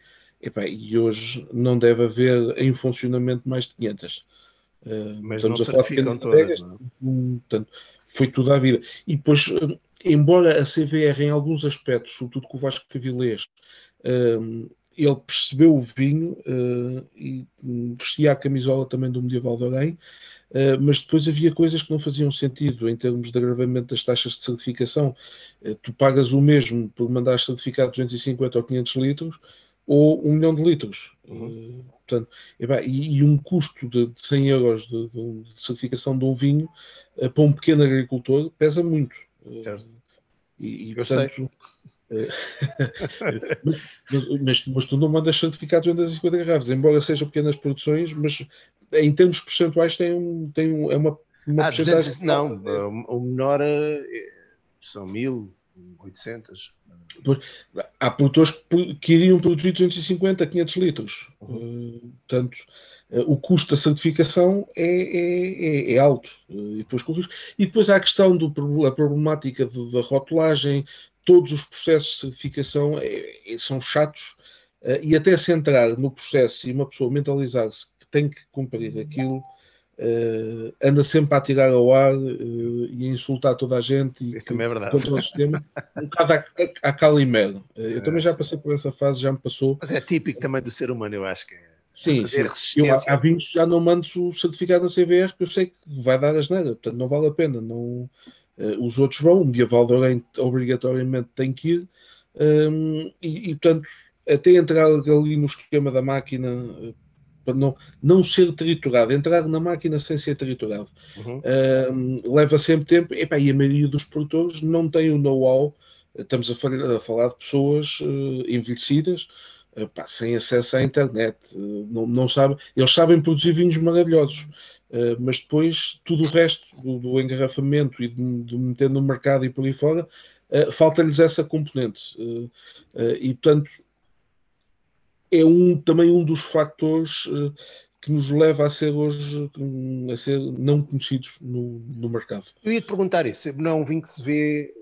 [SPEAKER 2] e hoje não deve haver em funcionamento mais de 500.
[SPEAKER 1] Mas não certificam todas, não
[SPEAKER 2] é? portanto, foi tudo à vida. E depois, embora a CVR, em alguns aspectos, sobretudo com o Vasco Cavilés, ele percebeu o vinho uh, e vestia a camisola também do Medieval de Orem, uh, mas depois havia coisas que não faziam sentido em termos de agravamento das taxas de certificação. Uh, tu pagas o mesmo por mandar certificar 250 ou 500 litros ou um milhão de litros. Uhum. Portanto, e, e, um custo de, de 100 euros de, de, certificação de um vinho para um pequeno agricultor pesa muito.
[SPEAKER 1] E, e, portanto, sei. *laughs*
[SPEAKER 2] mas, mas, mas, tu não mandas certificados em 250 garrafas, embora sejam pequenas produções, mas em termos percentuais tem, um, tem um, é uma, uma
[SPEAKER 1] ah, 200, não, o menor é, são 1800.
[SPEAKER 2] Há produtores que iriam produzir 250, 500 litros. Uhum. Uh, portanto, uh, o custo da certificação é, é, é, é alto. Uh, e, depois, e depois há a questão da problemática de, da rotulagem, todos os processos de certificação é, são chatos e até se entrar no processo e uma pessoa mentalizar-se que tem que cumprir aquilo, uh, anda sempre a tirar ao ar uh, e a insultar toda a gente e
[SPEAKER 1] Isso também é verdade.
[SPEAKER 2] contra o sistema, um bocado a, a, a calimero. eu é, também já passei por essa fase, já me passou.
[SPEAKER 1] Mas é típico também do ser humano, eu acho que é.
[SPEAKER 2] Sim, sim. Eu, há 20 já não mando o certificado na CVR porque eu sei que vai dar as nada, portanto não vale a pena. Não, Uh, os outros vão, o medieval de Orem obrigatoriamente tem que ir, um, ehm, e, e, portanto, até entrar ali no esquema da máquina, uh, para não, não ser triturado, entrar na máquina sem ser triturado, uhum. uh, leva sempre tempo, e, pá, e a maioria dos produtores não tem o know-how, estamos a, falar, a falar de pessoas envelhecidas, Pá, sem acesso à internet, não, não sabe, eles sabem produzir vinhos maravilhosos, Uh, mas depois tudo o resto do, do engarrafamento e de, de, meter no mercado e por aí fora, uh, falta-lhes essa componente. Uh, e portanto é um, também um dos fatores que nos leva a ser hoje a ser não conhecidos no, no mercado.
[SPEAKER 1] Eu ia te perguntar isso, não é um vinho que se vê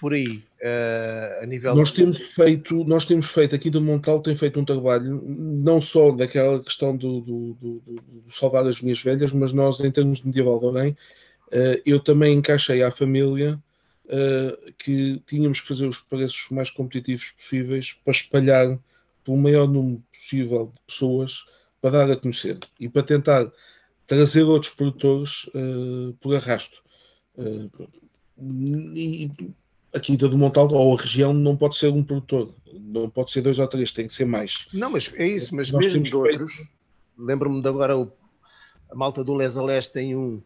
[SPEAKER 1] por aí, uh, a nível...
[SPEAKER 2] Nós temos feito, nós temos feito, aqui do Montal tem feito um trabalho, não só daquela questão do, do, do, do salvar as minhas velhas, mas nós, em termos de medieval Além, uh, eu também encaixei à família uh, que tínhamos que fazer os preços mais competitivos possíveis para espalhar pelo maior número possível de pessoas para dar a conhecer e para tentar trazer outros produtores por arrasto. E, a Quinta do Montalto ou a região não pode ser um produtor, não pode ser dois ou três, tem que ser mais.
[SPEAKER 1] Não, mas é isso, mas Nós mesmo de outros, lembro-me de agora o, a malta do Les Leste tem um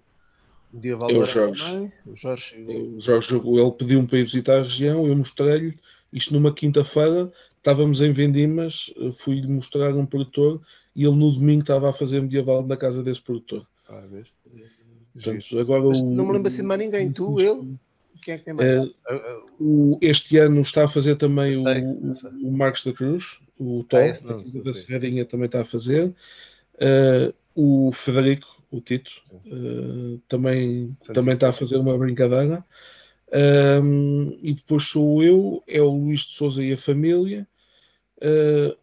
[SPEAKER 1] dia valor.
[SPEAKER 2] É o Jorge.
[SPEAKER 1] Também, o Jorge,
[SPEAKER 2] o Jorge, ele pediu-me para ir visitar a região, eu mostrei-lhe isto numa quinta-feira, estávamos em Vendimas, fui-lhe mostrar um produtor e ele no domingo estava a fazer medieval na casa desse produtor.
[SPEAKER 1] Ah, vês?
[SPEAKER 2] Portanto, agora o,
[SPEAKER 1] não me lembro assim de mais ninguém, tu, eu. Quem é que tem mais?
[SPEAKER 2] Uh, este ano está a fazer também sei, o, o, Marcos da Cruz, o Tom, ah, da Serradinha também está a fazer. Uh, o Federico, o Tito, uh, também, também está a fazer uma brincadeira. Um, e depois sou eu, é o Luís de Souza e a família. Uh,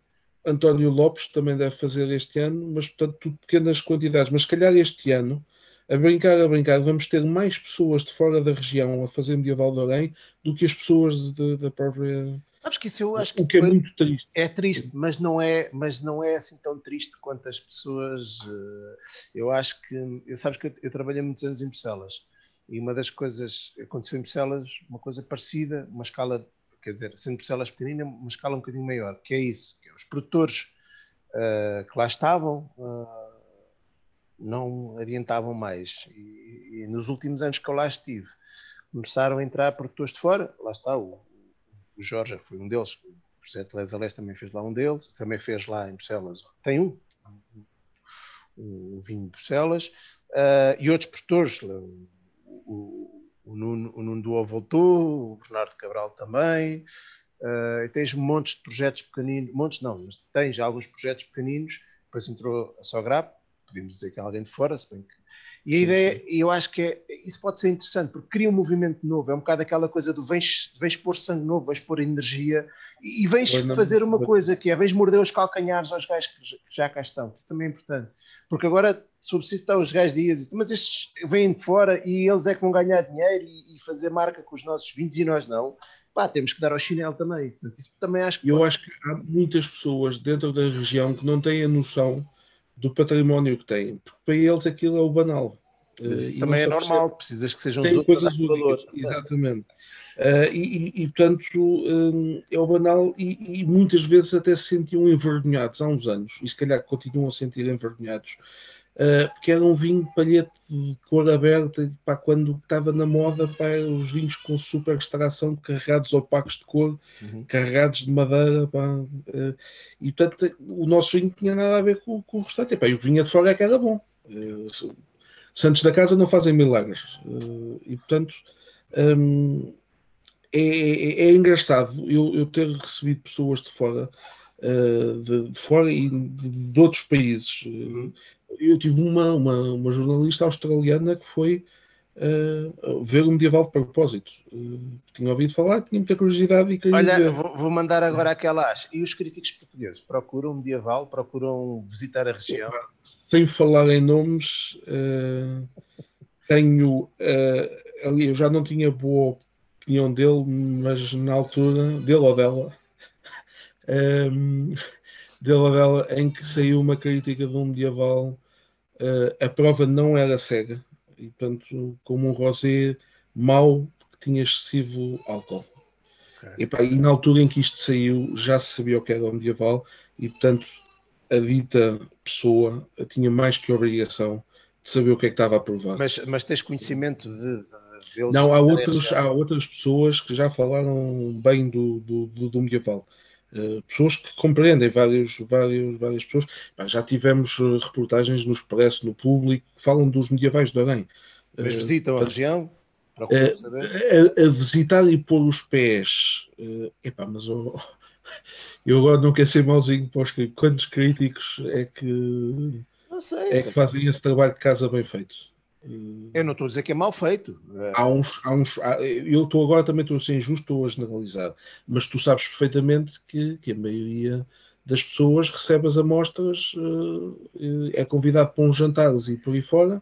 [SPEAKER 2] António Lopes também deve fazer este ano, mas portanto tudo pequenas quantidades. Mas se calhar este ano a brincar, a brincar, vamos ter mais pessoas de fora da região a fazer medieval de Orem do que as pessoas de, da própria.
[SPEAKER 1] Sabes que isso eu acho que,
[SPEAKER 2] o que é muito triste.
[SPEAKER 1] É triste, mas não é, mas não é assim tão triste quanto as pessoas. Eh, eu acho que. Sabes que eu, eu trabalhei muitos anos em Bruxelas e uma das coisas aconteceu em Bruxelas, uma coisa parecida, uma escala, quer dizer, sendo Bruxelas pequenina, uma escala um bocadinho maior, que é isso, que é os produtores uh, que lá estavam. Uh, não adiantavam mais. E, e, nos últimos anos que eu lá estive, começaram a entrar produtores de fora. Lá está, o, o Jorge foi um deles. O José de Alés também fez lá um deles. Também fez lá em Bruxelas. Tem um, um, um vinho de Bruxelas. Uh, e outros produtores. O, o, Nuno, o Nuno Duo voltou, o Bernardo Cabral também. Uh, tens montes de projetos pequeninos, montes não, mas tens alguns projetos pequeninos. Depois entrou a Sograp, podíamos dizer que é alguém de fora, se bem que E a ideia, eu acho que é, isso pode ser interessante, porque cria um movimento novo, é um bocado aquela coisa do vens, vens pôr sangue novo, vens pôr energia e, vens fazer uma coisa que é, vens morder os calcanhares aos gajos que já cá estão, isso também é importante. Porque agora subsiste os gajos dias, mas estes vêm de fora e eles é que vão ganhar dinheiro e, e fazer marca com os nossos vinhos e nós não. Pá, temos que dar ao chinelo também. Portanto, isso também acho que
[SPEAKER 2] Eu acho que há muitas pessoas dentro da região que não têm a noção do património que têm, porque para eles aquilo é o banal.
[SPEAKER 1] Mas isso uh, também é normal, precisas que sejam os outros a dar valor.
[SPEAKER 2] Exatamente. Uh, e, e, portanto, um, é o banal e, e, muitas vezes até se sentiam envergonhados há uns anos, e se calhar continuam a sentir envergonhados, uh, porque era um vinho palhete de cor aberta, para quando estava na moda para os vinhos com super extração, carregados opacos de cor, uhum. carregados de madeira, pá, uh, e portanto o nosso vinho tinha nada a ver com, com o restante. E, o que vinha de fora é que era bom. Santos da casa não fazem milagres. e portanto. Um, é, é, é engraçado eu, eu, ter recebido pessoas de fora, uh, de, de, fora e de, de outros países. Uhum. Eu tive uma, uma, uma, jornalista australiana que foi uh, ver o medieval de propósito. Uh, tinha ouvido falar, tinha muita curiosidade e queria.
[SPEAKER 1] Olha, vou, vou, mandar agora aquela E os críticos portugueses procuram medieval, procuram visitar a região?
[SPEAKER 2] Sem falar em nomes, tenho. ali eu já não tinha boa opinião dele, mas na altura, dele ou dela, um, *laughs* dele ou dela, em que saiu uma crítica de um medieval, uh, a prova não era cega, e portanto, como um rosé mau que tinha excessivo álcool. Okay. E, pá, e, na altura em que isto saiu, já se sabia o que era o medieval, e portanto, a dita pessoa tinha mais que obrigação de saber o que é que estava a provar.
[SPEAKER 1] Mas, mas tens conhecimento de,
[SPEAKER 2] não, há outras, há outras pessoas que já falaram bem do, do, do, do medieval. Uh, pessoas que compreendem vários, vários, várias pessoas. já tivemos eh, reportagens no Expresso, no público, que falam dos medievais de Arém.
[SPEAKER 1] Mas uh, visitam a região?
[SPEAKER 2] Uh, a, a, visitar e pôr os pés. Uh, epá, mas eu, *laughs* eu agora não quero ser mauzinho para os Quantos críticos é que, sei, é que fazem esse trabalho de casa bem feito?
[SPEAKER 1] Eu não estou a dizer que é mal feito.
[SPEAKER 2] Há uns, há uns, eu estou agora também estou a ser injusto, estou a generalizar, mas tu sabes perfeitamente que, que a maioria das pessoas recebe as amostras, eh, é convidado para uns jantares e por aí fora,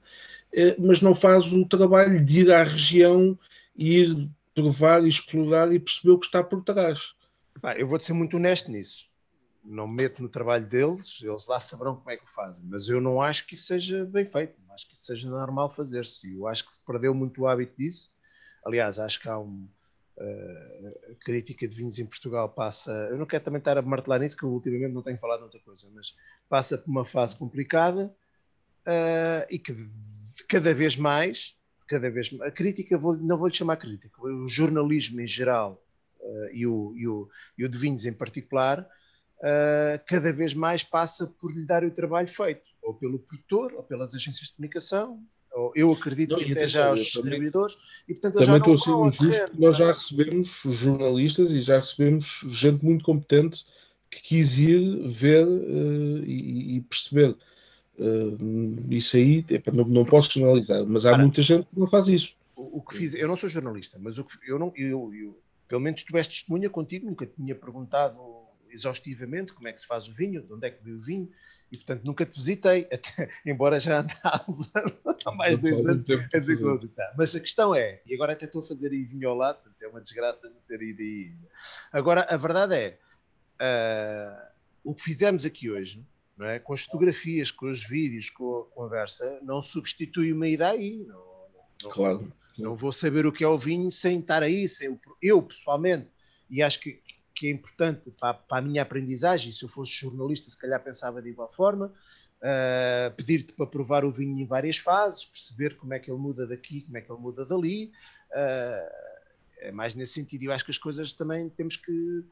[SPEAKER 2] eh, mas não faz o trabalho de ir à região e ir provar e explorar e perceber o que está por trás.
[SPEAKER 1] eu vou-te ser muito honesto nisso não me meto no trabalho deles, eles lá saberão como é que o fazem, mas eu não acho que isso seja bem feito, acho que isso seja normal fazer-se. Eu acho que se perdeu muito o hábito disso. Aliás, acho que há um. Uh, a crítica de vinhos em Portugal passa. Eu não quero também estar a martelar nisso, que eu ultimamente não tenho falado outra coisa, mas passa por uma fase complicada uh, e que cada vez mais, cada vez a crítica, vou, não vou lhe chamar crítica, o jornalismo em geral uh, e, o, e, o, e o de vinhos em particular cada vez mais passa por lhe dar o trabalho feito, ou pelo produtor, ou pelas agências de comunicação, ou eu acredito não, que até já aos distribuidores, e portanto
[SPEAKER 2] também estou a ser injusto, nós já recebemos jornalistas e já recebemos gente muito competente que quis ir ver uh, e, e, perceber. Uh, isso aí epa, não, não posso generalizar, mas há muita gente que não faz isso.
[SPEAKER 1] O, o que fiz, eu não sou jornalista, mas o que, eu não, eu, eu, pelo menos tu és testemunha contigo, nunca tinha perguntado exaustivamente como é que se faz o vinho, de onde é que veio o vinho, e portanto nunca te visitei, *laughs* até, embora já andasse *laughs* há mais de dois anos a dizer que vou visitar. Mas a questão é, e agora até estou a fazer aí vinho ao lado, portanto é uma desgraça não ter ido aí. Agora, a verdade é, uh, o que fizemos aqui hoje, não é? com as fotografias, com os vídeos, com a conversa, não substitui uma ida aí. Não,
[SPEAKER 2] não, claro.
[SPEAKER 1] Não vou saber o que é o vinho sem estar aí, sem, eu pessoalmente, e acho que que é importante para, para, a minha aprendizagem. Se eu fosse jornalista, se calhar pensava de igual forma. Uh, Pedir-te para provar o vinho em várias fases, perceber como é que ele muda daqui, como é que ele muda dali. Uh, é mais nesse sentido. Eu acho que as coisas também temos que.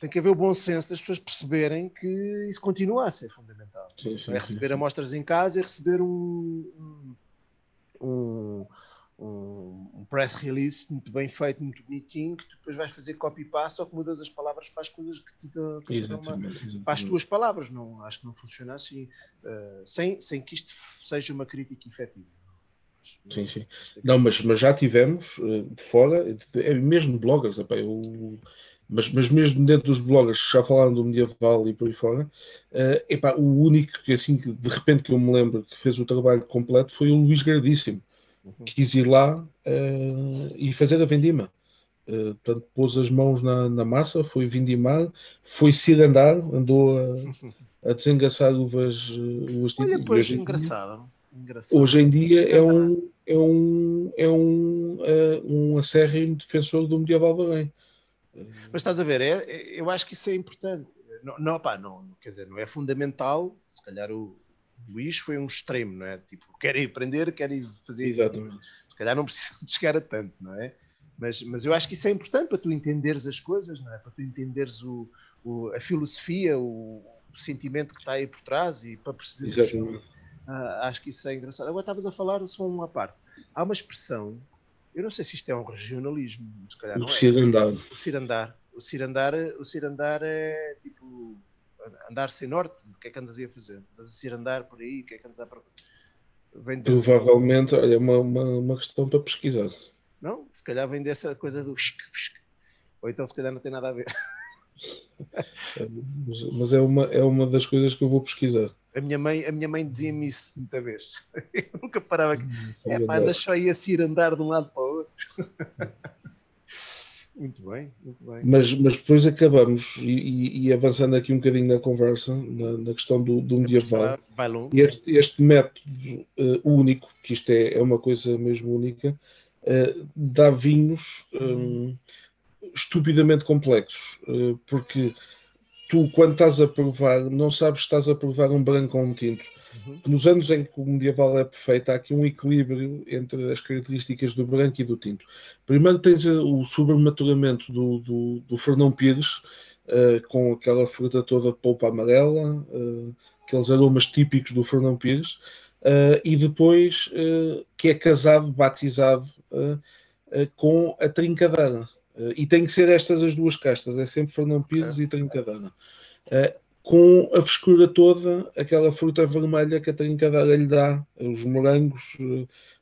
[SPEAKER 1] Tem que haver o bom senso das pessoas perceberem que isso continua a ser fundamental. Sim, sim, é receber sim. amostras em casa e receber um, um, um um, um, press release muito bem feito, muito bonitinho, que depois vais fazer copy-paste ou que mudas as palavras para as coisas que te, dão, que te dão uma, para as tuas palavras. Não, acho que não funciona assim, uh, sem, sem que isto seja uma crítica efetiva.
[SPEAKER 2] Sim, sim. Não, mas, mas já tivemos uh, de fora, é mesmo bloggers, epá, eu, mas, mas mesmo dentro dos bloggers que já falaram do medieval e por aí fora, uh, epá, o único que assim de repente que eu me lembro que fez o trabalho completo foi o Luís Gradíssimo. Quis ir lá uh, e fazer a vendima. Uh, portanto, pôs as mãos na, na, massa, foi vindimar, foi cirandar, andou a, a desengaçar uvas, uvas
[SPEAKER 1] Olha, pois, engraçado. engraçado.
[SPEAKER 2] Hoje em dia é um, é um, é um, uh, um acérrimo defensor do medieval de Belém.
[SPEAKER 1] Mas estás a ver, é, é, eu acho que isso é importante. Não, não, pá, não, quer dizer, não é fundamental, se calhar o, Luís foi um extremo, não é? Tipo, quer ir aprender, quer ir fazer. Exatamente. Se calhar não precisa de chegar a tanto, não é? Mas, mas eu acho que isso é importante para tu entenderes as coisas, não é? Para tu entenderes o, o a filosofia, o, o, sentimento que está aí por trás e para perceber. Exatamente. Ah, acho que isso é engraçado. Agora estavas a falar só uma parte. Há uma expressão, eu não sei se isto é um regionalismo, se calhar o não é. O cirandar. O cirandar, o cirandar é tipo andar sem norte, o que é que andas aí a fazer? Andas a ir andar por aí, o que é que andas a
[SPEAKER 2] vem de... Provavelmente, olha, é uma, uma, uma questão para pesquisar.
[SPEAKER 1] Não? Se calhar vem dessa coisa do ou então se calhar não tem nada a ver. *laughs*
[SPEAKER 2] mas é uma, é uma das coisas que eu vou pesquisar.
[SPEAKER 1] A minha mãe, a minha mãe dizia-me isso muita vez. *laughs* Eu nunca parava. Hum, é, pá, anda só aí a se ir andar de um lado para o outro. *laughs* Muito bem, muito bem.
[SPEAKER 2] Mas, mas depois acabamos, e, e avançando aqui um bocadinho na conversa, na, na questão do, do medieval,
[SPEAKER 1] vai longo.
[SPEAKER 2] Este, este método uh, único, que isto é, é uma coisa mesmo única, uh, dá vinhos um, estupidamente complexos, uh, porque tu, quando estás a provar, não sabes se estás a provar um branco ou um tinto Uhum. Nos anos em que o medieval é perfeito, há aqui um equilíbrio entre as características do branco e do tinto. Primeiro tens o sobrematuramento do, do, do Fernão Pires, uh, com aquela fruta toda de polpa amarela, uh, aqueles aromas típicos do Fernão Pires, uh, e depois que é casado, batizado com a trincadeira. E tem que ser estas as duas castas, é sempre Fernão Pires é. e trincadeira com a frescura toda, aquela fruta vermelha que a trincadeira lhe dá, os morangos,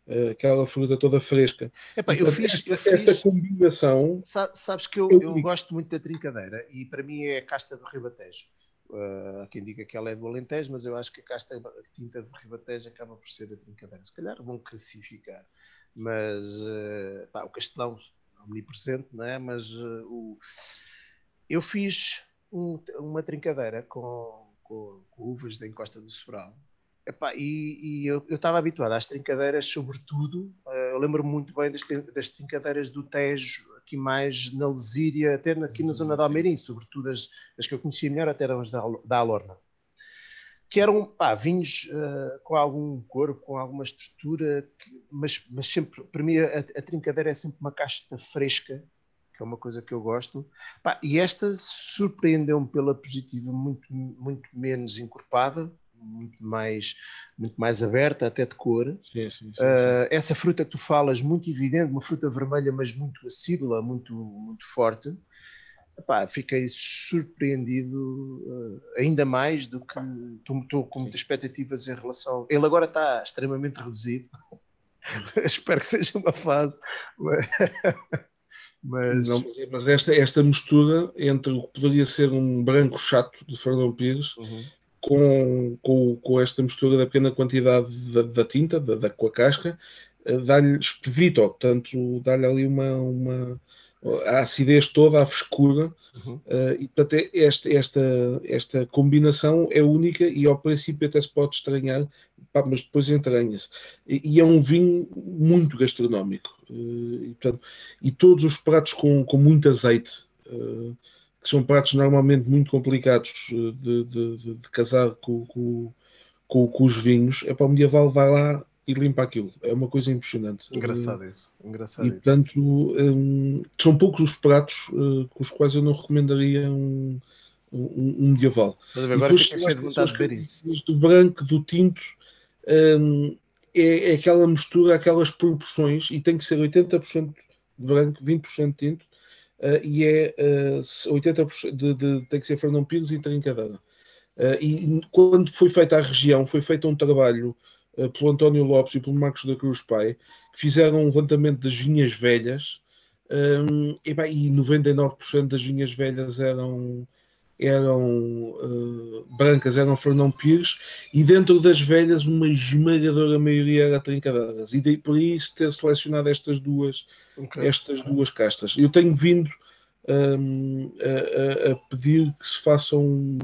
[SPEAKER 2] eh, aquela fruta toda fresca.
[SPEAKER 1] Epá, eu fiz, esta, eu
[SPEAKER 2] fiz, esta combinação.
[SPEAKER 1] Sabes que eu, eu, gosto muito da trincadeira e para mim é a casta do Ribatejo. Uh, há quem diga que ela é do Alentejo, mas eu acho que a casta a tinta do Ribatejo acaba por ser a trincadeira. Se calhar vão classificar, mas uh, pá, o Castelão omnipresente, não é? Mas uh, o... eu fiz um, uma trincadeira com, com, com, uvas da encosta do Sobral. Epá, e, e, eu estava habituado às trincadeiras, sobretudo, uh, eu lembro-me muito bem das, das trincadeiras do Tejo, aqui mais na Lesíria, até aqui na zona de Almeirim, sobretudo as, as que eu conhecia melhor até eram as da, da Alorna. Que eram pá, vinhos uh, com algum corpo, com alguma estrutura, que, mas, mas sempre, para mim, a, a trincadeira é sempre uma casta fresca, que é uma coisa que eu gosto. Pá, e esta surpreendeu-me pela positiva, muito, muito menos encorpada, muito mais, muito mais aberta, até de cor.
[SPEAKER 2] Sim, sim, sim,
[SPEAKER 1] uh, essa fruta que tu falas, muito evidente, uma fruta vermelha, mas muito acídula, muito, muito forte. Epá, fiquei surpreendido uh, ainda mais do que estou com muitas expectativas em relação. Ele agora está extremamente reduzido. *laughs* Espero que seja uma fase. *laughs* Mas,
[SPEAKER 2] não, mas esta, esta mistura entre o que poderia ser um branco chato de Fernão Pires uhum. com, com, com esta mistura da pequena quantidade da, da tinta, da, da, com a casca, eh, dá-lhe espevito, portanto, dá-lhe ali uma, uma a acidez toda, a frescura, uhum. uh, e portanto é esta, esta, esta combinação é única e ao princípio até se pode estranhar, pá, mas depois entranha-se. E, e, é um vinho muito gastronómico. Uh, e, portanto, e, todos os pratos com, com muito azeite, uh, que são pratos normalmente muito complicados de, de, de, de casar com, com, com, com, os vinhos, é para o medieval vai lá e limpa aquilo. É uma coisa impressionante.
[SPEAKER 1] Engraçado isso. Engraçado
[SPEAKER 2] e, portanto, um, são poucos os pratos uh, com os quais eu não recomendaria um, um, um medieval.
[SPEAKER 1] Agora fiquei cheio de vontade de ver isso.
[SPEAKER 2] Do branco, do tinto, um, é, é, aquela mistura, aquelas proporções, e tem que ser 80% de branco, 20% de tinto, uh, e é uh, 80% de, de, tem que ser Fernão Pires e Trincadeira. Uh, e quando foi feita a região, foi feito um trabalho uh, pelo António Lopes e pelo Marcos da Cruz Pai, que fizeram um levantamento das vinhas velhas, um, e, bem, e 99% das vinhas velhas eram eram uh, brancas, eram Fernão Pires, e dentro das velhas uma esmagadora maioria era Trincadeiras. E daí por isso ter selecionado estas duas, okay. estas duas castas. Eu tenho vindo um, a, a, pedir que se faça um,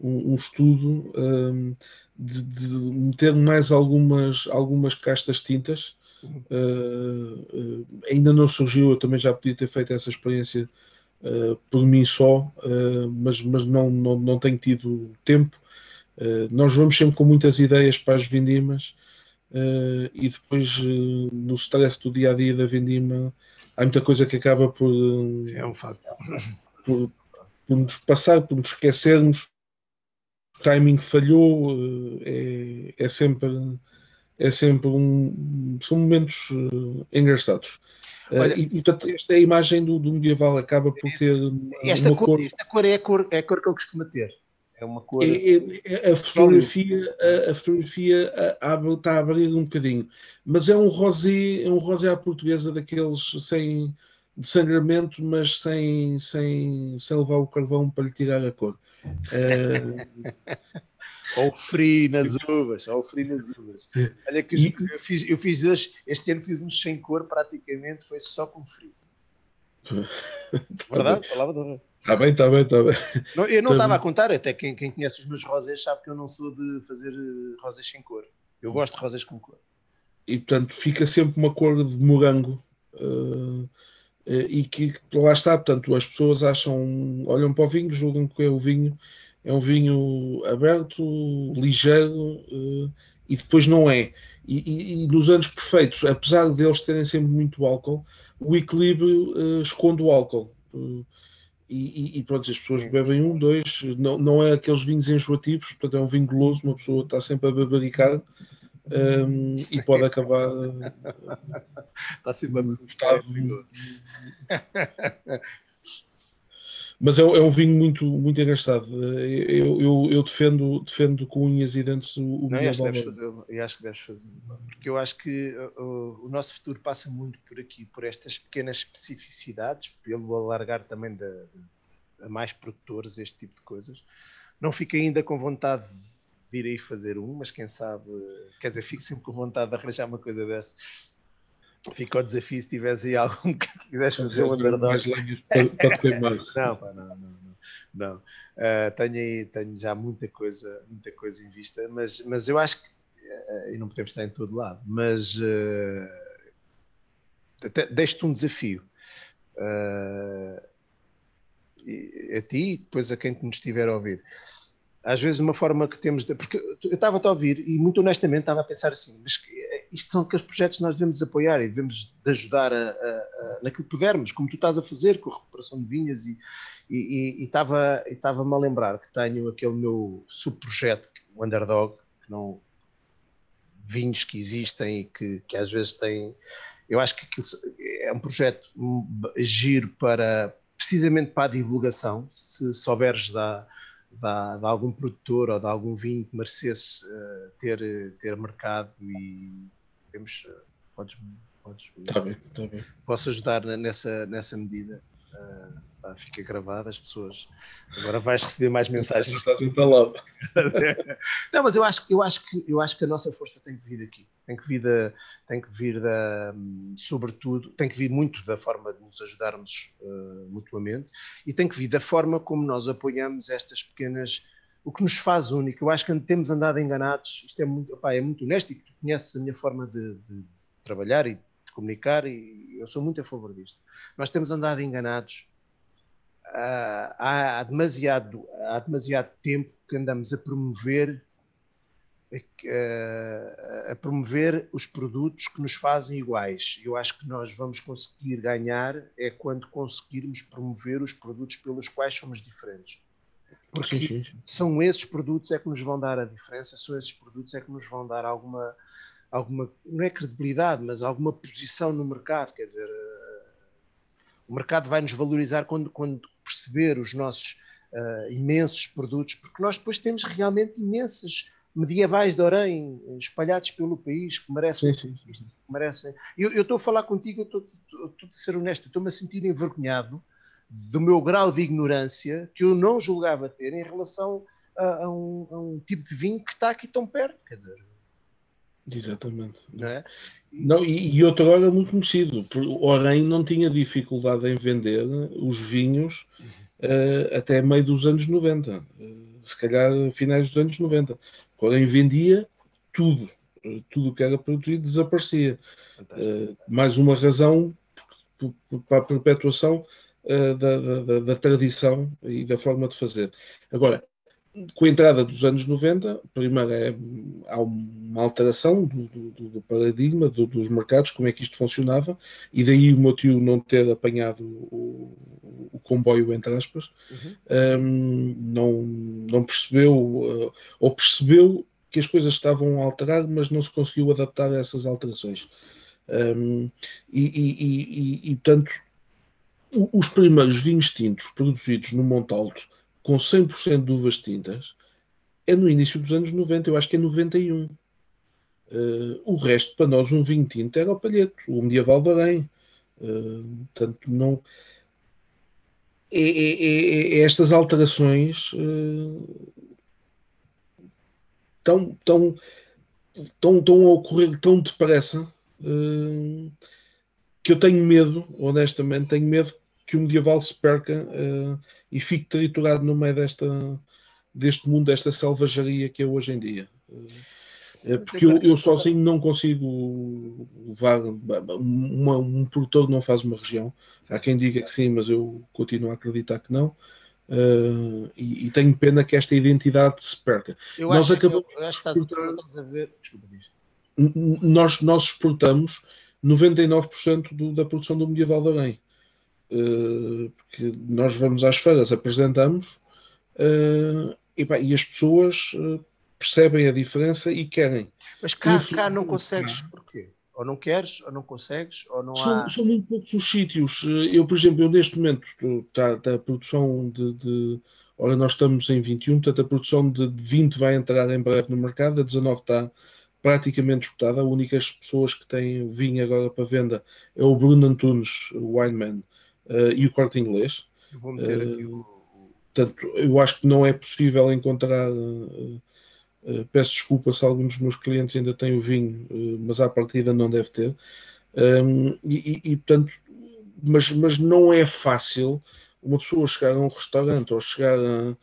[SPEAKER 2] um, um estudo um, de, de, meter mais algumas, algumas castas tintas. Uh, uh, ainda não surgiu, eu também já podia ter feito essa experiência uh, por mim só, mas, mas não, não, não tenho tido tempo. nós vamos sempre com muitas ideias para as vindimas e depois no stress do dia a dia da vindima há muita coisa que acaba por,
[SPEAKER 1] Sim, é um facto.
[SPEAKER 2] Por, por nos passar, por nos esquecermos timing falhou, eh, é, é sempre é sempre um são momentos uh, engraçados. Eh, Olha, uh, e, e portanto, esta é a imagem do, do medieval acaba por ter
[SPEAKER 1] esta cor, cor, esta cor é a cor é a cor que ele costuma ter. É uma cor. É,
[SPEAKER 2] é, é a fotografia, a, a fotografia a, a, está a abrir um bocadinho, mas é um rosé, é um rosé à portuguesa daqueles sem de sangramento, mas sem, sem, sem levar o carvão para lhe tirar a cor.
[SPEAKER 1] Uh... ou frio nas uvas, ou frio nas uvas. Olha que eu fiz, eu fiz hoje, este ano fiz uns sem cor, praticamente foi só com frio. *laughs* Verdade? Palavra de
[SPEAKER 2] Está bem, está bem, está bem.
[SPEAKER 1] Não, eu não tá estava a contar, até quem, quem conhece os meus rosés sabe que eu não sou de fazer eh, rosés sem cor. Eu gosto de rosés com cor.
[SPEAKER 2] E portanto fica sempre uma cor de morango. Uh, e que lá está, portanto, as pessoas acham, olham para o vinho, julgam que é o vinho, é um vinho aberto, ligeiro, eh, e depois não é. E, e, e nos anos perfeitos, apesar de eles terem sempre muito álcool, o equilíbrio uh, esconde o álcool. Uh, e, e, pronto, as pessoas bebem um, dois, não, não é aqueles vinhos enjoativos, portanto é um vinho goloso, uma pessoa está sempre a bebericar um, e pode acabar.
[SPEAKER 1] Está sempre a gostar.
[SPEAKER 2] Mas é, é, um vinho muito, muito engraçado. Eu, eu, eu, defendo, defendo com unhas e dentes o, o
[SPEAKER 1] Não, acho que deves fazer, eu acho que deves fazer. Porque eu acho que o, o, nosso futuro passa muito por aqui, por estas pequenas especificidades, pelo alargar também da, a mais produtores este tipo de coisas. Não fico ainda com vontade de ir aí fazer um, mas quem sabe, quer dizer, fico sempre com vontade de arranjar uma coisa dessa. Fica o desafio se tivesse aí algum que quiseres fazer um underdog. *laughs* não, pá, não, não, não. não. Uh, tenho, aí, tenho já muita coisa, muita coisa em vista, mas, mas eu acho que uh, e não podemos estar em todo lado, mas uh, deixo-te um desafio. Uh, a ti e depois a quem nos estiver a ouvir às vezes uma forma que temos de, porque eu estava a ouvir e muito honestamente estava a pensar assim, mas isto são aqueles projetos que nós devemos apoiar e devemos de ajudar a, a, a, naquilo que pudermos, como tu estás a fazer com a recuperação de vinhas e, e, e, e estava, estava-me a lembrar que tenho aquele meu subprojeto, o Underdog, que não vinhos que existem e que, que às vezes têm eu acho que é um projeto giro para precisamente para a divulgação, se souberes da de, de, algum produtor ou de algum vinho que merecesse uh, ter, ter mercado e temos, uh, podes, podes
[SPEAKER 2] tá bem, tá bem.
[SPEAKER 1] posso ajudar nessa, nessa medida. Uh, fica gravado, as pessoas. Agora vais receber mais mensagens. Estás *laughs* Não, mas eu acho, eu, acho que, eu acho que a nossa força tem que vir aqui. Tem que vir, da, tem que vir da, sobretudo, tem que vir muito da forma de nos ajudarmos uh, mutuamente e tem que vir da forma como nós apoiamos estas pequenas. O que nos faz único, eu acho que temos andado enganados, isto é muito, opá, é muito honesto e tu conheces a minha forma de, de trabalhar e de comunicar e eu sou muito a favor disto. Nós temos andado enganados há, demasiado, há demasiado tempo que andamos a promover a, a promover os produtos que nos fazem iguais. Eu acho que nós vamos conseguir ganhar é quando conseguirmos promover os produtos pelos quais somos diferentes. Porque sim, sim. são esses produtos é que nos vão dar a diferença, são esses produtos é que nos vão dar alguma alguma, não é credibilidade, mas alguma posição no mercado, quer dizer, o mercado vai nos valorizar quando, quando perceber os nossos uh, imensos produtos, porque nós depois temos realmente imensos medievais de Orém espalhados pelo país que merecem. Sim, sim. Que merecem. Eu, eu estou a falar contigo, eu estou, estou a ser honesto, estou-me a sentir envergonhado do meu grau de ignorância que eu não julgava ter em relação a, a, um, a um, tipo de vinho que está aqui tão perto, quer dizer.
[SPEAKER 2] Exatamente. Não é? Não, e, e outro era muito conhecido. Orém não tinha dificuldade em vender os vinhos uh, até meio dos anos 90. Uh, eh, se calhar finais dos anos 90. Orém vendia tudo. Uh, tudo que era produzido desaparecia. mais uma razão para a perpetuação da, da, da, tradição e da forma de fazer. Agora, com a entrada dos anos 90, primeiro é, há uma alteração do, do, do paradigma do, dos mercados, como é que isto funcionava, e daí o meu tio não ter apanhado o, o comboio, entre aspas, uhum. um, não, não percebeu, uh, ou percebeu que as coisas estavam a alterar, mas não se conseguiu adaptar a essas alterações. Um, e, e, e, e, portanto, os primeiros vinhos tintos produzidos no Monte Alto com 100% de uvas tintas é no início dos anos 90, eu acho que é 91. Uh, eh, o resto, para nós, um vinho tinto era o palheto, o medieval de Arém. Uh, portanto, não. É, é, é, é estas alterações uh, tão, tão, tão, tão a ocorrer tão depressa uh, que eu tenho medo, honestamente, tenho medo que o medieval se perca uh, e fique triturado no meio desta, deste mundo, desta selvageria que é hoje em dia. Uh, porque eu, eu, sozinho não consigo levar. Uma, um produtor não faz uma região. Há quem diga que sim, mas eu continuo a acreditar que não. Uh, e, e, tenho pena que esta identidade se perca.
[SPEAKER 1] Eu nós acho, acabamos eu, eu acho que estás, estás a ver. Desculpa, diz.
[SPEAKER 2] Nós, nós exportamos 99% do, da produção do medieval da Além. Eh, porque nós vamos às feiras, apresentamos uh, e, pá, e, as pessoas uh, percebem a diferença e querem.
[SPEAKER 1] Mas cá, cá não consegues, porquê? Ou não queres, ou não consegues, ou não
[SPEAKER 2] são, há... São muito poucos os sítios. Eu, por exemplo, eu neste momento está tá a produção de, de... Ora, nós estamos em 21, portanto a produção de 20 vai entrar em breve no mercado, a 19 está praticamente esgotada. As únicas pessoas que têm vinho agora para venda é o Bruno Antunes, o Wineman, uh, e o corte inglês.
[SPEAKER 1] Eu vou meter uh, aqui o.
[SPEAKER 2] Portanto, eu acho que não é possível encontrar. Uh, peço desculpa se alguns dos meus clientes ainda têm o vinho, mas à partida não deve ter. Um, e, e, portanto, mas, mas não é fácil uma pessoa chegar a um restaurante ou chegar a.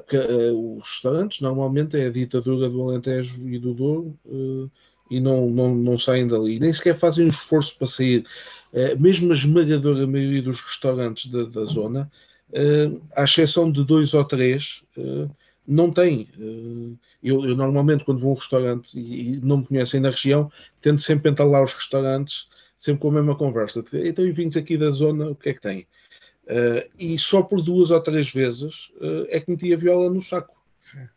[SPEAKER 2] Porque uh, os restaurantes normalmente é a ditadura do Alentejo e do Douro uh, e não, não, não saem dali, nem sequer fazem um esforço para sair. Eh, mesmo a esmagadora maioria dos restaurantes da, da zona, eh, à exceção de dois ou três, eh, não tem. Eu, eu, normalmente, quando vou a um restaurante e, não me conhecem na região, tento sempre entalar os restaurantes, sempre com a mesma conversa. Então, e vindos aqui da zona, o que é que tem? e só por duas ou três vezes é que metia viola no saco.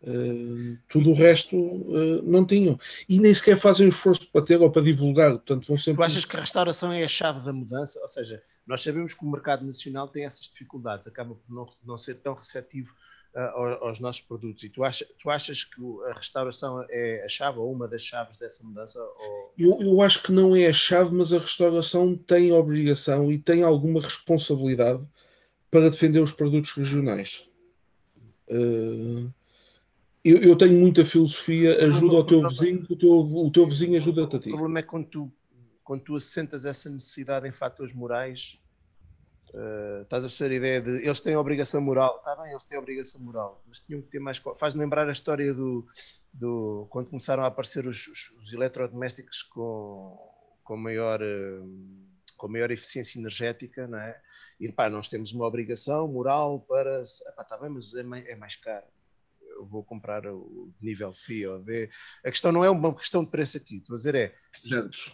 [SPEAKER 2] Uh, tudo o resto uh, não tinham. E nem sequer fazem o esforço para ter ou para divulgar. Portanto, vão sempre...
[SPEAKER 1] Tu achas que a restauração é a chave da mudança? Ou seja, nós sabemos que o mercado nacional tem essas dificuldades, acaba por não, não ser tão receptivo uh, aos nossos produtos. E tu, acha, tu achas que a restauração é a chave ou uma das chaves dessa mudança? Ou...
[SPEAKER 2] Eu, eu acho que não é a chave, mas a restauração tem obrigação e tem alguma responsabilidade para defender os produtos regionais. Uh, eu, eu, tenho muita filosofia, ajuda o teu vizinho, o teu, o teu vizinho ajuda-te a ti.
[SPEAKER 1] O problema é quando tu, quando tu assentas essa necessidade em fatores morais, uh, estás a perceber a ideia de eles têm obrigação moral, está bem, eles têm obrigação moral, mas tinham que ter mais. Faz-me lembrar a história do, do quando começaram a aparecer os, os, os eletrodomésticos com, com maior. Uh, com maior eficiência energética, não é? E pá, nós temos uma obrigação moral para. Epá, tá bem, mas é mais, é mais caro vou comprar o nível C ou D. A questão não é uma questão de preço aqui. Estou a dizer é,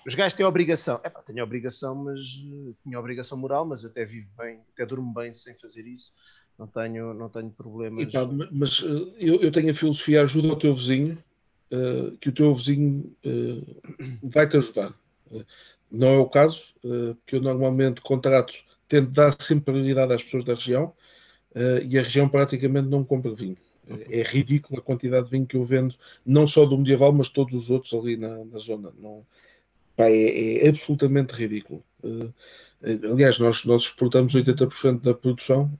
[SPEAKER 1] os gajos têm obrigação. É pá, tenho obrigação, mas tinha obrigação moral, mas eu até vivo bem, até durmo bem sem fazer isso. Não tenho, não tenho problemas.
[SPEAKER 2] Mas eh, eu, eu, tenho a filosofia ajuda o teu vizinho, uh, que o teu vizinho uh, vai-te ajudar. Uh, não é o caso, porque eu normalmente contrato, tento dar sempre prioridade às pessoas da região e a região praticamente não compra vinho. É ridículo a quantidade de vinho que eu vendo, não só do medieval, mas todos os outros ali na, na zona. Não, pá, é, é, absolutamente ridículo. aliás, nós, nós exportamos 80% da produção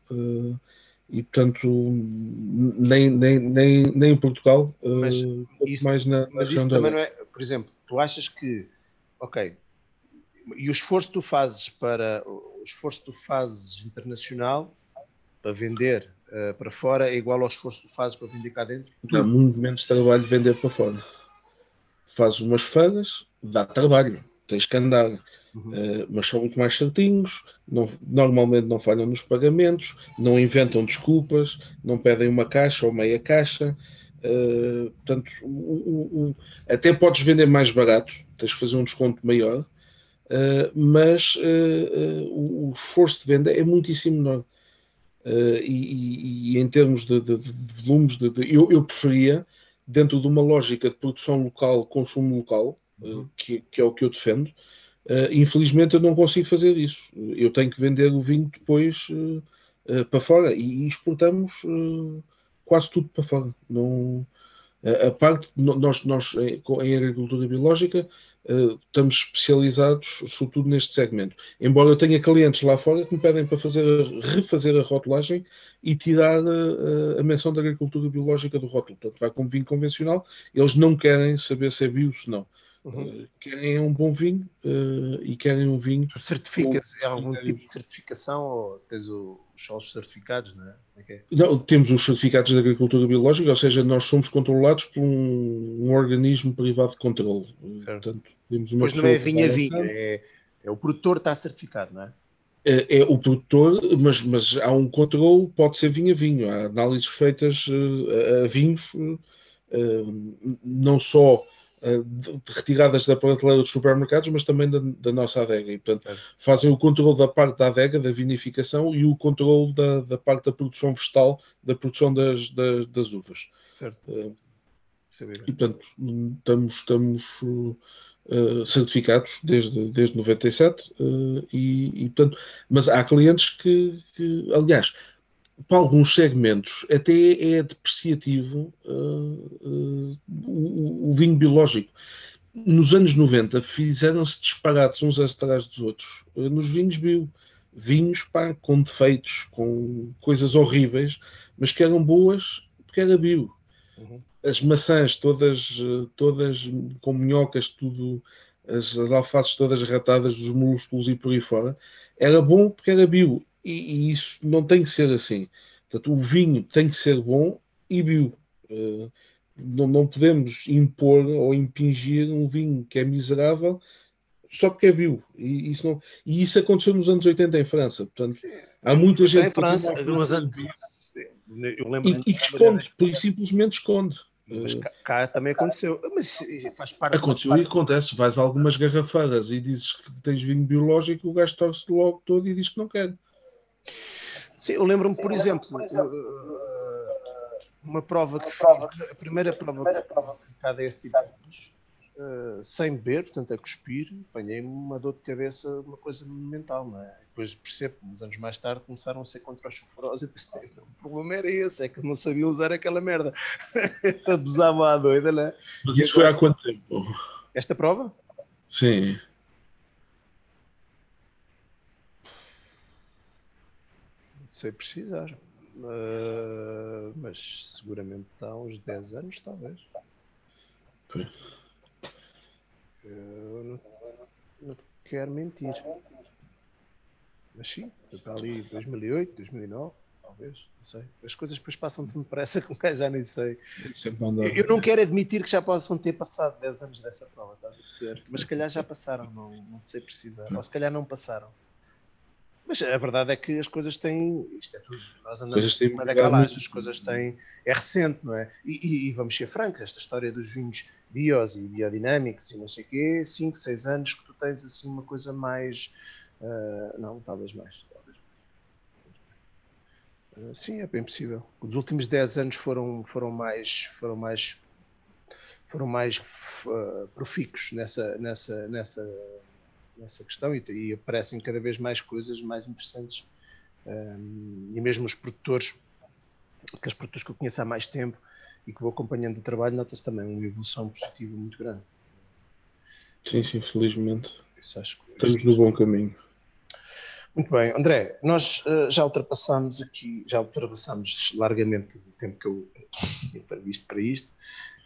[SPEAKER 2] e portanto nem, nem, nem, nem em Portugal
[SPEAKER 1] mas uh, isso, mais na, mas isso também não é por exemplo tu achas que ok e o esforço que tu fazes para o esforço que tu fazes internacional para vender uh, para fora é igual ao esforço que fazes para vender cá dentro
[SPEAKER 2] dá muito menos trabalho vender para fora fazes umas feiras dá trabalho tens que andar Uhum. Uh, mas são muito mais certinhos, não, normalmente não falham nos pagamentos, não inventam desculpas, não pedem uma caixa ou meia caixa. Uh, portanto, o, o, o, até podes vender mais barato, tens que fazer um desconto maior, uh, mas o, esforço de venda é muitíssimo menor. E, e, e, em termos de, de, de volumes, de, eu, eu, preferia, dentro de uma lógica de produção local, consumo local, uhum. que, que, é o que eu defendo, Uh, infelizmente eu não consigo fazer isso. Eu tenho que vender o vinho depois para fora e, exportamos quase tudo para fora. Não, a parte, nós, nós em, em agricultura biológica estamos especializados sobretudo neste segmento. Embora eu tenha clientes lá fora que me pedem para fazer, refazer a rotulagem e tirar a, a menção da agricultura biológica do rótulo. Portanto, vai com vinho convencional, eles não querem saber se é bio, se não. Uhum. Uh, querem um bom vinho uh, e querem um vinho.
[SPEAKER 1] Tu certificas, é algum tipo de certificação ou tens o, os solos certificados, não é? é, é?
[SPEAKER 2] Não, temos os certificados de agricultura biológica, ou seja, nós somos controlados por um, um organismo privado de controle.
[SPEAKER 1] Portanto, temos uma pois não é vinho a vinho, é, é o produtor está certificado, não é?
[SPEAKER 2] É, é, o produtor, mas, mas há um controle, pode ser vinho a vinho. Há análises feitas uh, a, a vinhos, uh, não só eh, retiradas da prateleira dos supermercados, mas também da, da nossa adega. E, portanto, é. fazem o controle da parte da adega, da vinificação, e o controle da, da parte da produção vegetal, da produção das, das, das uvas. Certo. Uh, e, portanto, estamos, estamos uh, certificados desde, desde 97 uh, e, e, portanto, mas há clientes que, que aliás, para alguns segmentos até é depreciativo uh, o, o, vinho biológico. Nos anos 90 fizeram-se disparates uns atrás dos outros uh, nos vinhos bio. Vinhos pá, com defeitos, com coisas horríveis, mas que eram boas porque era bio. Uhum. As maçãs todas, todas com minhocas, tudo, as, as alfaces todas ratadas, os músculos e por aí fora, era bom porque era bio e, e, isso não tem que ser assim. Portanto, o vinho tem que ser bom e bio. Uh, não, não podemos impor ou impingir um vinho que é miserável só porque é bio. E isso, não, e isso aconteceu nos anos 80 em França. Portanto, Sim. há muita gente. Em
[SPEAKER 1] França, nos anos...
[SPEAKER 2] eu lembro e, e que esconde, por simplesmente esconde.
[SPEAKER 1] Mas cá, também aconteceu. Mas faz parte
[SPEAKER 2] Aconteceu parte. e acontece. Vais a algumas garrafeiras e dizes que tens vinho biológico, o gajo torce logo todo e diz que não quer.
[SPEAKER 1] Sim, eu lembro-me, por exemplo, uma prova que fiz, a primeira prova que cada esse tipo de uh, sem beber, portanto a cuspir, apanhei-me uma dor de cabeça, uma coisa mental, não é? Depois percebo, uns anos mais tarde começaram a ser contra os chuforosos e pensei, o problema era esse, é que eu não sabia usar aquela merda. *laughs* Abusava à doida, não é?
[SPEAKER 2] Mas isso foi há quanto tempo?
[SPEAKER 1] Esta prova?
[SPEAKER 2] Sim.
[SPEAKER 1] Sei precisar. Uh, mas seguramente há uns 10 anos, talvez. Eu não, não quero mentir. Mas sim, está ali 2008, 2009, talvez, não sei. As coisas depois passam tão depressa que um já nem sei. Eu não quero admitir que já possam ter passado 10 anos dessa prova, estás a ver? Mas se calhar já passaram, não, não sei precisar. Ou se calhar não passaram. Mas a verdade é que as coisas têm. Isto é tudo. Nós andamos uma década as coisas têm. É recente, não é? E, e, e, vamos ser francos, esta história dos vinhos bios e biodinâmicos e não sei o quê, 5, 6 anos que tu tens assim uma coisa mais. Uh, não, talvez mais. Talvez mais. Uh, sim, é bem possível. Os últimos 10 anos foram, foram mais. Foram mais foram mais uh, profícuos nessa, nessa, nessa, nessa questão e, e aparecem cada vez mais coisas mais interessantes. Um, e mesmo os produtores, que os produtores que eu conheço há mais tempo e que vou acompanhando o trabalho, nota-se também uma evolução positiva muito grande.
[SPEAKER 2] Sim, sim, felizmente. Isso acho que Estamos no bom caminho.
[SPEAKER 1] Muito bem, André, nós uh, já ultrapassamos aqui, já ultrapassamos largamente o tempo que eu tinha previsto para isto.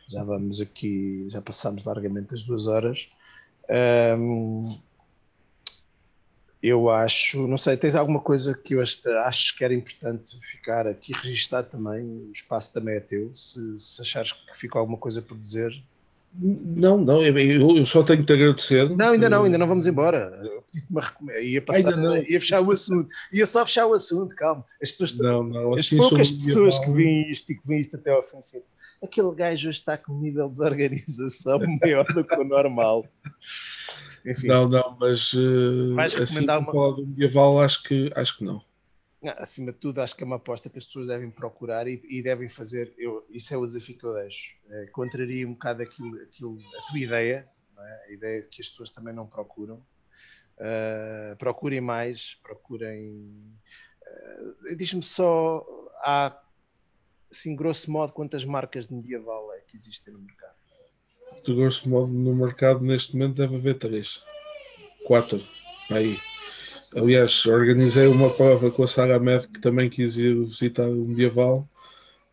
[SPEAKER 1] Já vamos aqui, já passamos largamente as duas horas. Um, eu acho, não sei, tens alguma coisa que eu acho, que era importante ficar aqui registado também? O espaço também é teu. Se, se achares que ficou alguma coisa por dizer,
[SPEAKER 2] não, não, eu, eu só tenho que te agradecer.
[SPEAKER 1] Não, ainda não, ainda não vamos embora. Eu pedi-te uma ia, passar, ia fechar o assunto, ia só fechar o assunto, calma. As, pessoas, não, não, as poucas pessoas que veem isto e que veem isto até ao fim, aquele gajo está com um nível de desorganização *laughs* maior do que o normal.
[SPEAKER 2] Enfim. Não, não, mas uh, vais recomendar assim, uma... falar do medieval, acho que, acho que não.
[SPEAKER 1] Acima de tudo, acho que é uma aposta que as pessoas devem procurar e, e devem fazer. Eu, isso é o desafio que eu deixo. É, contraria um bocado aquilo, aquilo, a tua ideia, é? a ideia de que as pessoas também não procuram. Uh, procurem mais, procurem. Uh, Diz-me só, há, assim, grosso modo, quantas marcas de medieval é que existem no mercado?
[SPEAKER 2] De grosso modo, no mercado, neste momento, deve haver três, quatro, aí. Aliás, organizei uma prova com a Sara Med que também quis ir visitar o medieval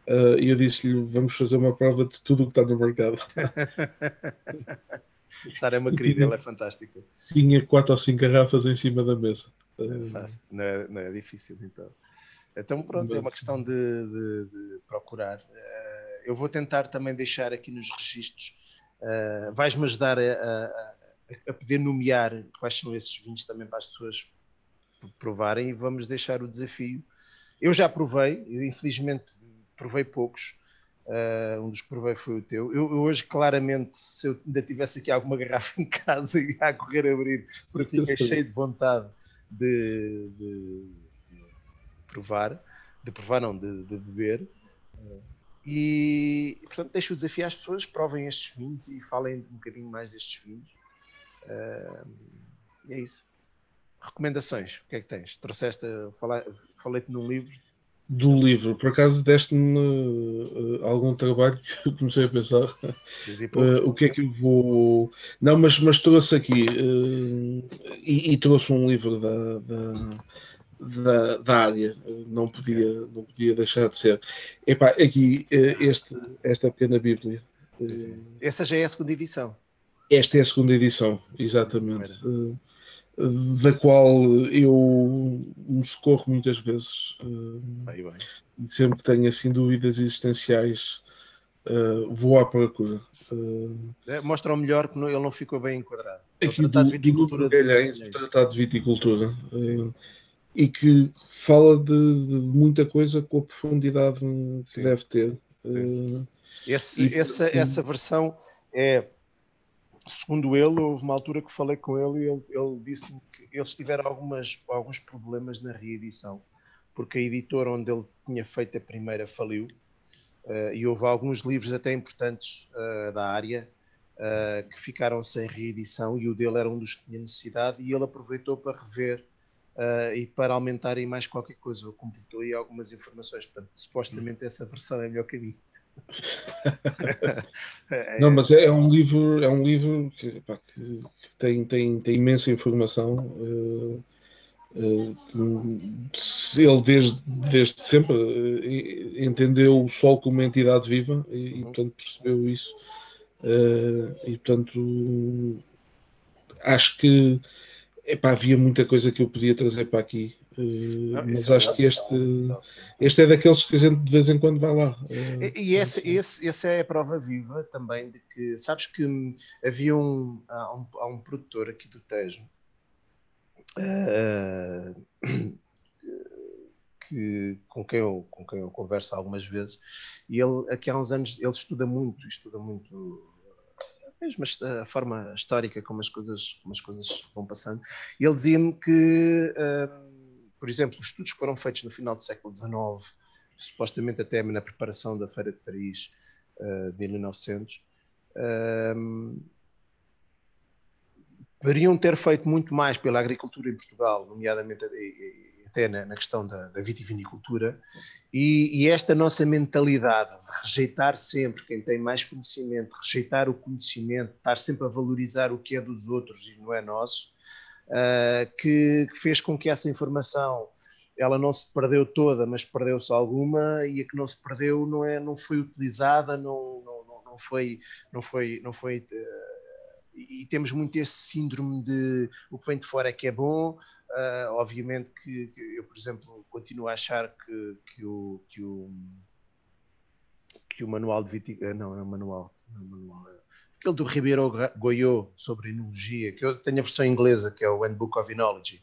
[SPEAKER 2] uh, e eu disse-lhe: vamos fazer uma prova de tudo o que está no mercado. *laughs*
[SPEAKER 1] Sara é uma querida, ela é fantástica.
[SPEAKER 2] Tinha quatro ou cinco garrafas em cima da mesa.
[SPEAKER 1] É fácil, não é, não é difícil então. Então pronto, é uma questão de, de, de procurar. Uh, eu vou tentar também deixar aqui nos registros. Uh, Vais-me ajudar a, a, a, poder nomear quais são esses vinhos também para as pessoas provarem e vamos deixar o desafio. Eu já provei, eu infelizmente provei poucos. Uh, um dos que provei foi o teu. Eu, eu, hoje, claramente, se eu ainda tivesse aqui alguma garrafa *laughs* em casa e a correr a abrir, porque fiquei *laughs* cheio de vontade de, de, de, provar, de provar, não, de, de beber. Uh, e, portanto, deixo o desafio às pessoas, provem estes vinhos e falem um bocadinho mais destes vinhos. Uh, e é isso. Recomendações, o que é que tens? Trouxeste, falei-te num livro.
[SPEAKER 2] Do livro, por acaso deste-me uh, algum trabalho que eu comecei a pensar uh, o que é que eu vou. Não, mas, mas trouxe aqui e, e, trouxe um livro da, da, da, da, área, não podia, não podia deixar de ser. Epá, aqui este, esta pequena Bíblia.
[SPEAKER 1] Sim, sim. Essa já é a segunda edição.
[SPEAKER 2] Esta é a segunda edição, exatamente da qual eu me socorro muitas vezes. Bem, bem. Sempre que tenho assim dúvidas existenciais, vou à procura.
[SPEAKER 1] É, mostra o melhor que não, ele não ficou bem enquadrado.
[SPEAKER 2] Aqui o Tratado de Viticultura. De Tratado de Viticultura. Uh, e que fala de, de, muita coisa com a profundidade que Sim. deve ter.
[SPEAKER 1] Esse, e, essa, essa versão é segundo ele, houve uma altura que falei com ele e ele, ele disse-me que eles tiveram algumas, alguns problemas na reedição, porque a editora onde ele tinha feito a primeira faliu, uh, e houve alguns livros até importantes uh, da área uh, que ficaram sem reedição, e o dele era um dos que tinha necessidade, e ele aproveitou para rever e para aumentar aí mais qualquer coisa, ou completou aí algumas informações. Portanto, supostamente essa versão é melhor caminho. *laughs* *laughs*
[SPEAKER 2] Não, mas é, é, um livro, é um livro que, pá, que tem, tem, tem imensa informação. Uh, uh, ele desde, desde sempre uh, entendeu o Sol como uma entidade viva e, e portanto percebeu isso. e portanto acho que epá, havia muita coisa que eu podia trazer para aqui não, mas acho que este, este é daqueles que a gente de vez em quando vai lá.
[SPEAKER 1] E, e esse, esse, essa é a prova viva também de que, sabes que havia um, há um, há um produtor aqui do Tejo uh, *coughs* que, com, quem eu, com quem eu converso algumas vezes, e ele aqui há uns anos ele estuda muito, estuda muito mesmo a forma histórica como as coisas, como as coisas vão passando, e ele dizia-me que uh, por exemplo, os estudos que foram feitos no final do século XIX, supostamente até na preparação da Feira de Paris uh, de 1900, Um, poderiam ter feito muito mais pela agricultura em Portugal, nomeadamente até na, na questão da, da, vitivinicultura, e, e, esta nossa mentalidade de rejeitar sempre quem tem mais conhecimento, rejeitar o conhecimento, estar sempre a valorizar o que é dos outros e não é nosso, uh, que, que, fez com que essa informação ela não se perdeu toda, mas perdeu-se alguma e a que não se perdeu não é não foi utilizada, não, não, não foi não foi não foi uh, e temos muito esse síndrome de o que vem de fora é que é bom. Uh, obviamente que, que, eu, por exemplo, continuo a achar que, que, o, que, o, que o manual de viticultura. Não, não é manual. Não é manual é, aquele do Ribeiro Goiô sobre enologia, que eu tenho a versão inglesa, que é o Handbook of Enology,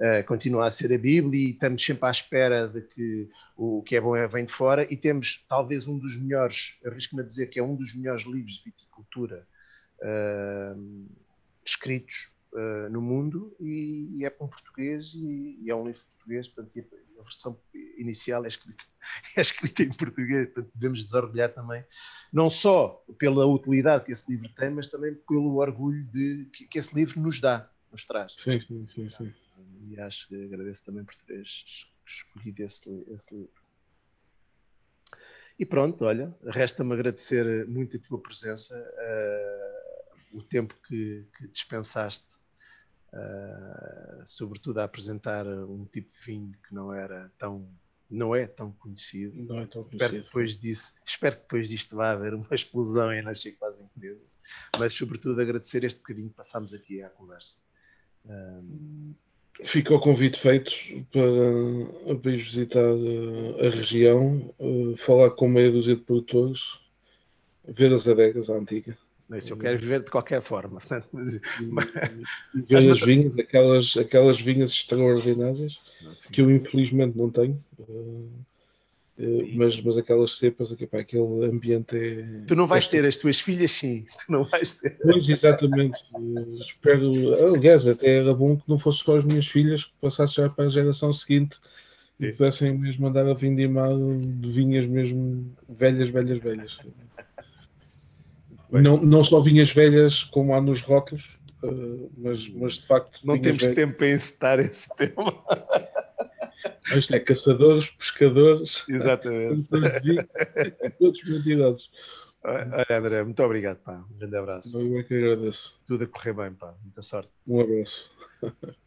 [SPEAKER 1] uh, continua a ser a Bíblia e estamos sempre à espera de que o que é bom é, vem de fora e temos talvez um dos melhores, arrisco-me a dizer que é um dos melhores livros de viticultura uh, escritos uh, no mundo e, e, é para um português e, e, é um livro português, portanto, a versão inicial é escrita, *laughs* é escrita em português, portanto devemos desorgulhar também, não só pela utilidade que esse livro tem, mas também pelo orgulho de, que, que esse livro nos dá, nos traz.
[SPEAKER 2] Sim, sim, sim. sim.
[SPEAKER 1] E acho que agradeço também por teres escolhido esse, esse livro. E pronto, olha, resta-me agradecer muito a tua presença. O tempo que, que dispensaste, uh, sobretudo a apresentar um tipo de vinho que não era tão não é tão conhecido.
[SPEAKER 2] Não é tão conhecido.
[SPEAKER 1] Espero que depois disso, espero que depois disto vá haver uma explosão em nas quase empresas, mas sobretudo agradecer este bocadinho que passámos aqui à conversa.
[SPEAKER 2] Um... Fica o convite feito para, para ir visitar a região, falar com meia dúzia de produtores, ver as adegas à antiga.
[SPEAKER 1] Isso eu quero viver de qualquer forma. *laughs* Mas,
[SPEAKER 2] ver as vinhas, aquelas, aquelas vinhas extraordinárias assim. que eu infelizmente não tenho. Uh, uh, mas, mas aquelas cepas, aqui, pá, aquele ambiente é.
[SPEAKER 1] Tu não vais é ter, as tuas filhas sim, *laughs* tu não vais ter.
[SPEAKER 2] Pois, exatamente. Uh, espero. Aliás, até era bom que não fosse só as minhas filhas, que passasse já para a geração seguinte e pudessem mesmo andar a vindimar de vinhas mesmo velhas, velhas, velhas. Não, não só vinhas velhas como há nos rótulos, uh, mas, mas de facto.
[SPEAKER 1] Não temos velhas. tempo para encetar esse tema.
[SPEAKER 2] Isto é caçadores, pescadores.
[SPEAKER 1] Exatamente. *laughs*
[SPEAKER 2] todos mentirosos.
[SPEAKER 1] Olha, André, muito obrigado, pá. Um grande abraço.
[SPEAKER 2] Eu é que agradeço.
[SPEAKER 1] Tudo a correr bem, pá. Muita sorte.
[SPEAKER 2] Um abraço. *laughs*